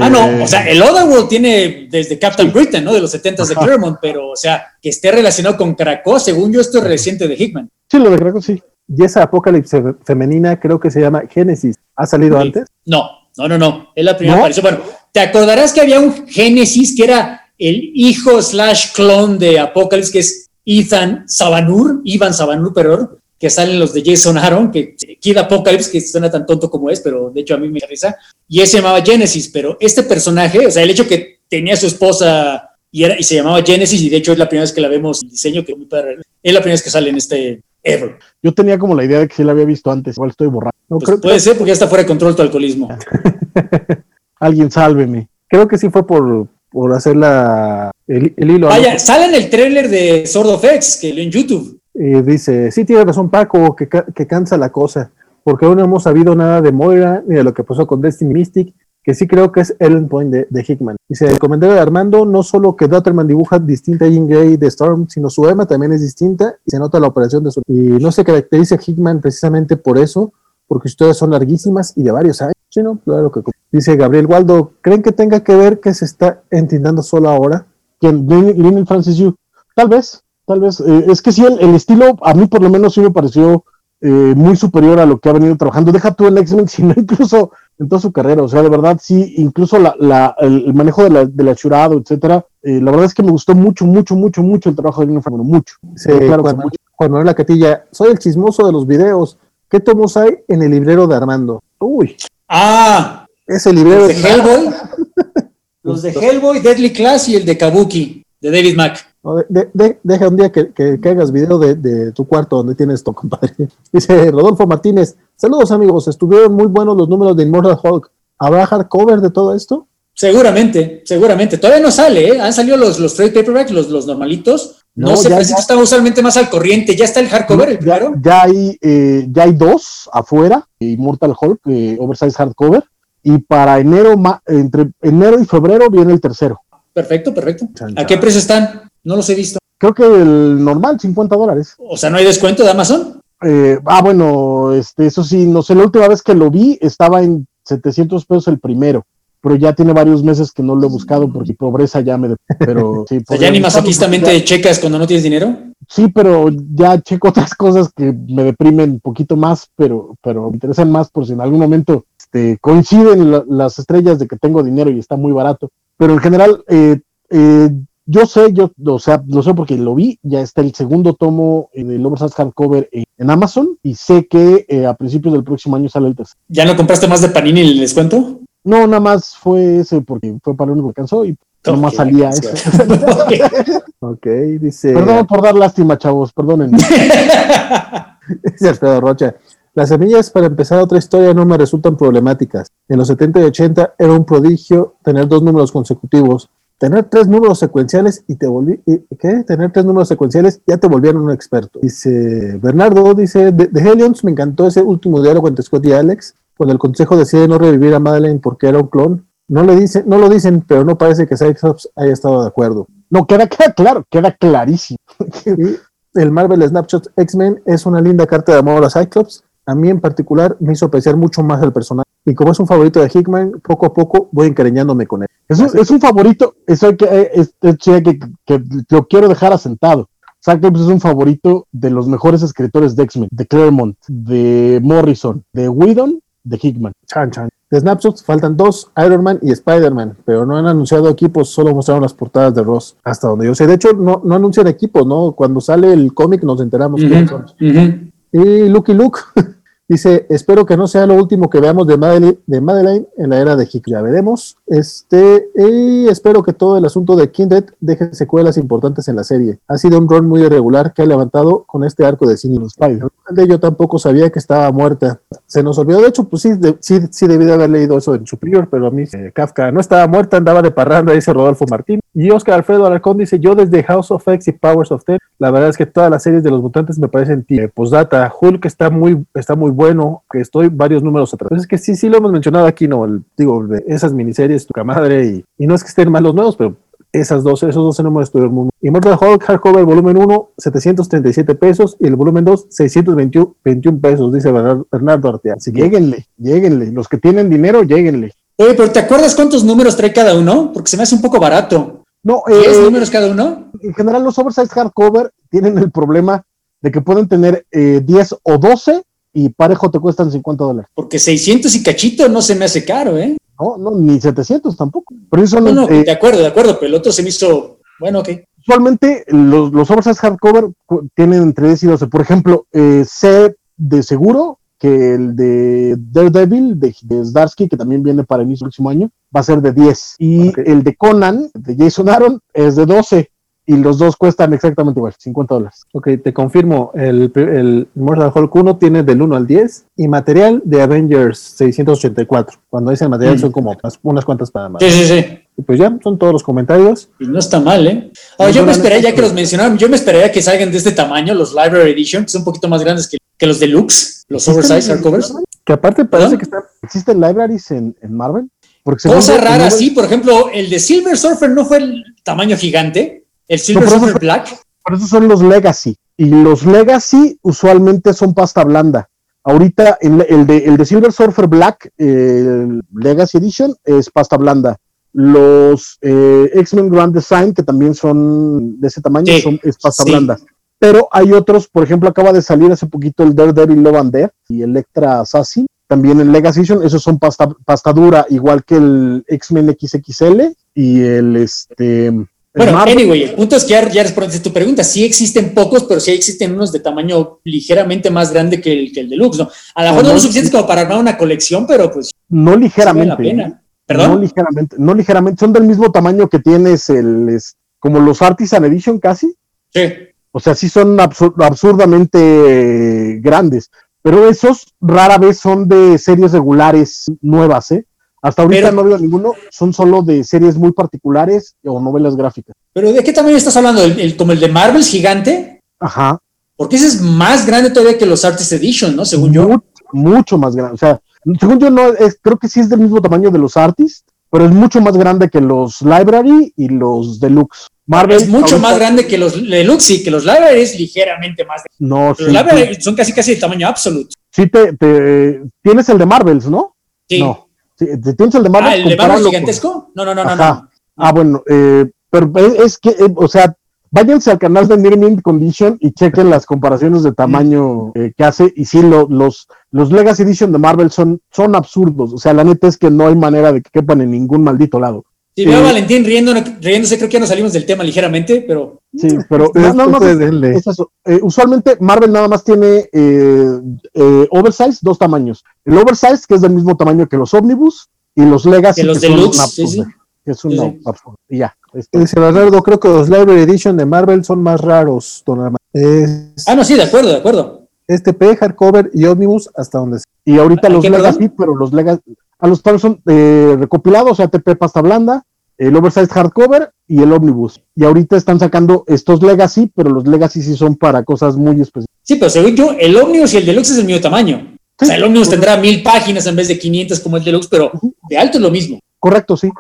Ah, no, o sea, el Otherworld tiene desde Captain Britain, ¿no? De los 70 de Claremont, pero, o sea, que esté relacionado con Krakoa, según yo, esto es reciente de Hickman. Sí, lo de Krakoa sí. Y esa apocalipsis femenina creo que se llama Génesis. ¿Ha salido antes? No, no, no, no. Es la primera aparición. Bueno, te acordarás que había un Génesis que era el hijo slash clon de Apocalipsis, que es Ethan Sabanur, Ivan Sabanur, perdón, que salen los de Jason Aaron, que Kid Apocalypse, que suena tan tonto como es, pero de hecho a mí me risa, y ese se llamaba Genesis, pero este personaje, o sea, el hecho que tenía su esposa y, era, y se llamaba Genesis, y de hecho es la primera vez que la vemos en diseño, que es la primera vez que sale en este Ever. Yo tenía como la idea de que sí la había visto antes, igual estoy borrado. Pues puede ser porque ya está fuera de control tu alcoholismo. Alguien sálveme. Creo que sí fue por, por hacer la, el, hilo. Vaya, sale en el tráiler de Sword of X, que lo en YouTube. Y dice, sí tiene razón Paco, que, que cansa la cosa, porque aún no hemos sabido nada de Moira ni de lo que pasó con Destiny Mystic, que sí creo que es el point de, Hickman. Dice, el comentario de Armando, no solo que Datterman dibuja distinta a Jean Grey de Storm, sino su Emma también es distinta y se nota la operación de su... Y no se caracteriza Hickman precisamente por eso, porque historias son larguísimas y de varios años. Sí, claro que... Dice Gabriel Waldo, ¿creen que tenga que ver que se está entendando solo ahora? ¿Quién? Lynn Francis Yu. Tal vez, tal vez. Eh, es que sí, el, estilo a mí por lo menos sí me pareció eh, muy superior a lo que ha venido trabajando. Deja tú en X-Men, sino incluso en toda su carrera. O sea, de verdad, sí, incluso la, el, manejo de la, de achurado, etcétera. Eh, la verdad es que me gustó mucho, mucho, mucho, mucho el trabajo de Lino mucho. Sí, claro, cuando, mucho. cuando la catilla, soy el chismoso de los videos. ¿Qué tomos hay en el librero de Armando? Uy. Ah, ese librero de Hellboy. los de Hellboy, Deadly Class y el de Kabuki, de David Mack deja un día que, que, hagas video de, tu cuarto donde tienes tu compadre. Dice Rodolfo Martínez, saludos amigos, estuvieron muy buenos los números de Immortal Hulk. ¿Habrá hardcover de todo esto? Seguramente, seguramente. Todavía no sale, ¿eh? Han salido los, los trade paperbacks, los, los normalitos. No, sé, parece que está usualmente más al corriente. ¿Ya está el hardcover, el primero? Ya, hay, eh, ya hay dos afuera, Immortal Hulk, eh, Oversize Hardcover. Y para enero, entre enero y febrero viene el tercero. Perfecto, perfecto. ¿A qué precio están? No los he visto. Creo que el normal, 50 dólares. O sea, ¿no hay descuento de Amazon? Eh, ah, bueno, este, eso sí, no sé, la última vez que lo vi estaba en 700 pesos el primero, pero ya tiene varios meses que no lo he buscado porque pobreza ya me... Pero, sí, o ¿Ya ni masoquistamente checas cuando no tienes dinero? Sí, pero ya checo otras cosas que me deprimen un poquito más, pero, pero me interesan más por si en algún momento este, coinciden las estrellas de que tengo dinero y está muy barato. Pero en general, eh, eh, yo sé, yo, o sea, lo sé porque lo vi, ya está el segundo tomo eh, de Lovers Hardcover en, Amazon y sé que eh, a principios del próximo año sale el tercero. ¿Ya no compraste más de Panini el descuento? No, nada más fue ese porque fue para lo único que alcanzó y okay, nomás salía eso. ok, dice. Perdón por dar lástima, chavos, perdonen. dice Alfredo Rocha. Las semillas para empezar otra historia no me resultan problemáticas. En los 70 y 80 era un prodigio tener dos números consecutivos tener tres números secuenciales y te volví, ¿qué? Tener tres números secuenciales ya te volvieron un experto. Dice Bernardo, dice, de, Helions me encantó ese último diálogo entre Scott y Alex, cuando el consejo decide no revivir a Madeleine porque era un clon. No le dicen, no lo dicen, pero no parece que Cyclops haya estado de acuerdo. No, queda, queda claro, queda clarísimo. el Marvel Snapshot X-Men es una linda carta de amor a Cyclops. A mí en particular me hizo apreciar mucho más el personaje y como es un favorito de Hickman, poco a poco voy encariñándome con él. Es un, es un favorito, eso que, eh, es, que, que, lo quiero dejar asentado. Cyclops es un favorito de los mejores escritores de X-Men, de Claremont, de Morrison, de Whedon, de Hickman. Chan, chan. De Snapshots faltan dos, Iron Man y Spider-Man, pero no han anunciado equipos, solo mostraron las portadas de Ross, hasta donde yo sé. De hecho, no, no anuncian equipos, ¿no? Cuando sale el cómic nos enteramos son. Y Lucky Luke, Dice, espero que no sea lo último que veamos de Madeline, de en la era de Hick. Ya veremos. Este, y espero que todo el asunto de Kindred deje secuelas importantes en la serie. Ha sido un rol muy irregular que ha levantado con este arco de cine. Yo tampoco sabía que estaba muerta. Se nos olvidó, de hecho, pues sí, sí, sí debí de haber leído eso en Superior, pero a mí eh, Kafka no estaba muerta, andaba de parranda, dice Rodolfo Martín. Y Oscar Alfredo Alarcón dice, yo desde House of X y Powers of Ten, la verdad es que todas las series de los mutantes me parecen eh, postdata. Hulk está muy, está muy bueno, que estoy varios números atrás. es que sí, sí lo hemos mencionado aquí, no, digo, esas miniseries, tu camadre, y, y no es que estén mal los nuevos, pero esas dos, esos 12 números estuvieron muy Immortal Hulk Hardcover volumen 1, 737 pesos y el volumen 2, 621 pesos, dice Bernardo Arteaga. Así que lleguenle, lleguenle. Los que tienen dinero, lleguenle. Oye, pero ¿te acuerdas cuántos números trae cada uno? Porque se me hace un poco barato. No, ¿10 eh, números cada uno? En general, los oversized hardcover tienen el problema de que pueden tener eh, 10 o 12 y parejo te cuestan 50 dólares. Porque 600 y cachito no se me hace caro, ¿eh? No, no, ni 700 tampoco. Pero eso no, no, eh, de acuerdo, de acuerdo, pero el otro se me hizo, bueno, ok. Usualmente los, los oversize hardcover tienen entre 10 y 12. Por ejemplo, eh, sé de seguro que el de Daredevil, de, de Zdarsky, que también viene para el próximo año, va a ser de 10. Y el de Conan, de Jason Aaron, es de 12 y los dos cuestan exactamente igual, 50 dólares. Ok, te confirmo, el, el Mortal Hulk 1 tiene del 1 al 10 y material de Avengers 684. Cuando dice material mm. son como unas, cuantas para más. Sí, sí, sí. Y pues ya, son todos los comentarios. Y no está mal, ¿eh? Ahora, yo me esperaría, ya que los mencionaron, yo me esperaría que salgan de este tamaño, los Library Edition, que son un poquito más grandes que, que los Deluxe, los Oversize Hardcovers. Que aparte parece que existen libraries en, en Marvel. Porque Cosa rara, sí, por ejemplo, el de Silver Surfer no fue el tamaño gigante, el Silver Surfer Black. Por eso son los Legacy. Y los Legacy usualmente son pasta blanda. Ahorita el, el, de, el de, Silver Surfer Black, el Legacy Edition, es pasta blanda. Los eh, X-Men Grand Design, que también son de ese tamaño, son, es pasta blanda. Pero hay otros, por ejemplo, acaba de salir hace poquito el Daredevil Love and Death y Electra Assassin, también el Legacy Edition, esos son pasta, pasta dura, igual que el X-Men XXL y el este bueno, anyway, el punto es que ya, ya respondiste tu pregunta. Sí existen pocos, pero sí existen unos de tamaño ligeramente más grande que el, que el deluxe, ¿no? A lo mejor no, lo suficiente como para armar una colección, pero pues. No ligeramente. la pena. ¿eh? ¿Perdón? No ligeramente, no ligeramente. Son del mismo tamaño que tienes el. como los Artisan Edition casi. Sí. O sea, sí son absurdamente grandes. Pero esos rara vez son de series regulares nuevas, ¿eh? Hasta ahorita no veo ninguno, son solo de series muy particulares o novelas gráficas. ¿Pero de qué tamaño estás hablando? ¿El, como el de Marvel gigante? Ajá. Porque ese es más grande todavía que los Artist Edition, ¿no? Según yo. Mucho más grande. O sea, según yo, no es, creo que sí es del mismo tamaño de los Artists, pero es mucho más grande que los Library y los Deluxe. Marvel es mucho más grande que los Deluxe y que los Library es ligeramente más grande. No, los Library son casi casi de tamaño absoluto. Sí, te, tienes el de Marvels, ¿no? Sí. No. ¿Tienes el de Marvel? Ah, ¿el de Marvel gigantesco? No, no, no, no, Ah, bueno, eh, pero es que, eh, o sea, váyanse al canal de Near Condition y chequen las comparaciones de tamaño eh, que hace. Y sí, los, los Legacy Edition de Marvel son, son absurdos. O sea, la neta es que no hay manera de que quepan en ningún maldito lado. Sí, veo a Valentín riendo, riéndose, creo que ya nos salimos del tema ligeramente, pero. Sí, pero no, no, usualmente Marvel nada más tiene eh, eh, oversize, dos tamaños. El oversize, que es del mismo tamaño que los Omnibus, y los Legacy, que los Deluxe, sí, sí. que es un absurdo. Y ya. Este. Dice Bernardo, creo que los Library Edition de Marvel son más raros, don Ah, no, sí, de acuerdo, de acuerdo. Este P, hardcover y Omnibus hasta donde sea. Y ahorita los Legacy, pero los Legacy, a los cuales son eh, recopilados, o sea, TP pasta blanda, el Oversized Hardcover y el Omnibus. Y ahorita están sacando estos Legacy, pero los Legacy sí son para cosas muy específicas. Sí, pero según yo, el Omnibus y el Deluxe es del mismo tamaño. O sea, el Omnibus tendrá mil páginas en vez de 500 como el Deluxe, pero de alto es lo mismo. Correcto, sí.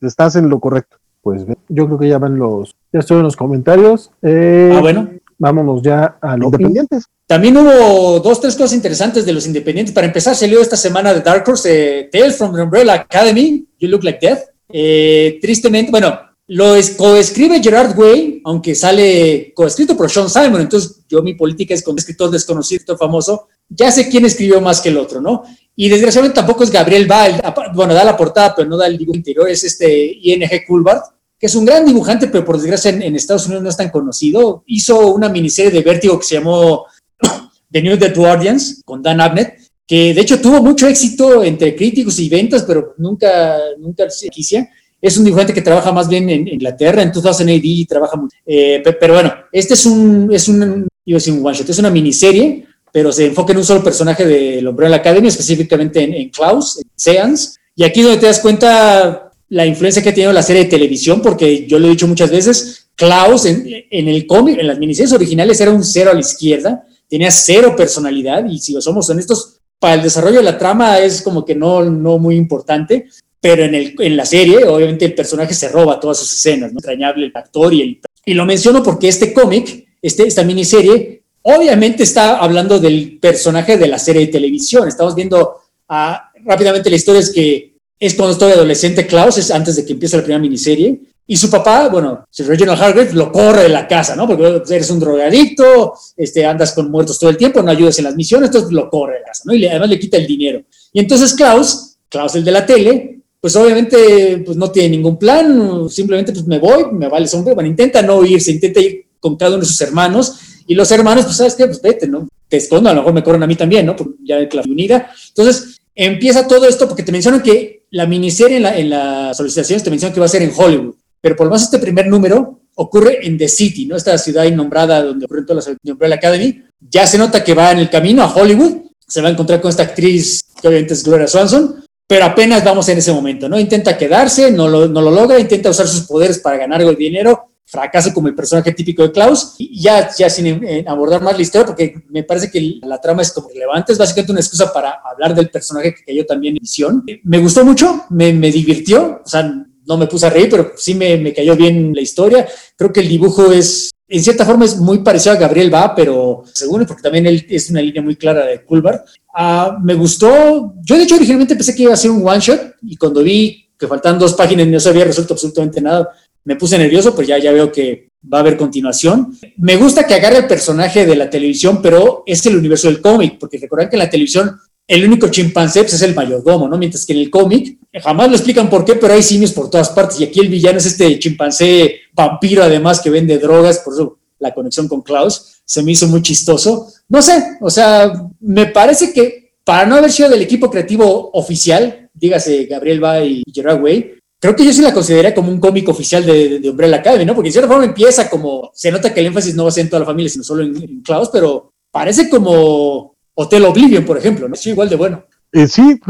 estás en lo correcto. Pues yo creo que ya van los, ya estoy en los comentarios. Eh, ah, bueno. Vámonos ya a los independientes. También hubo dos, tres cosas interesantes de los independientes. Para empezar, salió esta semana de Dark Horse eh, Tales from the Umbrella Academy, You Look Like Death. Eh, tristemente, bueno, lo coescribe Gerard Way, aunque sale coescrito por Sean Simon, entonces yo mi política es con escritor desconocido, famoso, ya sé quién escribió más que el otro, ¿no? Y desgraciadamente tampoco es Gabriel Val, bueno, da la portada, pero no da el dibujo interior, es este ING Coolbart, que es un gran dibujante, pero por desgracia en, Estados Unidos no es tan conocido. Hizo una miniserie de Vértigo que se llamó The New Dead Guardians con Dan Abnett, que de hecho tuvo mucho éxito entre críticos y ventas, pero nunca, nunca se quisia. Es un dibujante que trabaja más bien en Inglaterra, en 2000 AD, trabaja mucho. Eh, pero bueno, este es un, es un, un one shot, es una miniserie pero se enfoca en un solo personaje del Umbrella Academy, específicamente en, Klaus, en Seance. Y aquí donde te das cuenta la influencia que ha tenido la serie de televisión, porque yo lo he dicho muchas veces, Klaus en, en el cómic, en las miniseries originales era un cero a la izquierda, tenía cero personalidad y si somos honestos, para el desarrollo de la trama es como que no, no muy importante, pero en, el, en la serie obviamente el personaje se roba todas sus escenas, ¿no? Extrañable el actor y el... Y lo menciono porque este cómic, este, esta miniserie, obviamente está hablando del personaje de la serie de televisión. Estamos viendo ah, rápidamente la historia es que es cuando estoy adolescente Klaus, es antes de que empiece la primera miniserie, y su papá, bueno, Reginald Hargrave lo corre de la casa, ¿no? Porque pues, eres un drogadicto, este, andas con muertos todo el tiempo, no ayudas en las misiones, entonces lo corre de la casa, ¿no? Y además le quita el dinero. Y entonces Klaus, Klaus el de la tele, pues obviamente pues no tiene ningún plan, simplemente pues me voy, me vale hombre, bueno, intenta no irse, intenta ir con cada uno de sus hermanos, y los hermanos, pues sabes qué, pues vete, ¿no? Te escondo, a lo mejor me corren a mí también, ¿no? Porque ya la unida. Entonces, empieza todo esto porque te mencionan que la miniserie en, la, en las solicitaciones te mencionan que va a ser en Hollywood pero por lo menos este primer número ocurre en The City, ¿no? Esta ciudad innombrada donde ocurren todas las Umbrella Academy. Ya se nota que va en el camino a Hollywood, se va a encontrar con esta actriz que obviamente es Gloria Swanson, pero apenas vamos en ese momento, ¿no? Intenta quedarse, no lo, no lo logra, intenta usar sus poderes para ganar el dinero, fracasa como el personaje típico de Klaus, y ya, ya sin eh, abordar más la historia, porque me parece que la trama es como relevante, es básicamente una excusa para hablar del personaje que cayó también en visión. Me gustó mucho, me, me divirtió, o sea, no me puse a reír, pero sí me, cayó bien la historia. Creo que el dibujo es, en cierta forma, es muy parecido a Gabriel Va, pero según, porque también él es una línea muy clara de Culver. Ah, me gustó, yo de hecho originalmente pensé que iba a ser un one shot y cuando vi que faltaban dos páginas no se había resuelto absolutamente nada, me puse nervioso, pues ya, ya veo que va a haber continuación. Me gusta que agarre el personaje de la televisión, pero es el universo del cómic, porque recuerdan que en la televisión el único chimpancé pues, es el mayordomo, ¿no? Mientras que en el cómic jamás lo explican por qué, pero hay simios por todas partes. Y aquí el villano es este chimpancé vampiro, además, que vende drogas, por eso la conexión con Klaus se me hizo muy chistoso. No sé, o sea, me parece que para no haber sido del equipo creativo oficial, dígase Gabriel Va y Gerard Way, creo que yo sí la consideraría como un cómic oficial de, de, Umbrella Academy, ¿no? Porque de cierta forma empieza como, se nota que el énfasis no va a ser en toda la familia, sino solo en, en Klaus, pero parece como Hotel Oblivion, por ejemplo, ¿no? Es igual de bueno. Eh, sí,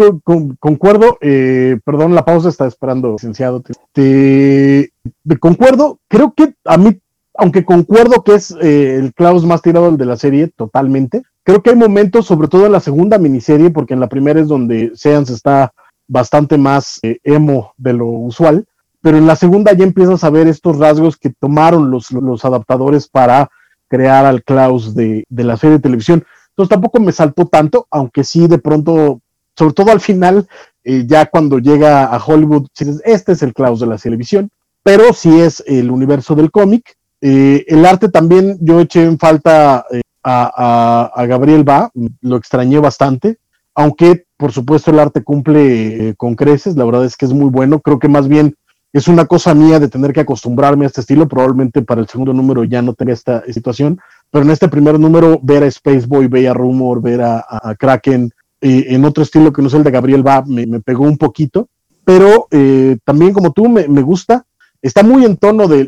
concuerdo. Eh, perdón, la pausa está esperando, licenciado. Te, concuerdo. Creo que a mí, aunque concuerdo que es eh, el Klaus más tirado el de la serie, totalmente. Creo que hay momentos, sobre todo en la segunda miniserie, porque en la primera es donde Seance está bastante más emo de lo usual, pero en la segunda ya empiezas a ver estos rasgos que tomaron los, adaptadores para crear al Klaus de, la serie de televisión. Entonces tampoco me saltó tanto, aunque sí de pronto, sobre todo al final, eh, ya cuando llega a Hollywood, este es el Klaus de la televisión, pero sí es el universo del cómic. Eh, el arte también, yo eché en falta eh, a, Gabriel Va, lo extrañé bastante, aunque por supuesto el arte cumple con creces, la verdad es que es muy bueno, creo que más bien es una cosa mía de tener que acostumbrarme a este estilo, probablemente para el segundo número ya no tenga esta situación, pero en este primer número ver a Space Boy, ver a Rumor, ver a, Kraken eh, en otro estilo que no es el de Gabriel Va, me, pegó un poquito, pero eh, también como tú me, gusta, está muy en tono de,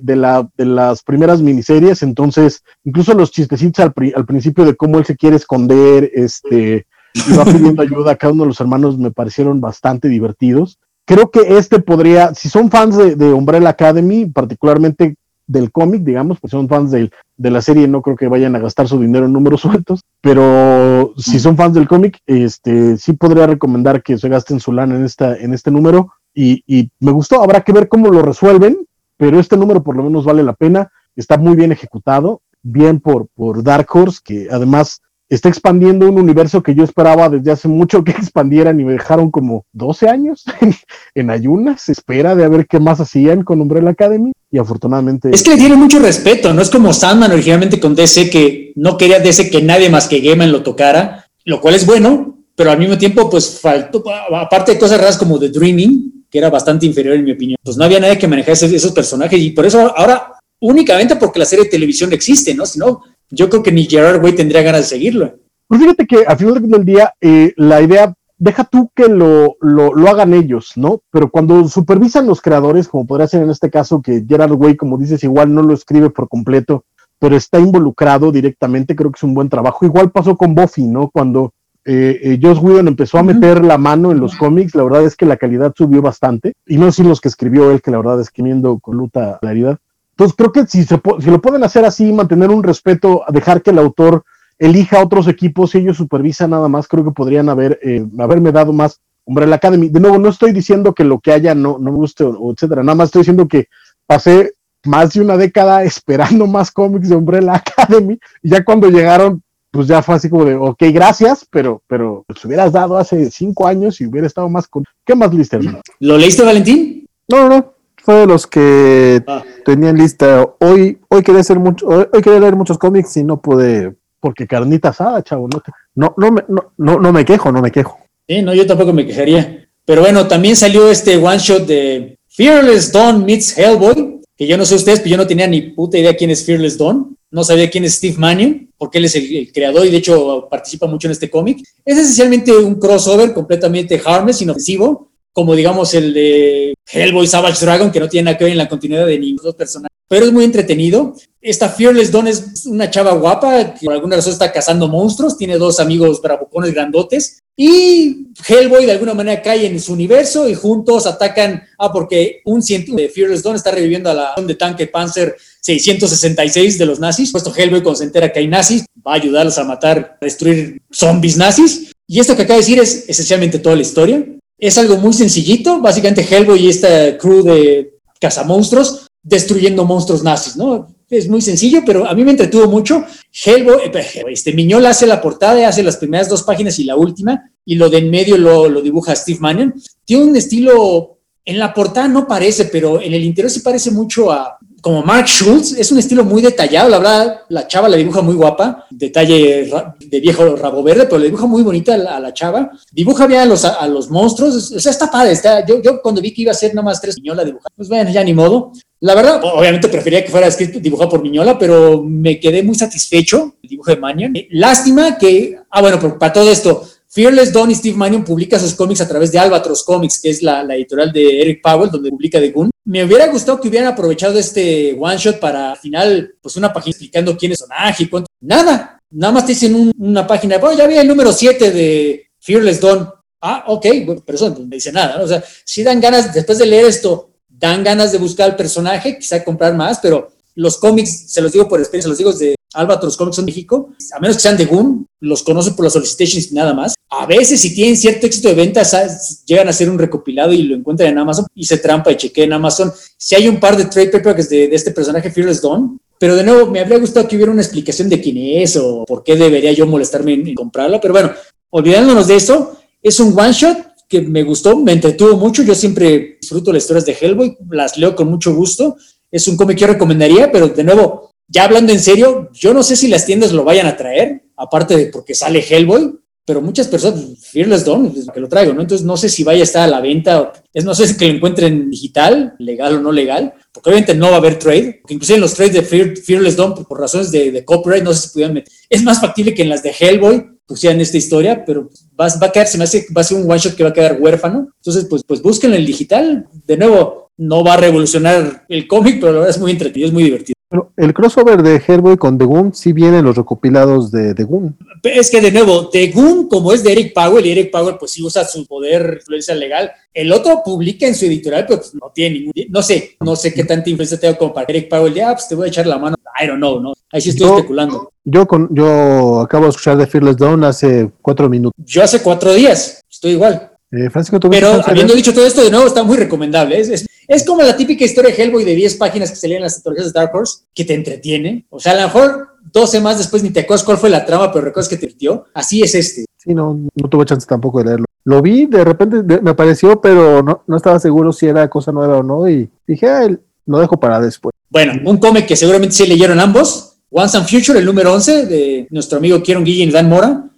las primeras miniseries, entonces incluso los chistecitos al, al, principio de cómo él se quiere esconder, este, y va pidiendo ayuda. Cada uno de los hermanos me parecieron bastante divertidos. Creo que este podría, si son fans de, de Umbrella Academy, particularmente del cómic, digamos, pues son fans de, de, la serie, no creo que vayan a gastar su dinero en números sueltos, pero si son fans del cómic, este, sí podría recomendar que se gasten su lana en, esta, en este número. Y, y, me gustó, habrá que ver cómo lo resuelven, pero este número por lo menos vale la pena, está muy bien ejecutado, bien por, por Dark Horse, que además está expandiendo un universo que yo esperaba desde hace mucho que expandieran y me dejaron como 12 años en ayunas. Se espera de a ver qué más hacían con Umbrella Academy y afortunadamente. Es que le tiene mucho respeto, no es como Sandman originalmente con DC que no quería DC que nadie más que Gaiman lo tocara, lo cual es bueno, pero al mismo tiempo, pues faltó, aparte de cosas raras como The Dreaming, que era bastante inferior en mi opinión, pues no había nadie que manejase esos personajes y por eso ahora únicamente porque la serie de televisión existe, ¿no? Si no, yo creo que ni Gerard Way tendría ganas de seguirlo. Pues fíjate que al final del día, eh, la idea, deja tú que lo, lo, hagan ellos, ¿no? Pero cuando supervisan los creadores, como podría ser en este caso, que Gerard Way, como dices, igual no lo escribe por completo, pero está involucrado directamente, creo que es un buen trabajo. Igual pasó con Buffy, ¿no? Cuando eh, eh, Joss Whedon empezó a meter la mano en los cómics, la verdad es que la calidad subió bastante, y no decir los que escribió él, que la verdad es que viendo con luta claridad. Entonces creo que si, se si lo pueden hacer así, mantener un respeto, dejar que el autor elija otros equipos y ellos supervisan nada más, creo que podrían haber, eh, haberme dado más Umbrella Academy. De nuevo, no estoy diciendo que lo que haya no, no me guste o, etcétera, nada más estoy diciendo que pasé más de una década esperando más cómics de Umbrella Academy, y ya cuando llegaron, pues ya fue así como de, ok, gracias, pero, pero pues hubieras dado hace cinco años y hubiera estado más con... ¿Qué más lista, hermano? ¿Lo leíste, Valentín? No, no, no. Fue de los que ah. tenían lista. Hoy, hoy quería hacer mucho, hoy, quería leer muchos cómics y no pude. Porque carnita asada, chavo, no, no, no, me, no, no, no me quejo, no me quejo. Sí, no, yo tampoco me quejaría. Pero bueno, también salió este one shot de Fearless Dawn meets Hellboy, que yo no sé ustedes, pero yo no tenía ni puta idea quién es Fearless Dawn. No sabía quién es Steve Mannion, porque él es el, creador y de hecho participa mucho en este cómic. Es esencialmente un crossover completamente harmless, inofensivo, como digamos el de Hellboy Savage Dragon, que no tiene nada que ver en la continuidad de ningún personaje, pero es muy entretenido. Esta Fearless Dawn es una chava guapa que por alguna razón está cazando monstruos, tiene dos amigos bravucones grandotes y Hellboy de alguna manera cae en su universo y juntos atacan, ah, porque un científico de Fearless Dawn está reviviendo a la de tanque Panzer 666 de los nazis, puesto Hellboy cuando se entera que hay nazis, va a ayudarlos a matar, a destruir zombies nazis. Y esto que acaba de decir es esencialmente toda la historia. Es algo muy sencillito, básicamente Hellboy y esta crew de cazamonstruos destruyendo monstruos nazis, ¿no? Es muy sencillo, pero a mí me entretuvo mucho. Hellboy, eh, este Miñola hace la portada, hace las primeras dos páginas y la última, y lo de en medio lo, lo dibuja Steve Mannion. Tiene un estilo, en la portada no parece, pero en el interior sí parece mucho a como Mark Schultz, es un estilo muy detallado, la verdad, la chava la dibuja muy guapa, detalle de viejo rabo verde, pero le dibuja muy bonita a la, chava, dibuja bien a los, a, los monstruos, o sea, está padre, está, yo, yo cuando vi que iba a ser nomás tres Miñola dibujar, pues bueno, ya ni modo. La verdad, obviamente prefería que fuera escrito, dibujado por Miñola, pero me quedé muy satisfecho el dibujo de Mannion. Lástima que, ah, bueno, para todo esto, Fearless Dawn y Steve Mannion publica sus cómics a través de Albatros Comics, que es la, editorial de Eric Powell, donde publica The Goon. Me hubiera gustado que hubieran aprovechado este one shot para al final, pues una página explicando quién es Sonaje y cuánto. Nada, nada más te dicen una página, bueno, ya vi el número 7 de Fearless Dawn. Ah, ok, pero eso no me dice nada. O sea, si dan ganas, después de leer esto, dan ganas de buscar al personaje, quizá comprar más, pero los cómics, se los digo por experiencia, los digo de Albatros Comics en México, a menos que sean de Goon, los conocen por las solicitations y nada más. A veces, si tienen cierto éxito de ventas, llegan a hacer un recopilado y lo encuentran en Amazon y se trampa y chequea en Amazon. Si hay un par de trade papers de, de este personaje, Fearless Dawn, pero de nuevo, me habría gustado que hubiera una explicación de quién es o por qué debería yo molestarme en, comprarla. Pero bueno, olvidándonos de eso, es un one shot que me gustó, me entretuvo mucho. Yo siempre disfruto las historias de Hellboy, las leo con mucho gusto. Es un cómic que yo recomendaría, pero de nuevo, ya hablando en serio, yo no sé si las tiendas lo vayan a traer, aparte de porque sale Hellboy, pero muchas personas, Fearless Dawn, que lo traigo, ¿no? Entonces no sé si vaya a estar a la venta, es no sé si que lo encuentren digital, legal o no legal, porque obviamente no va a haber trade, porque inclusive en los trades de Fearless Dawn, por, razones de, copyright, no sé si pudieran meter. Es más factible que en las de Hellboy pusieran esta historia, pero va, va a quedar, se me hace, va a ser un one shot que va a quedar huérfano. Entonces, pues, pues busquen el digital. De nuevo, no va a revolucionar el cómic, pero la verdad es muy entretenido, es muy divertido. Pero el crossover de Hellboy con The Goon sí viene en los recopilados de The Goon. Es que de nuevo, The Goon, como es de Eric Powell, y Eric Powell pues sí usa su poder, influencia legal, el otro publica en su editorial, pero pues no tiene ningún, no sé, no sé qué tanta influencia tengo como para Eric Powell, ya pues te voy a echar la mano, I don't know, ¿no? Ahí sí estoy especulando. Yo, con, yo acabo de escuchar de Fearless Dawn hace cuatro minutos. Yo hace cuatro días, estoy igual. Eh, Pero habiendo dicho todo esto, de nuevo, está muy recomendable. Es, es, como la típica historia de Hellboy de 10 páginas que se leen en las antologías de Dark Horse, que te entretiene. O sea, a lo mejor 12 más después ni te acuerdas cuál fue la trama, pero recuerdas que te divirtió. Así es este. Sí, no, no tuve chance tampoco de leerlo. Lo vi, de repente me apareció, pero no, no estaba seguro si era cosa nueva o no. Y dije, ah, lo dejo para después. Bueno, un cómic que seguramente sí leyeron ambos. Once and Future, el número 11 de nuestro amigo Kieron Guillén y Dan Mora.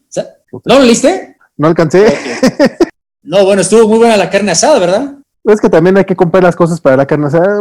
¿No lo leíste? No alcancé. No, bueno, estuvo muy buena la carne asada, ¿verdad? Es que también hay que comprar las cosas para la carne asada,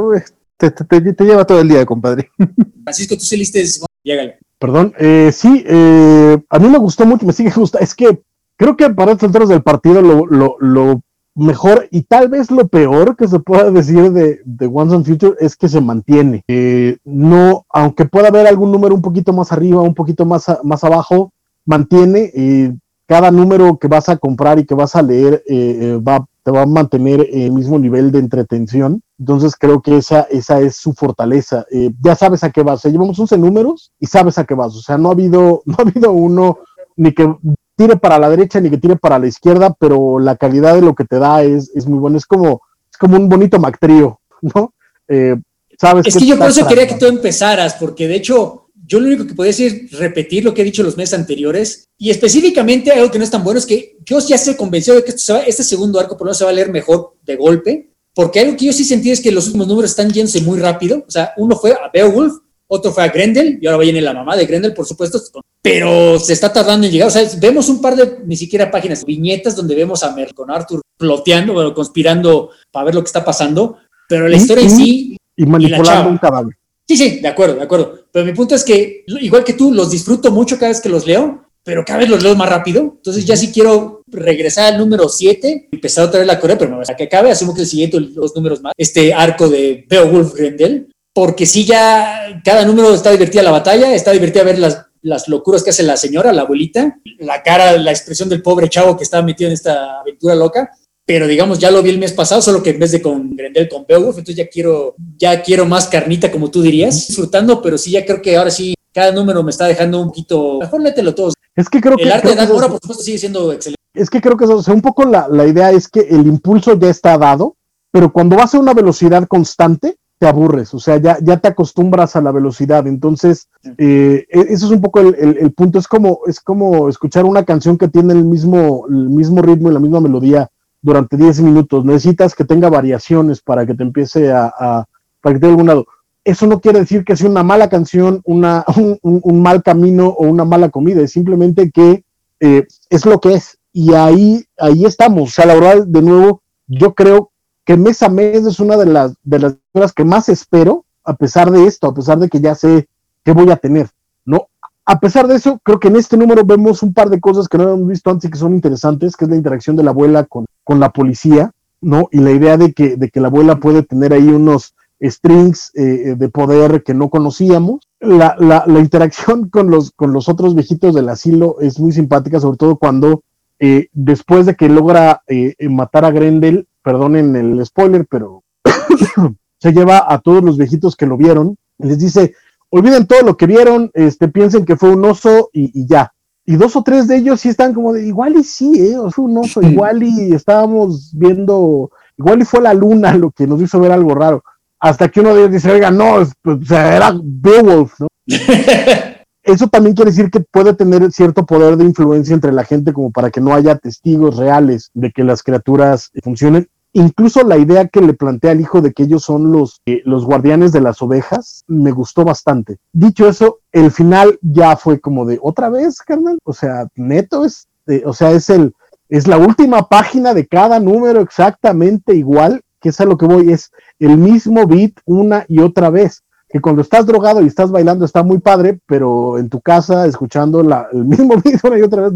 Te, lleva todo el día, compadre. Francisco, tú saliste, llégale. Perdón, eh, sí, eh, a mí me gustó mucho, me sigue gustando. Es que creo que para estos del partido lo, lo, lo mejor y tal vez lo peor que se pueda decir de, de Once and Future es que se mantiene. Eh, no, aunque pueda haber algún número un poquito más arriba, un poquito más, más abajo, mantiene. y cada número que vas a comprar y que vas a leer eh, eh, va, te va a mantener el mismo nivel de entretención. Entonces creo que esa, esa es su fortaleza. ya sabes a qué vas. O sea, llevamos 11 números y sabes a qué vas. O sea, no ha habido, no ha habido uno ni que tire para la derecha ni que tire para la izquierda, pero la calidad de lo que te da es, es muy bueno. Es como, es como un bonito MacTrío, ¿no? Eh, ¿sabes es que yo por eso quería que tú empezaras, porque de hecho yo lo único que podía decir es repetir lo que he dicho los meses anteriores y específicamente algo que no es tan bueno es que yo ya estoy convencido de que este segundo arco por lo menos se va a leer mejor de golpe, porque algo que yo sí sentí es que los últimos números están yéndose muy rápido, o sea, uno fue a Beowulf, otro fue a Grendel y ahora viene la mamá de Grendel, por supuesto, pero se está tardando en llegar. O sea, vemos un par de ni siquiera páginas, viñetas donde vemos a Mer con Arthur ploteando, bueno, conspirando para ver lo que está pasando, pero la historia en sí. Y manipulando un caballo. Sí, sí, de acuerdo, de acuerdo. Pero mi punto es que, igual que tú, los disfruto mucho cada vez que los leo, pero cada vez los leo más rápido. Entonces, ya sí quiero regresar al número 7, empezar otra vez la Corea, pero hasta que acabe, asumo que el siguiente, los números más, este arco de Beowulf Grendel, porque sí ya cada número está divertida la batalla, está divertida ver las, las locuras que hace la señora, la abuelita, la cara, la expresión del pobre chavo que estaba metido en esta aventura loca, pero digamos ya lo vi el mes pasado, solo que en vez de con Grendel, con Beowulf, entonces ya quiero, ya quiero más carnita como tú dirías, disfrutando, pero sí ya creo que ahora sí cada número me está dejando un poquito, mejor lételo todos. Es que creo el que... arte de Dan por supuesto, sigue siendo excelente. Es que creo que eso, o sea, un poco la, la idea es que el impulso ya está dado, pero cuando vas a una velocidad constante, te aburres, o sea, ya, ya te acostumbras a la velocidad. Entonces, eh, e, eso es un poco el, punto. Es como, es como escuchar una canción que tiene el mismo, el mismo ritmo y la misma melodía durante 10 minutos. Necesitas que tenga variaciones para que te empiece a, para que te algún lado. Eso no quiere decir que sea una mala canción, una, un, mal camino o una mala comida, es simplemente que eh, es lo que es. Y ahí, ahí estamos. O sea, la verdad, de nuevo, yo creo que mes a mes es una de las, de las cosas que más espero, a pesar de esto, a pesar de que ya sé qué voy a tener. A pesar de eso, creo que en este número vemos un par de cosas que no habíamos visto antes y que son interesantes, que es la interacción de la abuela con, con la policía, ¿no? Y la idea de que, de que la abuela puede tener ahí unos strings eh, de poder que no conocíamos. La, la, interacción con los, con los otros viejitos del asilo es muy simpática, sobre todo cuando eh, después de que logra eh, matar a Grendel, perdonen el spoiler, pero se lleva a todos los viejitos que lo vieron les dice, olviden todo lo que vieron, este, piensen que fue un oso y, ya. Y dos o tres de ellos sí están como de, igual y sí, ¿eh? fue un oso, igual y estábamos viendo, igual y fue la luna lo que nos hizo ver algo raro. Hasta que uno de ellos dice, oiga, no, pues, era Beowulf, ¿no? Eso también quiere decir que puede tener cierto poder de influencia entre la gente como para que no haya testigos reales de que las criaturas funcionen Incluso la idea que le plantea al hijo de que ellos son los, eh, los guardianes de las ovejas me gustó bastante. Dicho eso, el final ya fue como de otra vez, carnal. O sea, neto es, o sea, es el, es la última página de cada número exactamente igual, que es a lo que voy, es el mismo beat una y otra vez que cuando estás drogado y estás bailando está muy padre, pero en tu casa escuchando la, el mismo beat una y otra vez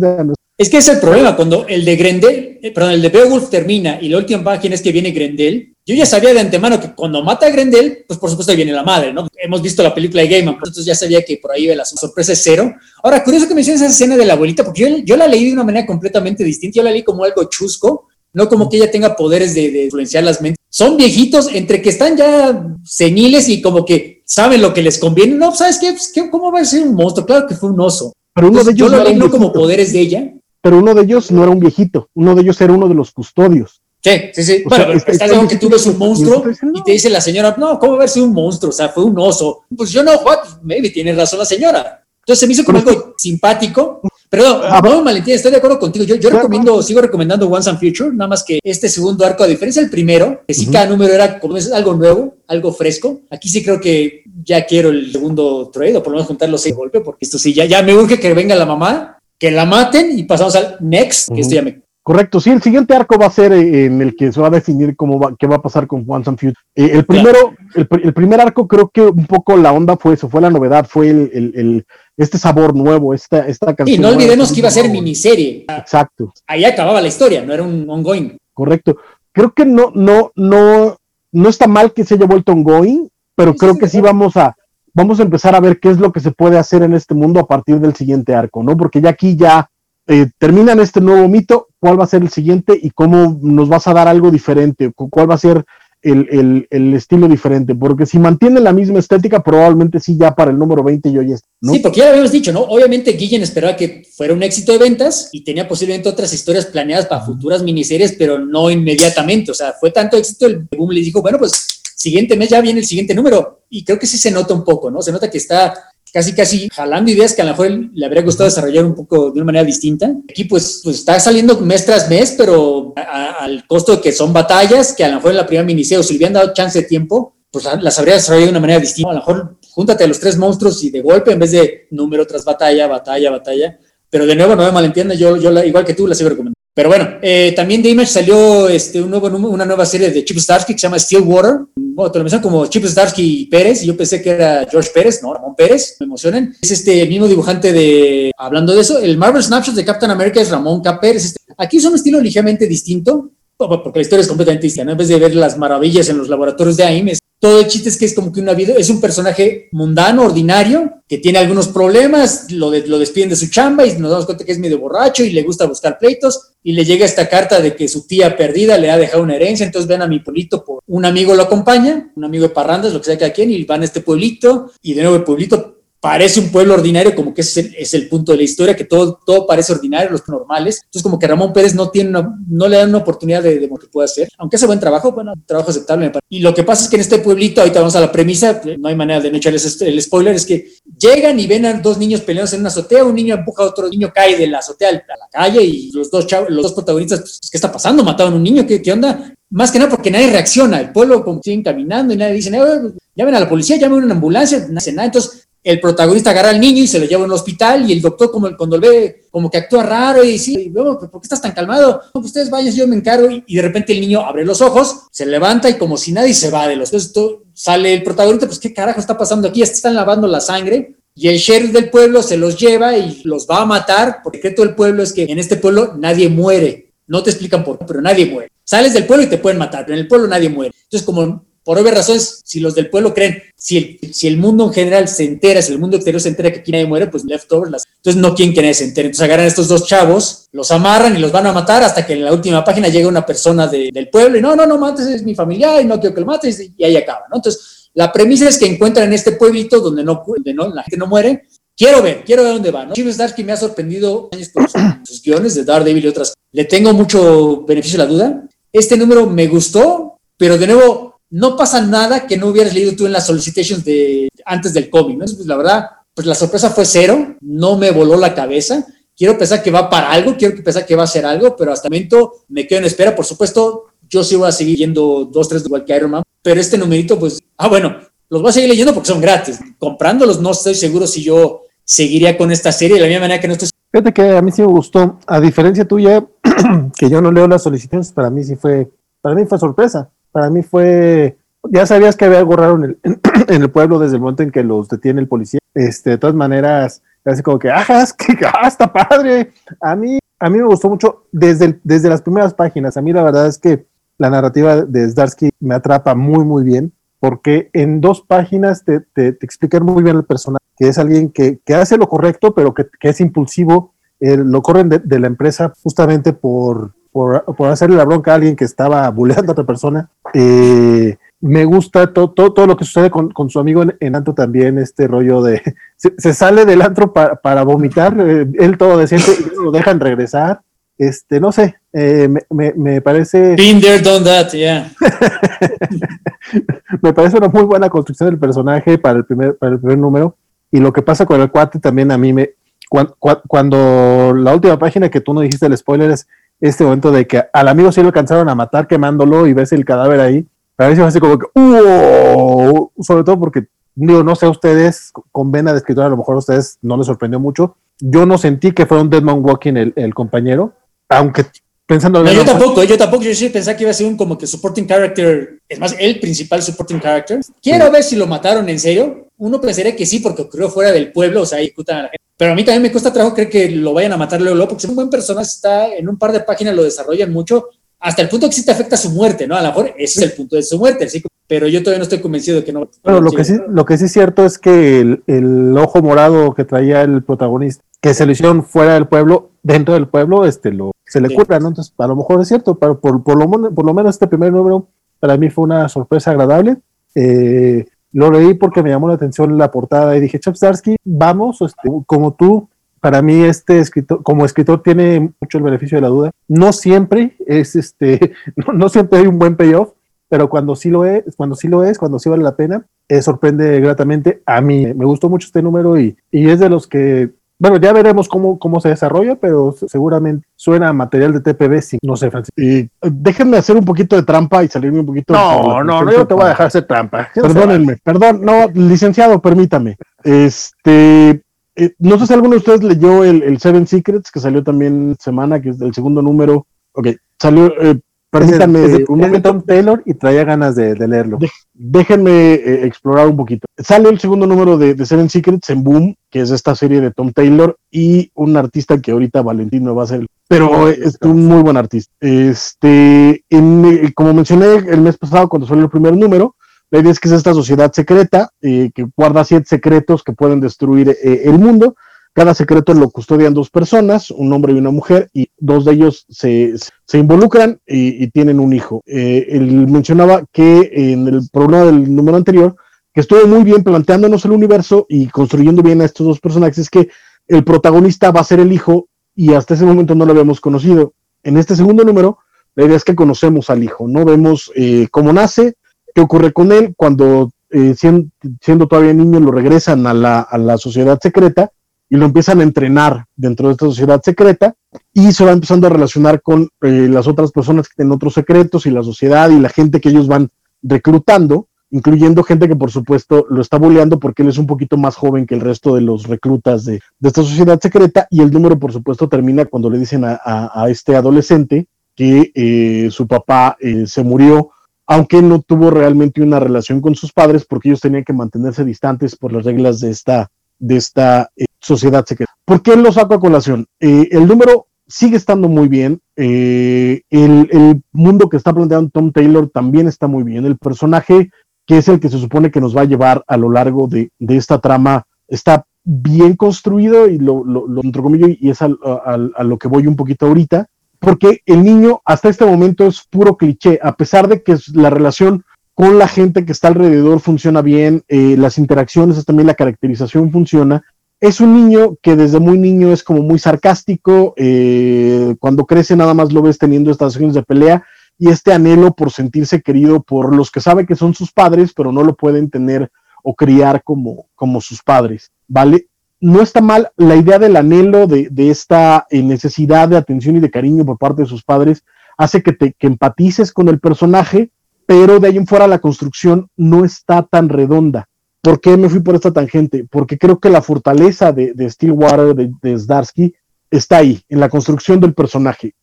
es que es el problema, cuando el de Grendel, eh, perdón, el de Beowulf termina y la última página es que viene Grendel, yo ya sabía de antemano que cuando mata a Grendel, pues por supuesto viene la madre, ¿no? Hemos visto la película de Game of entonces ya sabía que por ahí la sorpresa es cero. Ahora, curioso que menciones esa escena de la abuelita, porque yo, yo, la leí de una manera completamente distinta, yo la leí como algo chusco, no como que ella tenga poderes de, de influenciar las mentes. Son viejitos, entre que están ya seniles y como que saben lo que les conviene. No, ¿sabes qué? Pues, ¿Cómo va a ser un monstruo? Claro que fue un oso. Pero uno de ellos yo lo leí no como poderes de ella, pero uno de ellos no era un viejito, uno de ellos era uno de los custodios. Sí, sí, sí. bueno, sea, estás diciendo que tú ves un monstruo y te dice la señora, no, ¿cómo verse un monstruo? O sea, fue un oso. Pues yo no, what? maybe tiene razón la señora. Entonces se me hizo como algo simpático. Perdón, ah, no, Valentín, estoy de acuerdo contigo. Yo, yo recomiendo, sigo recomendando Once and Future, nada más que este segundo arco, a diferencia del primero, que sí cada número era como es algo nuevo, algo fresco. Aquí sí creo que ya quiero el segundo trade, o por lo menos juntarlos seis golpe, porque esto sí, ya, ya me urge que venga la mamá que la maten y pasamos al next, que esto ya me... Correcto, sí, el siguiente arco va a ser eh, en el que se va a definir cómo va, qué va a pasar con Once and Future. Eh, el primero, el, primer arco creo que un poco la onda fue eso, fue la novedad, fue el, este sabor nuevo, esta, esta canción. Y no olvidemos que iba a ser miniserie. Exacto. Ahí acababa la historia, no era un ongoing. correcto. Creo que no, no, no, no está mal que se haya vuelto ongoing, pero creo que sí vamos a, vamos a empezar a ver qué es lo que se puede hacer en este mundo a partir del siguiente arco, ¿no? Porque ya aquí ya eh, terminan este nuevo mito, ¿cuál va a ser el siguiente y cómo nos vas a dar algo diferente? ¿Cuál va a ser el, estilo diferente? Porque si mantiene la misma estética, probablemente sí ya para el número 20 yo ya ¿no? Sí, porque ya lo habíamos dicho, ¿no? Obviamente Guillen esperaba que fuera un éxito de ventas y tenía posiblemente otras historias planeadas para futuras miniseries, pero no inmediatamente. O sea, fue tanto éxito, el boom le dijo, bueno, pues siguiente mes ya viene el siguiente número. Y creo que sí se nota un poco, ¿no? Se nota que está casi, casi jalando ideas que a lo mejor le habría gustado desarrollar un poco de una manera distinta. Aquí pues, pues está saliendo mes tras mes, pero al costo de que son batallas, que a lo mejor en la primera miniserie, si le hubieran dado chance de tiempo, pues las habría desarrollado de una manera distinta. A lo mejor júntate a los tres monstruos y de golpe, en vez de número tras batalla, batalla, batalla. Pero de nuevo, no me malentienda, yo, yo igual que tú la sigo recomendando. Pero bueno, eh, también de Image salió este, un nuevo, una nueva serie de Chip Starsky que se llama Stillwater. Bueno, te lo mencionan como Chip Starsky Pérez, y yo pensé que era George Pérez, no, Ramón Pérez, me emocionan. Es este mismo dibujante de, hablando de eso, el Marvel Snapshot de Captain America es Ramón K. Pérez. Este, aquí es un estilo ligeramente distinto, porque la historia es completamente distinta, ¿no? En vez de ver las maravillas en los laboratorios de AIM, todo el chiste es que es como que una vida, es un personaje mundano, ordinario, que tiene algunos problemas, lo, lo despiden de su chamba y nos damos cuenta que es medio borracho y le gusta buscar pleitos y le llega esta carta de que su tía perdida le ha dejado una herencia, entonces ven a mi pueblito, por un amigo lo acompaña, un amigo de parrandas, lo que sea que quien, y van a este pueblito y de nuevo el pueblito parece un pueblo ordinario, como que ese es el, punto de la historia, que todo, todo parece ordinario, los normales. Entonces, como que Ramón Pérez no tiene no le dan una oportunidad de, de, lo que puede hacer, aunque hace buen trabajo, bueno, trabajo aceptable. Y lo que pasa es que en este pueblito, ahorita vamos a la premisa, no hay manera de no echarles este, el spoiler, es que llegan y ven a dos niños peleados en una azotea, un niño empuja a otro niño, cae de la azotea a la calle y los dos chavos, los dos protagonistas, pues, ¿qué está pasando? Mataron a un niño, ¿qué, qué onda? Más que nada porque nadie reacciona, el pueblo como siguen caminando y nadie dice, llamen a la policía, llamen a una ambulancia, no hace nada. Entonces, el protagonista agarra al niño y se lo lleva a un hospital y el doctor como cuando lo ve como que actúa raro y sí, ¿por qué estás tan calmado? pues ustedes vayan, yo me encargo y, de repente el niño abre los ojos, se levanta y como si nadie se va de los... Entonces sale el protagonista, pues qué carajo está pasando aquí, están lavando la sangre y el sheriff del pueblo se los lleva y los va a matar, porque el secreto del pueblo es que en este pueblo nadie muere, no te explican por qué, pero nadie muere. Sales del pueblo y te pueden matar, pero en el pueblo nadie muere. Entonces como por obvias razones, si los del pueblo creen, si el, si el mundo en general se entera, si el mundo exterior se entera que aquí nadie muere, pues leftovers, las, entonces no quieren que nadie se entere. Entonces agarran a estos dos chavos, los amarran y los van a matar hasta que en la última página llega una persona del pueblo y no, no, no mates, es mi familia y no quiero que lo mates y ahí acaba, ¿no? Entonces la premisa es que encuentran en este pueblito donde no, donde no la gente no muere. Quiero ver, quiero ver dónde va, ¿no? Chip Starsky me ha sorprendido años por sus, sus guiones de Daredevil y otras. Le tengo mucho beneficio a la duda. Este número me gustó, pero de nuevo no pasa nada que no hubieras leído tú en las solicitations de antes del cómic, ¿no? Pues la verdad, pues la sorpresa fue cero, no me voló la cabeza. Quiero pensar que va para algo, quiero pensar que va a hacer algo, pero hasta el momento me quedo en espera. Por supuesto, yo sí voy a seguir yendo dos, tres igual que Iron Man, pero este numerito, pues, ah, bueno, los voy a seguir leyendo porque son gratis. Comprándolos, no estoy seguro si yo seguiría con esta serie de la misma manera que no estoy. Fíjate que a mí sí me gustó, a diferencia tuya, que yo no leo las solicitaciones, para mí sí fue, para mí fue sorpresa para mí fue, ya sabías que había algo raro en el, en el pueblo desde el momento en que los detiene el policía. Este, de todas maneras, así como que, ajá, es que ah, está padre. A mí, a mí me gustó mucho desde, desde las primeras páginas. A mí la verdad es que la narrativa de Zdarsky me atrapa muy, muy bien, porque en dos páginas te, te, explican muy bien el personaje, que es alguien que, que hace lo correcto, pero que, que es impulsivo. lo corren de, de, la empresa justamente por, por, por, hacerle la bronca a alguien que estaba bulleando a otra persona. Eh, me gusta todo, todo, lo que sucede con, con su amigo en, antro también, este rollo de se, sale del antro para vomitar, eh, él todo decente y lo dejan regresar. Este, no sé, eh, me, me, me, parece. Been there, done that, yeah. me parece una muy buena construcción del personaje para el primer, para el primer número. Y lo que pasa con el cuate también a mí me. Cuando, cuando la última página que tú no dijiste el spoiler es este momento de que al amigo sí lo alcanzaron a matar quemándolo y ves el cadáver ahí. A veces así como que, ¡uh! Sobre todo porque, digo, no sé ustedes, con vena de escritor, a lo mejor a ustedes no les sorprendió mucho. Yo no sentí que fuera un Deadman Walking el, el compañero, aunque pensando no, yo tampoco, yo tampoco, yo sí pensaba que iba a ser un como que supporting character, es más, el principal supporting character. Quiero ver si lo mataron en serio. Uno pensaría que sí, porque ocurrió fuera del pueblo, o sea, ejecutan a la gente. Pero a mí también me cuesta trabajo creer que lo vayan a matar luego, porque es un buen personaje, está en un par de páginas, lo desarrollan mucho, hasta el punto que sí te afecta su muerte, ¿no? A lo mejor ese es el punto de su muerte, ¿sí? pero yo todavía no estoy convencido de que no. Pero lo que sí, lo que sí es cierto es que el, ojo morado que traía el protagonista, que se le hicieron fuera del pueblo, dentro del pueblo, este lo se le cura, ¿no? Entonces, a lo mejor es cierto, pero por, por, lo, por lo menos este primer número para mí fue una sorpresa agradable. Eh, lo leí porque me llamó la atención la portada y dije, Chapstarsky, vamos, este, como tú, para mí este escritor, como escritor tiene mucho el beneficio de la duda. No siempre es este, no, siempre hay un buen payoff, pero cuando sí lo es, cuando sí lo es, cuando sí vale la pena, eh, sorprende gratamente. A mí me gustó mucho este número y, y es de los que bueno, ya veremos cómo, cómo se desarrolla, pero seguramente suena a material de TPB, sí, no sé, Francisco. Y déjenme hacer un poquito de trampa y salirme un poquito. No, no, no, yo te voy a dejar hacer trampa. Perdónenme, perdón, no, licenciado, permítame. Este, eh, no sé si alguno de ustedes leyó el, Seven Secrets, que salió también semana, que es el segundo número. Ok, salió, eh, Permítanme un momento, Taylor, y traía ganas de, leerlo. déjenme eh, explorar un poquito. Sale el segundo número de, Seven Secrets en Boom, que es esta serie de Tom Taylor, y un artista que ahorita Valentino va a ser, pero es un muy buen artista. Este, eh, como mencioné el mes pasado cuando salió el primer número, la idea es que es esta sociedad secreta eh, que guarda siete secretos que pueden destruir el mundo cada secreto lo custodian dos personas, un hombre y una mujer, y dos de ellos se, involucran y, tienen un hijo. Eh, él mencionaba que en el programa del número anterior, que estuvo muy bien planteándonos el universo y construyendo bien a estos dos personajes, es que el protagonista va a ser el hijo y hasta ese momento no lo habíamos conocido. En este segundo número, la idea es que conocemos al hijo, ¿no? Vemos eh, cómo nace, qué ocurre con él, cuando eh, siendo, todavía niño lo regresan a la, a la sociedad secreta y lo empiezan a entrenar dentro de esta sociedad secreta y se va empezando a relacionar con eh, las otras personas que tienen otros secretos y la sociedad y la gente que ellos van reclutando, incluyendo gente que por supuesto lo está boleando porque él es un poquito más joven que el resto de los reclutas de, esta sociedad secreta y el número por supuesto termina cuando le dicen a, este adolescente que eh, su papá eh, se murió aunque no tuvo realmente una relación con sus padres porque ellos tenían que mantenerse distantes por las reglas de esta, de esta sociedad secreta. ¿Por qué lo saco a colación? Eh, el número sigue estando muy bien. Eh, el, mundo que está planteando Tom Taylor también está muy bien. El personaje que es el que se supone que nos va a llevar a lo largo de, esta trama está bien construido y lo, lo, y es a, lo que voy un poquito ahorita, porque el niño hasta este momento es puro cliché, a pesar de que la relación con la gente que está alrededor funciona bien, eh, las interacciones, también la caracterización funciona, es un niño que desde muy niño es como muy sarcástico, eh, cuando crece nada más lo ves teniendo estas acciones de pelea y este anhelo por sentirse querido por los que sabe que son sus padres, pero no lo pueden tener o criar como, como sus padres, ¿vale? No está mal la idea del anhelo de, esta eh, necesidad de atención y de cariño por parte de sus padres, hace que te que empatices con el personaje, pero de ahí en fuera la construcción no está tan redonda ¿Por qué me fui por esta tangente? Porque creo que la fortaleza de, Stillwater, de, de está ahí, en la construcción del personaje.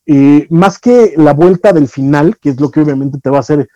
más que la vuelta del final, que es lo que obviamente te va a hacer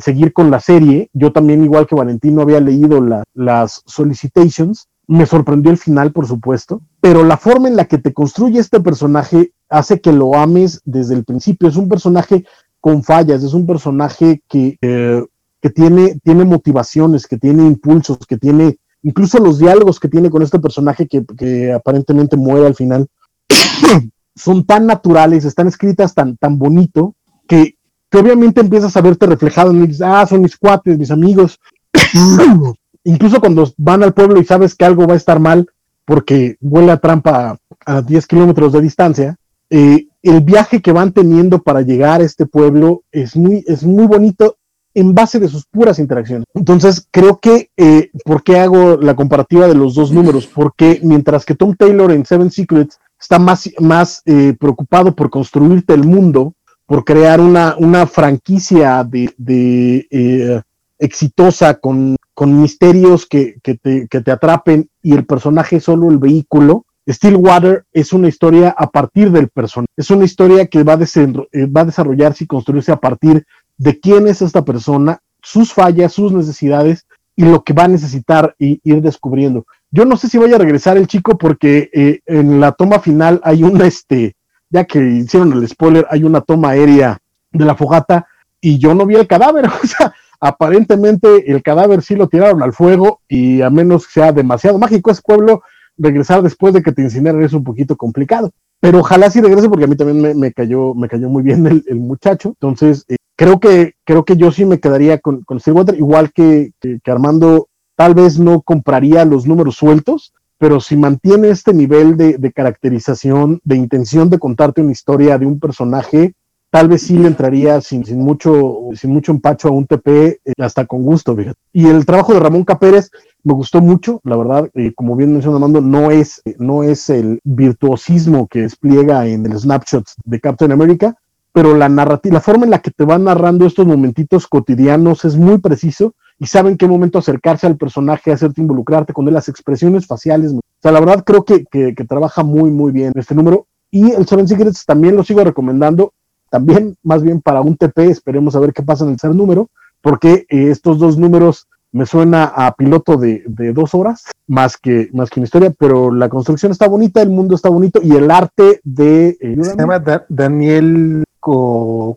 seguir con la serie, yo también, igual que Valentino, había leído las solicitations, me sorprendió el final, por supuesto, pero la forma en la que te construye este personaje hace que lo ames desde el principio. Es un personaje con fallas, es un personaje que eh, que tiene, tiene motivaciones, que tiene impulsos, que tiene incluso los diálogos que tiene con este personaje que, aparentemente muere al final, son tan naturales, están escritas tan, tan bonito, que, obviamente empiezas a verte reflejado en ah, son mis cuates, mis amigos. incluso cuando van al pueblo y sabes que algo va a estar mal, porque vuela a trampa a, 10 kilómetros de distancia, eh, el viaje que van teniendo para llegar a este pueblo es muy, es muy bonito en base de sus puras interacciones. Entonces, creo que, eh, ¿por qué hago la comparativa de los dos números? Porque mientras que Tom Taylor en Seven Secrets está más, más eh, preocupado por construirte el mundo, por crear una, una franquicia de, de eh, exitosa con, con misterios que, que, te, que te atrapen y el personaje solo el vehículo, Stillwater es una historia a partir del personaje. Es una historia que va a, va a desarrollarse y construirse a partir de quién es esta persona, sus fallas, sus necesidades y lo que va a necesitar y ir descubriendo. Yo no sé si vaya a regresar el chico porque eh, en la toma final hay una, este, ya que hicieron el spoiler, hay una toma aérea de la fogata y yo no vi el cadáver. O sea, aparentemente el cadáver sí lo tiraron al fuego y a menos que sea demasiado mágico ese pueblo, regresar después de que te incineran es un poquito complicado. Pero ojalá sí regrese porque a mí también me, cayó, me cayó muy bien el, muchacho. Entonces, eh, creo, que, creo que yo sí me quedaría con, con Stillwater, igual que, que, Armando, tal vez no compraría los números sueltos, pero si mantiene este nivel de, de, caracterización, de intención de contarte una historia de un personaje, tal vez sí le entraría sin, mucho, sin mucho empacho a un TP, eh, hasta con gusto, fíjate. Y el trabajo de Ramón Capérez me gustó mucho, la verdad, eh, como bien mencionó Armando, no es, no es el virtuosismo que despliega en el snapshots de Captain America, pero la narrativa, la forma en la que te van narrando estos momentitos cotidianos es muy preciso y saben qué momento acercarse al personaje, hacerte involucrarte con él, las expresiones faciales. O sea, la verdad creo que, que, trabaja muy, muy bien este número. Y el Seven Secrets también lo sigo recomendando, también más bien para un TP, esperemos a ver qué pasa en el tercer número, porque eh, estos dos números me suena a piloto de, dos horas, más que, más que una historia, pero la construcción está bonita, el mundo está bonito y el arte de... Eh, Se llama Daniel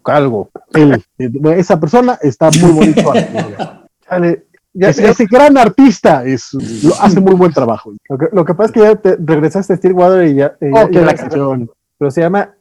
Calgo. Eh, esa persona está muy bonito. ese, gran artista es, hace muy buen trabajo. Lo que, pasa es que ya te regresaste a Stillwater y ya... Eh, la canción. Pero se llama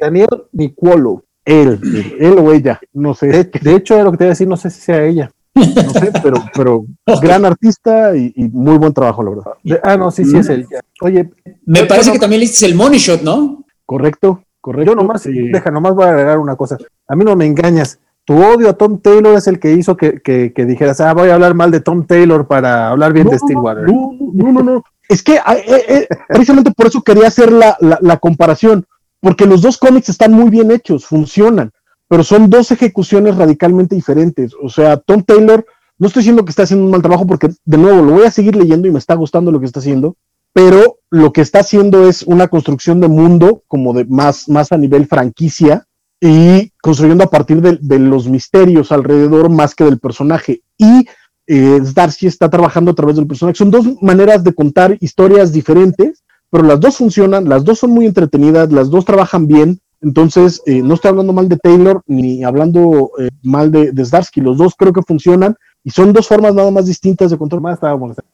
Daniel Nicuolo. Él, él, o ella, no sé. De, de, hecho, lo que te voy a decir, no sé si sea ella. No sé, pero, pero gran artista y, muy buen trabajo, la verdad. ah, no, sí, sí es él. Oye, me parece que también le el Money Shot, ¿no? Correcto, correcto. Yo nomás, deja, nomás voy a agregar una cosa. A mí no me engañas. Tu odio a Tom Taylor es el que hizo que, que, dijeras, ah, voy a hablar mal de Tom Taylor para hablar bien de Stillwater. No, no, no, no. Es que ah, eh, eh, precisamente por eso quería hacer la, la, la comparación, porque los dos cómics están muy bien hechos, funcionan pero son dos ejecuciones radicalmente diferentes. O sea, Tom Taylor, no estoy diciendo que está haciendo un mal trabajo porque, de nuevo, lo voy a seguir leyendo y me está gustando lo que está haciendo, pero lo que está haciendo es una construcción de mundo como de más, más a nivel franquicia y construyendo a partir de, los misterios alrededor más que del personaje. Y eh, Darcy está trabajando a través del personaje. Son dos maneras de contar historias diferentes, pero las dos funcionan, las dos son muy entretenidas, las dos trabajan bien entonces, eh, no estoy hablando mal de Taylor ni hablando eh, mal de, de. Los dos creo que funcionan y son dos formas nada más distintas de control. Más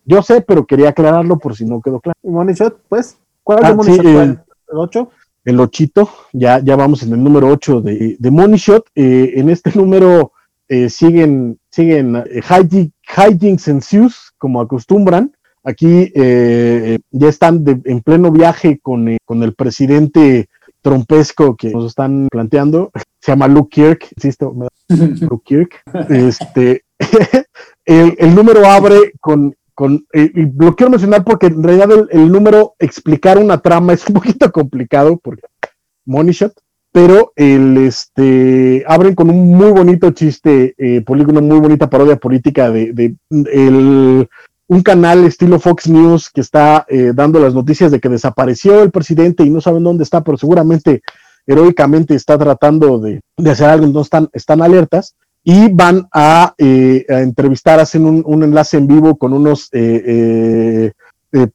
Yo sé, pero quería aclararlo por si no quedó claro. ¿Y Money Shot, pues? ¿Cuál es ah, el Money Shot? ¿El 8? El 8, ya, ya vamos en el número 8 de, de Money Shot. Eh, en este número siguen, siguen hijinks ensues, como acostumbran. Aquí ya están en pleno viaje con, con el presidente trompesco que nos están planteando. Se llama Luke Kirk, insisto, Luke Kirk. Este, el, número abre con, con y lo quiero mencionar porque en realidad el, número explicar una trama es un poquito complicado porque money shot, pero el este abren con un muy bonito chiste eh, polígono, muy bonita parodia política de, de el un canal estilo Fox News que está eh, dando las noticias de que desapareció el presidente y no saben dónde está, pero seguramente heroicamente está tratando de, hacer algo, entonces están, están alertas y van a, eh, entrevistar, hacen un, enlace en vivo con unos, eh,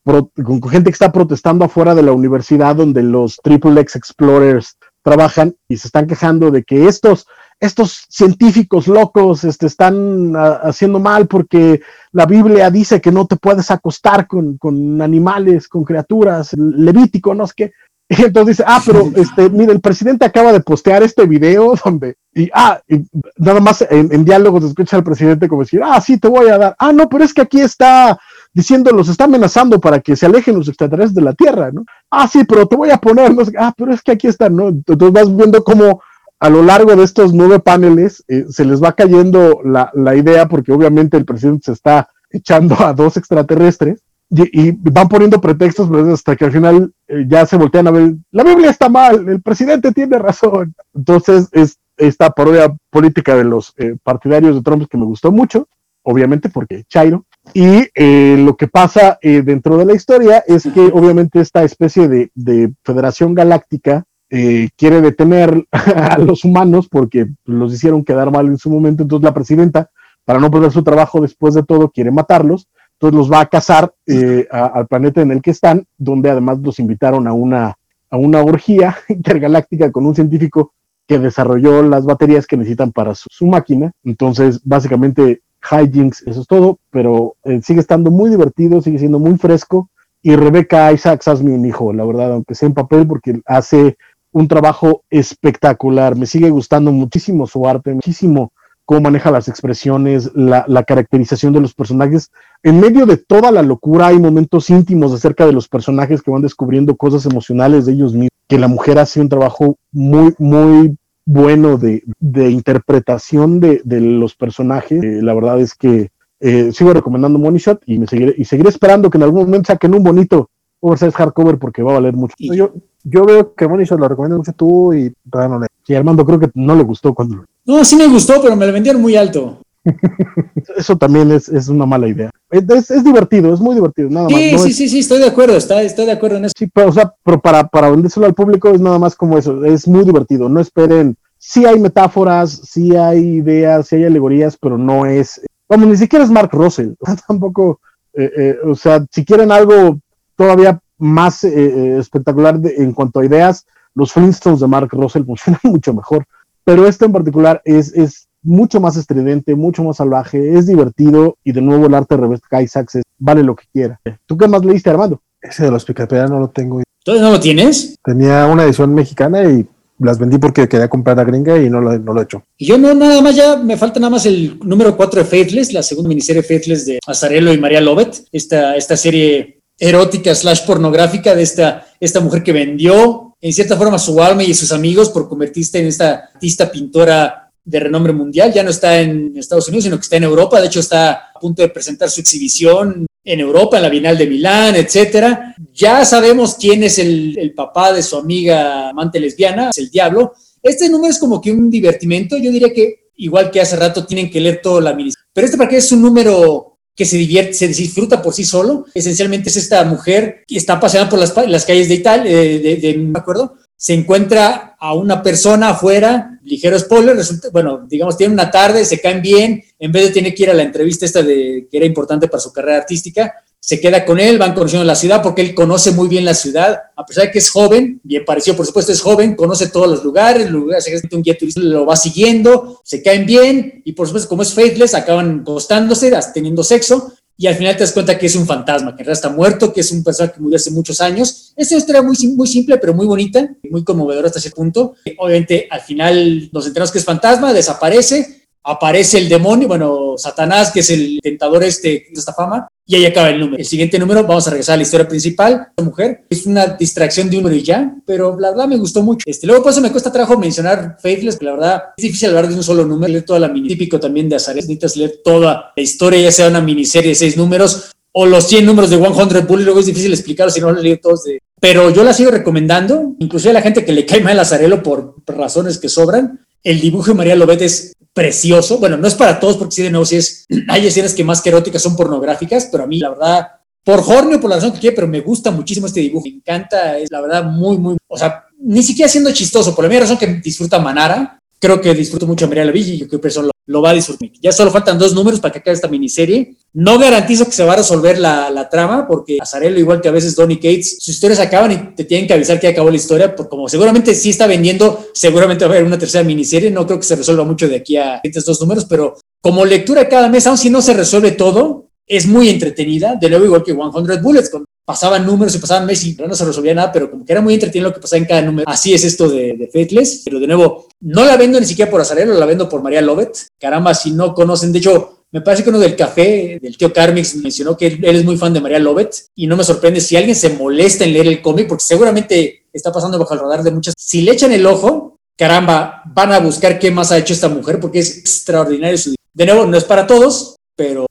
con gente que está protestando afuera de la universidad donde los Triple X Explorers trabajan y se están quejando de que estos estos científicos locos este, están ah, haciendo mal porque la Biblia dice que no te puedes acostar con, animales, con criaturas, Levítico, no sé qué. Y entonces dice, ah, pero este, mira, el presidente acaba de postear este video donde, y ah, y nada más en, en diálogo se escucha al presidente como decir, ah, sí, te voy a dar, ah, no, pero es que aquí está diciendo, los está amenazando para que se alejen los extraterrestres de la Tierra, ¿no? Ah, sí, pero te voy a poner, no sé, ah, pero es que aquí están, ¿no? Entonces vas viendo cómo a lo largo de estos nueve paneles eh, se les va cayendo la, idea porque obviamente el presidente se está echando a dos extraterrestres y, van poniendo pretextos pues, hasta que al final eh, ya se voltean a ver, la Biblia está mal, el presidente tiene razón. Entonces es esta parodia política de los eh, partidarios de Trump que me gustó mucho, obviamente porque Chairo. Y lo que pasa dentro de la historia es que obviamente esta especie de, de federación galáctica eh, quiere detener a los humanos porque los hicieron quedar mal en su momento. Entonces la presidenta, para no perder su trabajo después de todo, quiere matarlos. Entonces los va a cazar eh, al planeta en el que están, donde además los invitaron a una, a una orgía intergaláctica con un científico que desarrolló las baterías que necesitan para su, máquina. Entonces, básicamente, hijinks, eso es todo, pero eh, sigue estando muy divertido, sigue siendo muy fresco. Y Rebecca Isaacs es mi hijo, la verdad, aunque sea en papel, porque hace un trabajo espectacular. Me sigue gustando muchísimo su arte, muchísimo cómo maneja las expresiones, la, caracterización de los personajes. En medio de toda la locura hay momentos íntimos acerca de los personajes que van descubriendo cosas emocionales de ellos mismos, que la mujer hace un trabajo muy, muy bueno de, interpretación de, los personajes. Eh, la verdad es que eh, sigo recomendando Money Shot y, me seguiré, y seguiré esperando que en algún momento saquen un bonito oversize hardcover porque va a valer mucho. yo, yo veo que Money Shot lo recomiendo mucho tú y todavía no le. Sí, Armando creo que no le gustó cuando lo no, sí me gustó, pero me lo vendieron muy alto. Eso también es, una mala idea. Es, divertido, es muy divertido. Nada sí, sí, sí, sí, estoy de acuerdo, está, estoy de acuerdo en eso. Sí, pero, o sea, pero para, para vendérselo al público es nada más como eso, es muy divertido. No esperen, sí hay metáforas, sí hay ideas, sí hay alegorías, pero no es, vamos, ni siquiera es Mark Russell, tampoco, eh, eh, o sea, si quieren algo todavía más eh, espectacular en cuanto a ideas, los Flintstones de Mark Russell funcionan mucho mejor pero este en particular es, es mucho más estridente, mucho más salvaje, es divertido y de nuevo el arte de Rebecca Isaacs vale lo que quiera. ¿Tú qué más leíste, Armando? Ese de los Picapiedra no lo tengo. ¿Todavía no lo tienes? Tenía una edición mexicana y las vendí porque quería comprar la gringa y no lo, no lo he hecho. Y yo no, nada más ya, me falta nada más el número 4 de Faithless, la segunda miniserie Faithless de Azarelo y María Lobet, esta, esta serie erótica slash pornográfica de esta, esta mujer que vendió en cierta forma su alma y sus amigos por convertirse en esta artista pintora de renombre mundial. Ya no está en Estados Unidos, sino que está en Europa. De hecho, está a punto de presentar su exhibición en Europa, en la Bienal de Milán, etcétera. Ya sabemos quién es el, papá de su amiga amante lesbiana, es el diablo. Este número es como que un divertimento. Yo diría que, igual que hace rato, tienen que leer toda la miniserie. Pero este para qué es un número que se divierte, se disfruta por sí solo. Esencialmente es esta mujer que está paseando por las, las calles de Italia, eh, de, de, ¿me acuerdo? Se encuentra a una persona afuera, ligero spoiler, resulta, bueno, digamos, tiene una tarde, se caen bien, en vez de tener que ir a la entrevista esta de que era importante para su carrera artística, se queda con él, van conociendo la ciudad porque él conoce muy bien la ciudad, a pesar de que es joven, bien parecido, por supuesto, es joven, conoce todos los lugares, el lugar, se un guía turista, lo va siguiendo, se caen bien y por supuesto, como es faithless, acaban acostándose, teniendo sexo y al final te das cuenta que es un fantasma, que en realidad está muerto, que es un personaje que murió hace muchos años. Es una historia muy, muy simple, pero muy bonita, muy conmovedora hasta ese punto. Obviamente, al final nos enteramos que es fantasma, desaparece, aparece el demonio, bueno, Satanás, que es el tentador este de esta fama, y ahí acaba el número. El siguiente número, vamos a regresar a la historia principal. La mujer es una distracción de un y ya, pero la verdad me gustó mucho. Este, luego, por eso me cuesta trabajo mencionar Faithless, que la verdad es difícil hablar de un solo número, leer toda la mini, típico también de Azares, necesitas leer toda la historia, ya sea una miniserie de seis números o los 100 números de 100 Bully, luego es difícil explicar si no lo leí todos de... Pero yo la sigo recomendando, incluso a la gente que le cae mal el Azarelo por razones que sobran, el dibujo de María Lobet es precioso. Bueno, no es para todos porque sí, de nuevo, sí es, hay escenas que más que eróticas son pornográficas, pero a mí, la verdad, por Hornio, por la razón que quiere, pero me gusta muchísimo este dibujo. Me encanta, es la verdad muy, muy, o sea, ni siquiera siendo chistoso, por la misma razón que disfruta Manara, creo que disfruto mucho a María Levilla y yo creo que eso lo, va a disfrutar. Ya solo faltan dos números para que acabe esta miniserie. No garantizo que se va a resolver la, la trama, porque Azarelo, igual que a veces Donny Cates, sus historias acaban y te tienen que avisar que acabó la historia, porque como seguramente sí está vendiendo, seguramente va a haber una tercera miniserie. No creo que se resuelva mucho de aquí a estos dos números, pero como lectura cada mes, aun si no se resuelve todo, es muy entretenida. De nuevo, igual que 100 Bullets, con pasaban números y pasaban meses y no se resolvía nada, pero como que era muy entretenido lo que pasaba en cada número. Así es esto de, de Faithless, pero de nuevo, no la vendo ni siquiera por Azarelo, la vendo por María Lovett. Caramba, si no conocen, de hecho, me parece que uno del café, del tío Carmix, mencionó que él, es muy fan de María Lovett y no me sorprende si alguien se molesta en leer el cómic, porque seguramente está pasando bajo el radar de muchas. Si le echan el ojo, caramba, van a buscar qué más ha hecho esta mujer, porque es extraordinario su... De nuevo, no es para todos, pero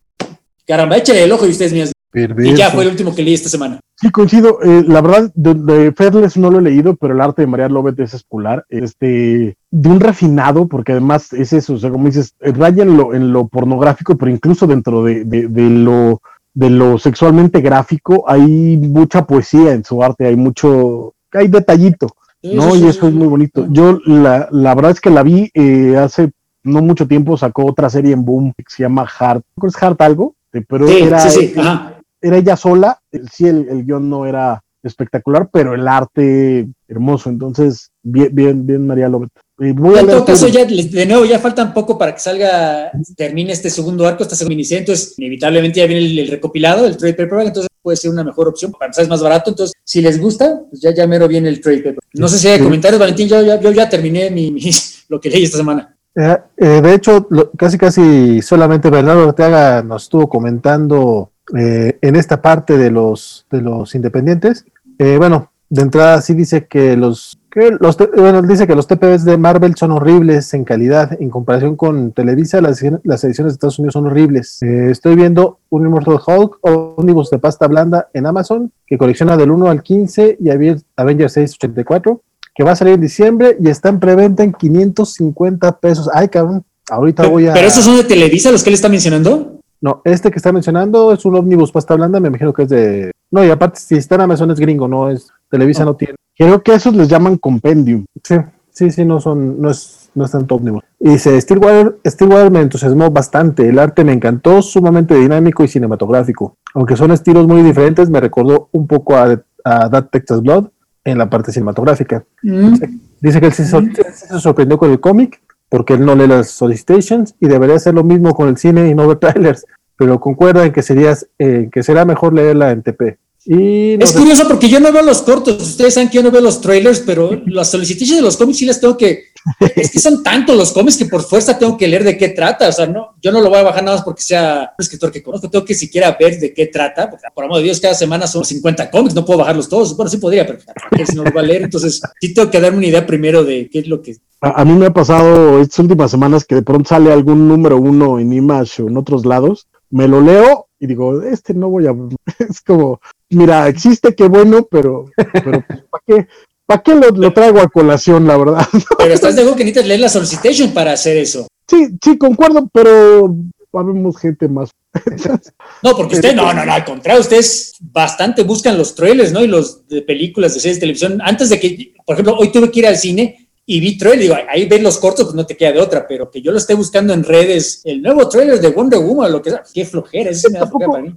caramba, échale el ojo y ustedes y ya fue el último que leí esta semana. Sí, coincido. Eh, la verdad, de, de no lo he leído, pero el arte de María Lobet es escolar. Este, de un refinado, porque además es eso, o sea, como dices, eh, raya en lo, en lo pornográfico, pero incluso dentro de, lo de lo sexualmente gráfico, hay mucha poesía en su arte, hay mucho, hay detallito, ¿no? y eso es muy bonito. Yo la, la verdad es que la vi eh, hace no mucho tiempo, sacó otra serie en Boom que se llama Heart, ¿es Heart algo? Pero era, sí, sí. Ajá era ella sola, sí, el, el guion no era espectacular, pero el arte hermoso. Entonces, bien, bien, bien, María Lobet. en todo caso, ya de nuevo, ya falta poco para que salga, termine este segundo arco, esta segunda miniserie, entonces inevitablemente ya viene el, recopilado, el trade paperback, entonces puede ser una mejor opción, para empezar es más barato, entonces si les gusta, pues ya, ya mero viene el trade paperback. No sé si hay comentarios, Valentín, yo, yo, ya terminé mi, lo que leí esta semana. Eh, eh, de hecho, casi casi solamente Bernardo Ortega nos estuvo comentando eh, en esta parte de los, de los independientes. bueno, de entrada sí dice que los que los bueno, dice que los TPBs de Marvel son horribles en calidad en comparación con Televisa. Las, las ediciones de Estados Unidos son horribles. Eh, estoy viendo un Immortal Hulk o Unibus de pasta blanda en Amazon que colecciona del 1 al 15 y Avengers 684 que va a salir en diciembre y está en preventa en 550 pesos. Ay cabrón ahorita voy a pero esos son de Televisa los que él está mencionando no, este que está mencionando es un ómnibus pasta blanda, me imagino que es de. No, y aparte, si está en Amazon es gringo, no es. Televisa no, tiene. Creo que esos les llaman compendium. Sí, sí, sí, no son, no es, no es tanto ómnibus. Y dice, Stillwater, Stillwater me entusiasmó bastante. El arte me encantó, sumamente dinámico y cinematográfico. Aunque son estilos muy diferentes, me recordó un poco a, a That Texas Blood en la parte cinematográfica. Mm. Dice que él se, se sorprendió con el cómic porque él no lee las solicitations y debería hacer lo mismo con el cine y no ver trailers, pero concuerda en que, serías, eh, que será mejor leerla en TP. Y es curioso porque yo no veo los cortos, ustedes saben que yo no veo los trailers, pero las solicitations de los cómics sí las tengo que, es que son tantos los cómics que por fuerza tengo que leer de qué trata, o sea, no, yo no lo voy a bajar nada más porque sea un escritor que conozco, tengo que siquiera ver de qué trata, porque por amor de Dios, cada semana son 50 cómics, no puedo bajarlos todos, bueno, sí podría, pero si no lo voy a leer, entonces sí tengo que darme una idea primero de qué es lo que... A, mí me ha pasado estas últimas semanas que de pronto sale algún número uno en Image o en otros lados, me lo leo y digo, este no voy a... Es como, mira, existe, qué bueno, pero, pero ¿para qué? ¿Para qué lo, traigo a colación, la verdad? Pero estás de acuerdo que necesitas leer la solicitation para hacer eso. Sí, sí, concuerdo, pero habemos gente más. no, porque usted, no, no, no, al contrario, ustedes bastante buscan los trailers, ¿no? Y los de películas, de series de televisión. Antes de que, por ejemplo, hoy tuve que ir al cine y vi trailer, digo, ahí ven los cortos, pues no te queda de otra, pero que yo lo esté buscando en redes, el nuevo trailer de Wonder Woman, lo que sea, qué flojera, eso me tampoco, para mí.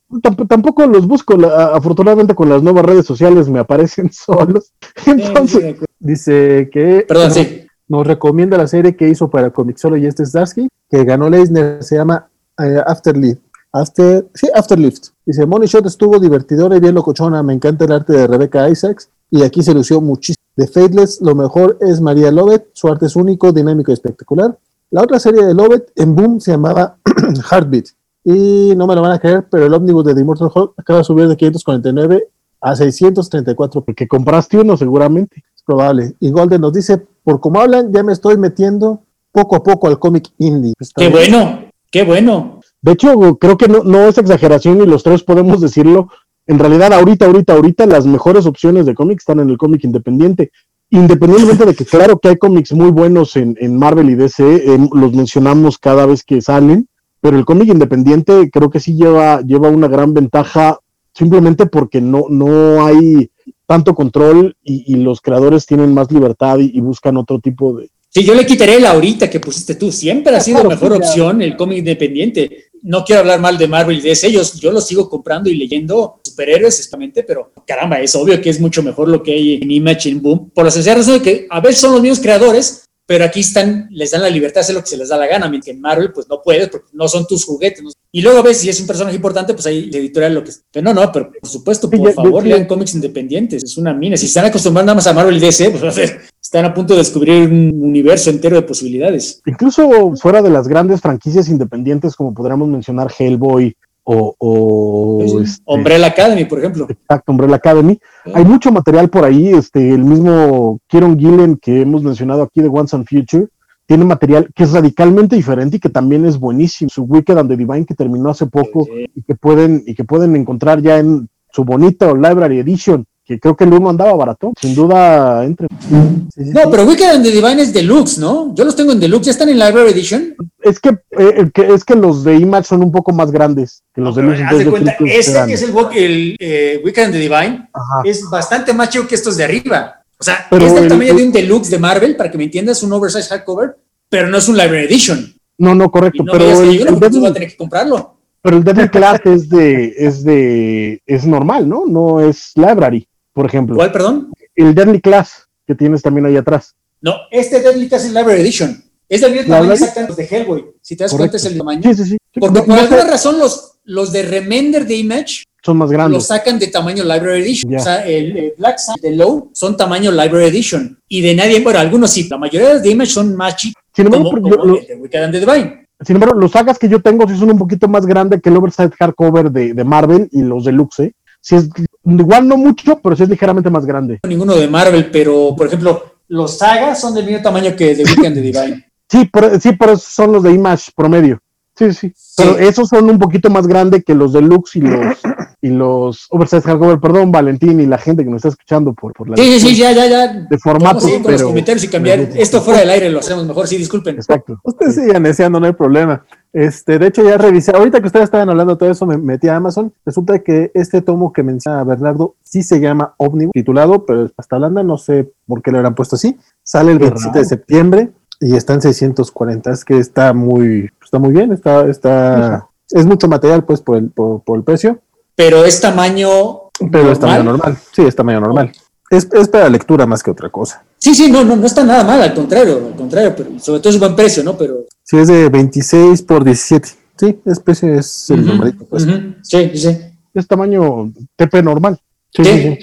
Tampoco los busco, afortunadamente con las nuevas redes sociales me aparecen solos. Entonces, dice que Perdón, sí. nos recomienda la serie que hizo para Comixolo y este Starsky, que ganó Leisner, se llama uh, Afterlift. After, sí, Afterlift. Dice, Money Shot estuvo divertidora y bien locochona, me encanta el arte de Rebecca Isaacs y aquí se lució muchísimo. De Fateless, lo mejor es María Lovett, su arte es único, dinámico y espectacular. La otra serie de Lovett en Boom se llamaba Heartbeat. Y no me lo van a creer, pero el ómnibus de The Immortal Hulk acaba de subir de 549 a 634. Porque compraste uno seguramente. Es probable. Y Golden nos dice, por como hablan, ya me estoy metiendo poco a poco al cómic indie. qué bueno, qué bueno. De hecho, creo que no, no es exageración y los tres podemos decirlo en realidad ahorita, ahorita, ahorita las mejores opciones de cómics están en el cómic independiente. Independientemente de que claro que hay cómics muy buenos en, Marvel y DC, em, los mencionamos cada vez que salen, pero el cómic independiente creo que sí lleva, lleva una gran ventaja simplemente porque no, no hay tanto control y, los creadores tienen más libertad y, buscan otro tipo de... Sí, yo le quitaré la ahorita que pusiste tú. Siempre ha sido la mejor opción el cómic independiente no quiero hablar mal de Marvel y de ese, yo, yo lo sigo comprando y leyendo superhéroes, exactamente, pero caramba, es obvio que es mucho mejor lo que hay en Image, en Boom, por la sencilla razón de que a veces son los mismos creadores, pero aquí están, les dan la libertad de hacer lo que se les da la gana, mientras que en Marvel pues no puedes porque no son tus juguetes. Y luego ves si es un personaje importante, pues ahí la editorial lo que... Pero no, no, pero por supuesto, por favor, lean cómics independientes, es una mina. Si están acostumbrados nada más a Marvel y DC, pues están a punto de descubrir un universo entero de posibilidades. Incluso fuera de las grandes franquicias independientes, como podríamos mencionar Hellboy, o, o este, Umbrella Academy, por ejemplo. Exacto, Umbrella Academy. Hay mucho material por ahí, este, el mismo Kieron Gillen que hemos mencionado aquí de Once and Future, tiene material que es radicalmente diferente y que también es buenísimo. Su Wicked and the Divine que terminó hace poco y que pueden y que pueden encontrar ya en su bonita Library Edition que creo que el uno andaba barato, sin duda entre. no, pero Wicked and the Divine es deluxe, ¿no? Yo los tengo en deluxe, ¿ya están en Library Edition? Es que, eh, es que los de Image son un poco más grandes que los de deluxe. Haz de cuenta, este que es el, el eh, Wicked and the Divine es bastante más chido que estos de arriba. O sea, es del tamaño de un deluxe de Marvel, para que me entiendas, un oversize hardcover, pero no es un Library Edition. No, no, correcto. pero el, el, va a tener que comprarlo. Pero el Deadly Class es de, es de, es normal, ¿no? No es library por ejemplo. ¿Cuál, perdón? El Deadly Class que tienes también ahí atrás. No, este Deadly Class es Library Edition. Es del mismo tamaño exactamente de Hellboy. Si te das cuenta, es el tamaño. Sí, sí, sí. Porque por alguna razón los, los de Remender de Image son más grandes. Los sacan de tamaño Library Edition. O sea, el, Black Sun de Low son tamaño Library Edition. Y de nadie, bueno, algunos sí, la mayoría de Image son más chicos. Sin embargo, como, como el de Wicked and the Divine. Sin embargo, los sagas que yo tengo sí son un poquito más grandes que el Oversize Hardcover de, de Marvel y los Deluxe. Sí es, igual no mucho, pero sí es ligeramente más grande. Ninguno de Marvel, pero por ejemplo, los sagas son del mismo tamaño que de Weekend the Divine. Sí, por, sí, por eso son los de Image promedio. Sí, sí. Pero esos son un poquito más grandes que los deluxe y los y los Oversize Hardcover, perdón, Valentín y la gente que nos está escuchando por, por la. Sí, sí, sí, ya, ya, ya. De formato. Vamos a con los comentarios y cambiar. Esto fuera del aire lo hacemos mejor, sí, disculpen. Exacto. Ustedes sigan deseando, no hay problema. Este, de hecho, ya revisé, ahorita que ustedes estaban hablando de todo eso, me metí a Amazon. Resulta que este tomo que menciona Bernardo sí se llama Omnibus, titulado, pero es pasta blanda, no sé por qué lo habrán puesto así. Sale el 27 de septiembre y está en 640. Es que está muy, está muy bien, está, está, es mucho material, pues, por el, por, el precio. Pero es tamaño. Pero es tamaño normal. Sí, es tamaño normal. Es, es, para lectura más que otra cosa. Sí, sí, no, no, no está nada mal, al contrario, al contrario, pero sobre todo es buen precio, ¿no? Pero. Sí, es de 26 por 17. Sí, es precio, es el normalito, pues. Sí, sí. Es tamaño TP normal. Sí, sí.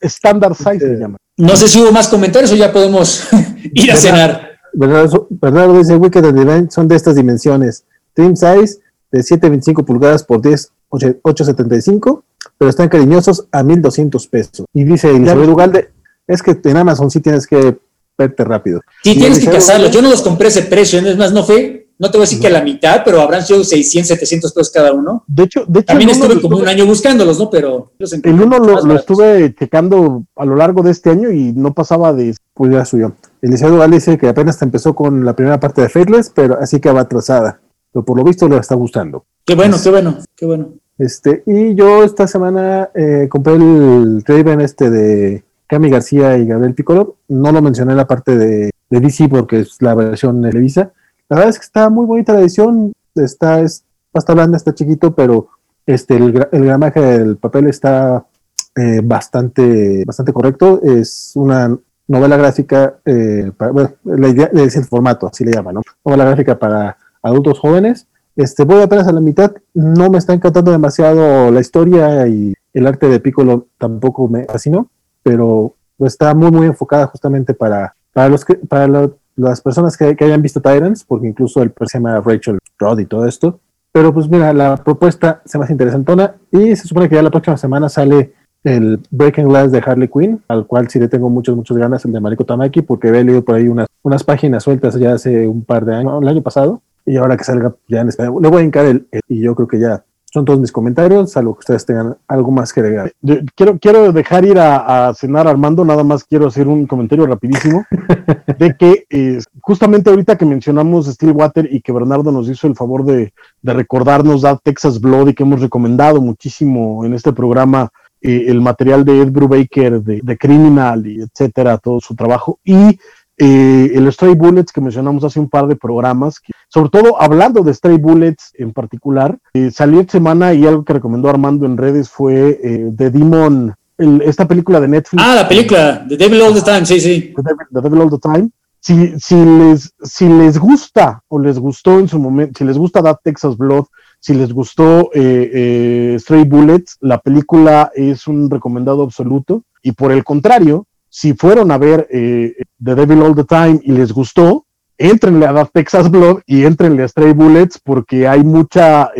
Standard size se llama. No sé si hubo más comentarios o ya podemos ir a cenar. Bernardo dice Wicked and son de estas dimensiones. Team size de 7.25 pulgadas por 10, 8.75, pero están cariñosos a 1.200 pesos. Y dice Elizabeth Ugalde, es que en Amazon sí tienes que verte rápido. Sí, tienes que cazarlos. Yo no los compré ese precio, es más, no fue, no te voy a decir que a la mitad, pero habrán sido 600, 700 pesos cada uno. De hecho, de hecho también estuve como un año buscándolos, ¿no? Pero el uno lo, estuve checando a lo largo de este año y no pasaba de. Pues ya suyo. Eliseo Duval dice que apenas empezó con la primera parte de Faithless, pero así que va atrasada. Pero por lo visto le está gustando. Qué bueno, qué bueno, qué bueno. Este, y yo esta semana eh, compré el Raven este de Cami García y Gabriel Piccolo. No lo mencioné en la parte de, DC porque es la versión Televisa. La verdad es que está muy bonita la edición. Está, es pasta blanda, está chiquito, pero este, el, gramaje del papel está eh, bastante, bastante correcto. Es una novela gráfica, eh, bueno, la idea es el formato, así le llaman, ¿no? Novela gráfica para adultos jóvenes. Este, voy apenas a la mitad, no me está encantando demasiado la historia y el arte de Piccolo tampoco me fascinó, pero está muy, muy enfocada justamente para, para, los que, para las personas que, hayan visto Tyrants, porque incluso el se llama Rachel Rod y todo esto. Pero pues mira, la propuesta se me hace interesantona y se supone que ya la próxima semana sale el Breaking Glass de Harley Quinn, al cual sí le tengo muchas, muchas ganas, el de Mariko Tamaki, porque había leído por ahí unas, unas páginas sueltas ya hace un par de años, el año pasado, y ahora que salga ya en español, le voy a encar el, y yo creo que ya son todos mis comentarios, salvo que ustedes tengan algo más que agregar. quiero, quiero dejar ir a, cenar Armando, nada más quiero hacer un comentario rapidísimo de que eh, justamente ahorita que mencionamos Stillwater y que Bernardo nos hizo el favor de, de recordarnos da Texas Blood y que hemos recomendado muchísimo en este programa eh, el material de Ed Brubaker de, de, Criminal y etcétera, todo su trabajo, y eh, el Stray Bullets que mencionamos hace un par de programas, sobre todo hablando de Stray Bullets en particular, eh, salió esta semana y algo que recomendó Armando en redes fue The Demon, esta película de Netflix. Ah, la película, The Devil All the Time, sí, sí. The Devil, All the Time. Si, si, les, si les gusta o les gustó en su momento, si les gusta That Texas Blood, si les gustó eh, eh, Stray Bullets, la película es un recomendado absoluto. Y por el contrario, si fueron a ver eh, The Devil All the Time y les gustó, entrenle a Texas Blood y entrenle a Stray Bullets porque hay mucha,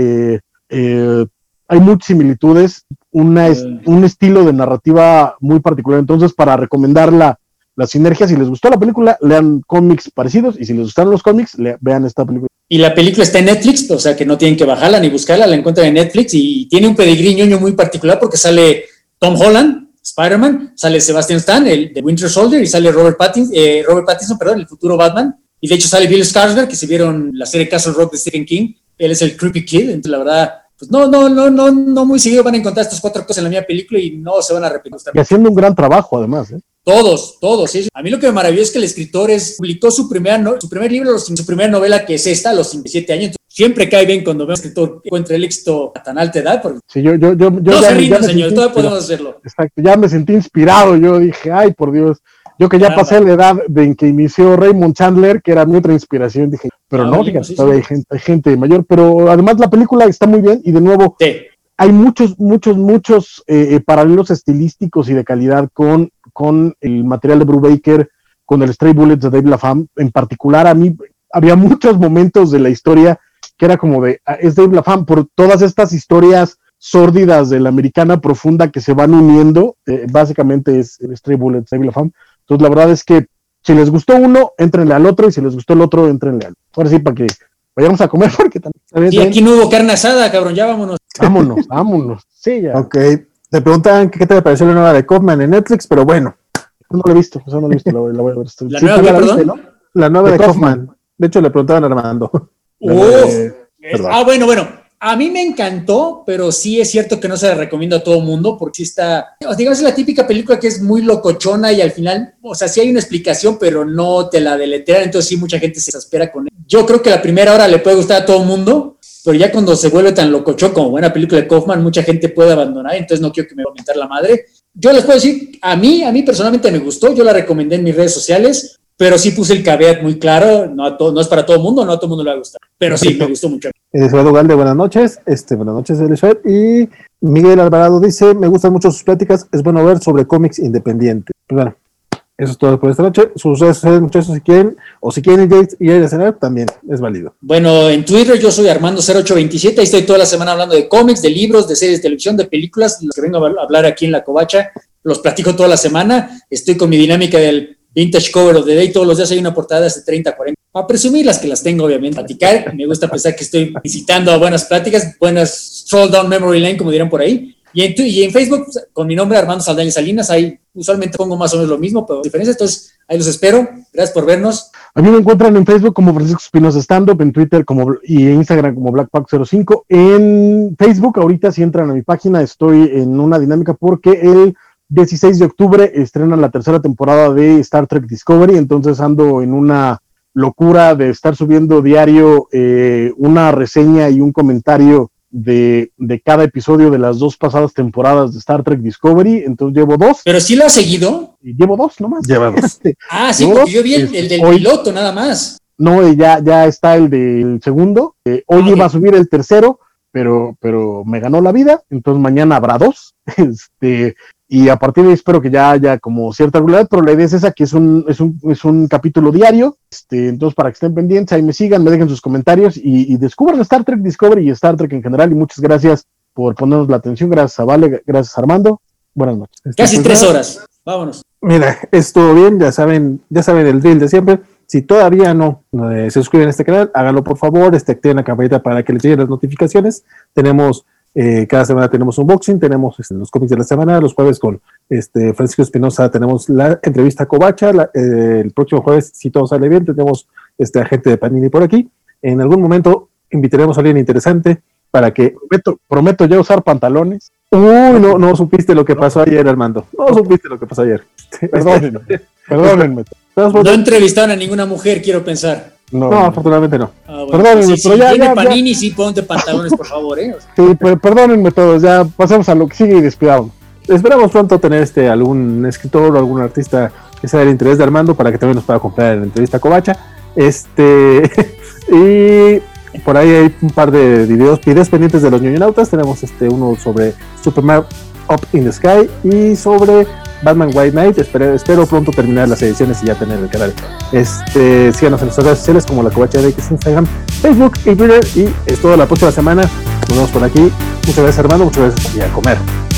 hay muchas similitudes, una, un estilo de narrativa muy particular. Entonces, para recomendarla las sinergias, si les gustó la película, lean cómics parecidos y si les gustaron los cómics, vean esta película. Y la película está en Netflix, o sea que no tienen que bajarla ni buscarla, la encuentran en Netflix y tiene un pedigrí ñoño muy particular porque sale Tom Holland, Spider-Man, sale Sebastian Stan, el de Winter Soldier, y sale Robert Pattinson, eh, Robert Pattinson, perdón, el futuro Batman. Y de hecho sale Bill Skarsgård, que se vieron la serie Castle Rock de Stephen King. Él es el Creepy Kid, entonces la verdad, pues no, no, no, no, no muy seguido van a encontrar estas cuatro cosas en la misma película y no se van a repetir. Y haciendo un gran trabajo, además. ¿eh? Todos, todos. A mí lo que me maravilló es que el escritor es, publicó su, primera su primer libro, su primera novela, que es esta, a los 57 años. Siempre cae bien cuando escritor que encuentra el éxito a tan alta edad. Porque sí, yo, yo, yo, no se rinda, señor, todavía podemos hacerlo. Exacto, ya me sentí inspirado. Yo dije, ay, por Dios. Yo que ya pasé la edad de en que inició Raymond Chandler, que era mi otra inspiración, dije, pero ah, no, fíjate, todavía Hay, gente, hay gente mayor, pero además la película está muy bien y de nuevo hay muchos, muchos, muchos eh, eh, paralelos estilísticos y de calidad con, con el material de Brubaker, con el Stray Bullets de Dave LaFam. En particular, a mí había muchos momentos de la historia que era como de, ah, es Dave LaFam, por todas estas historias sórdidas de la americana profunda que se van uniendo, eh, básicamente es el Stray Bullets de Dave LaFam. Entonces, la verdad es que si les gustó uno, entrenle al otro, y si les gustó el otro, entrenle al otro. Ahora sí, para que vayamos a comer, porque también. Y aquí no hubo carne asada, cabrón, ya vámonos. Vámonos, vámonos. Sí, ya. Ok. Te preguntan qué te pareció la nueva de Kaufman en Netflix, pero bueno. No lo he visto, eso no lo he visto, la, voy a ver. ¿La nueva, de, perdón? ¿no? La nueva de, Kaufman. De hecho, le preguntaban a Armando. Ah, bueno, bueno. A mí me encantó, pero sí es cierto que no se la recomiendo a todo el mundo porque sí está, digamos, es la típica película que es muy locochona y al final, o sea, sí hay una explicación, pero no te la deletean, entonces sí mucha gente se espera con él. Yo creo que la primera hora le puede gustar a todo el mundo, pero ya cuando se vuelve tan locochón como buena película de Kaufman, mucha gente puede abandonar, entonces no quiero que me va a comentar la madre. Yo les puedo decir, a mí, a mí personalmente me gustó, yo la recomendé en mis redes sociales, pero sí puse el caveat muy claro, no, a no es para todo el mundo, no a todo el mundo le va a gustar, pero sí, me gustó mucho. Eduardo Galde, buenas noches, este, buenas noches, Elizabeth, y Miguel Alvarado dice, me gustan mucho sus pláticas, es bueno ver sobre cómics independientes. Pues bueno, eso es todo por esta noche. Sus redes sociales, muchachos, si quieren, o si quieren ir a cenar, también es válido. Bueno, en Twitter yo soy Armando0827, ahí estoy toda la semana hablando de cómics, de libros, de series de televisión, de películas, los que vengo a hablar aquí en La Covacha, los platico toda la semana, estoy con mi dinámica del Vintage Cover of the Day, todos los días hay una portada de 30, 40. Para presumir las que las tengo, obviamente, platicar. Me gusta pensar que estoy visitando a buenas pláticas, buenas stroll down memory lane, como dirán por ahí. Y en, y Facebook, con mi nombre, Armando Saldaña Salinas, ahí usualmente pongo más o menos lo mismo, pero diferencias. Entonces, ahí los espero. Gracias por vernos. A mí me encuentran en Facebook como Francisco Espinosa Stand Up, en Twitter como, y en Instagram como BlackPack05. En Facebook, ahorita, si entran a mi página, estoy en una dinámica porque el 16 de octubre estrenan la tercera temporada de Star Trek Discovery, entonces ando en una locura de estar subiendo diario eh, una reseña y un comentario de, cada episodio de las dos pasadas temporadas de Star Trek Discovery, entonces llevo dos. ¿Pero sí lo ha seguido? Llevo dos nomás. Lleva dos. ah, sí, porque yo vi el, del piloto nada más. No, ya, ya está el del segundo. Eh, hoy ah, iba a subir el tercero, pero, pero me ganó la vida, entonces mañana habrá dos. Este, y a partir de ahí espero que ya haya como cierta regularidad, pero la idea es esa, que es un, es un, es un capítulo diario, este, entonces para que estén pendientes, ahí me sigan, me dejen sus comentarios y, descubran Star Trek Discovery y Star Trek en general, y muchas gracias por ponernos la atención, gracias a Vale, gracias Armando, buenas noches. Casi este, tres horas, vámonos. Mira, estuvo bien, ya saben, ya saben el deal de siempre, si todavía no se suscriben a este canal, háganlo por favor, este, activen la campanita para que les lleguen las notificaciones, tenemos eh, cada semana tenemos un boxing, tenemos este, los cómics de la semana, los jueves con este, Francisco Espinosa tenemos la entrevista a Covacha, eh, el próximo jueves, si todo sale bien, tenemos este agente de Panini por aquí. En algún momento invitaremos a alguien interesante para que... Prometo, prometo ya usar pantalones. Uy, no, no supiste lo que pasó ayer, Armando. No supiste lo que pasó ayer. Perdónenme. perdónenme. No entrevistaron a ninguna mujer, quiero pensar. No, afortunadamente no. Ah, perdónenme, pero ya. Tiene Panini, sí, ponte pantalones, por favor, ¿eh? Sí, pero perdónenme todos, ya pasemos a lo que sigue y despidamos. Esperamos pronto tener este algún escritor o algún artista que sea del interés de Armando para que también nos pueda comprar la entrevista a Covacha. Este. y por ahí hay un par de videos, videos pendientes de los ñoñonautas. Tenemos este uno sobre Superman Up in the Sky y sobre Batman White Knight. Espero, espero pronto terminar las ediciones y ya tener el canal. Este, síganos en nuestras redes sociales como la Covacha de X, Instagram, Facebook y Twitter. Y es toda la próxima semana. Nos vemos por aquí. Muchas gracias, hermano. Muchas gracias y a comer.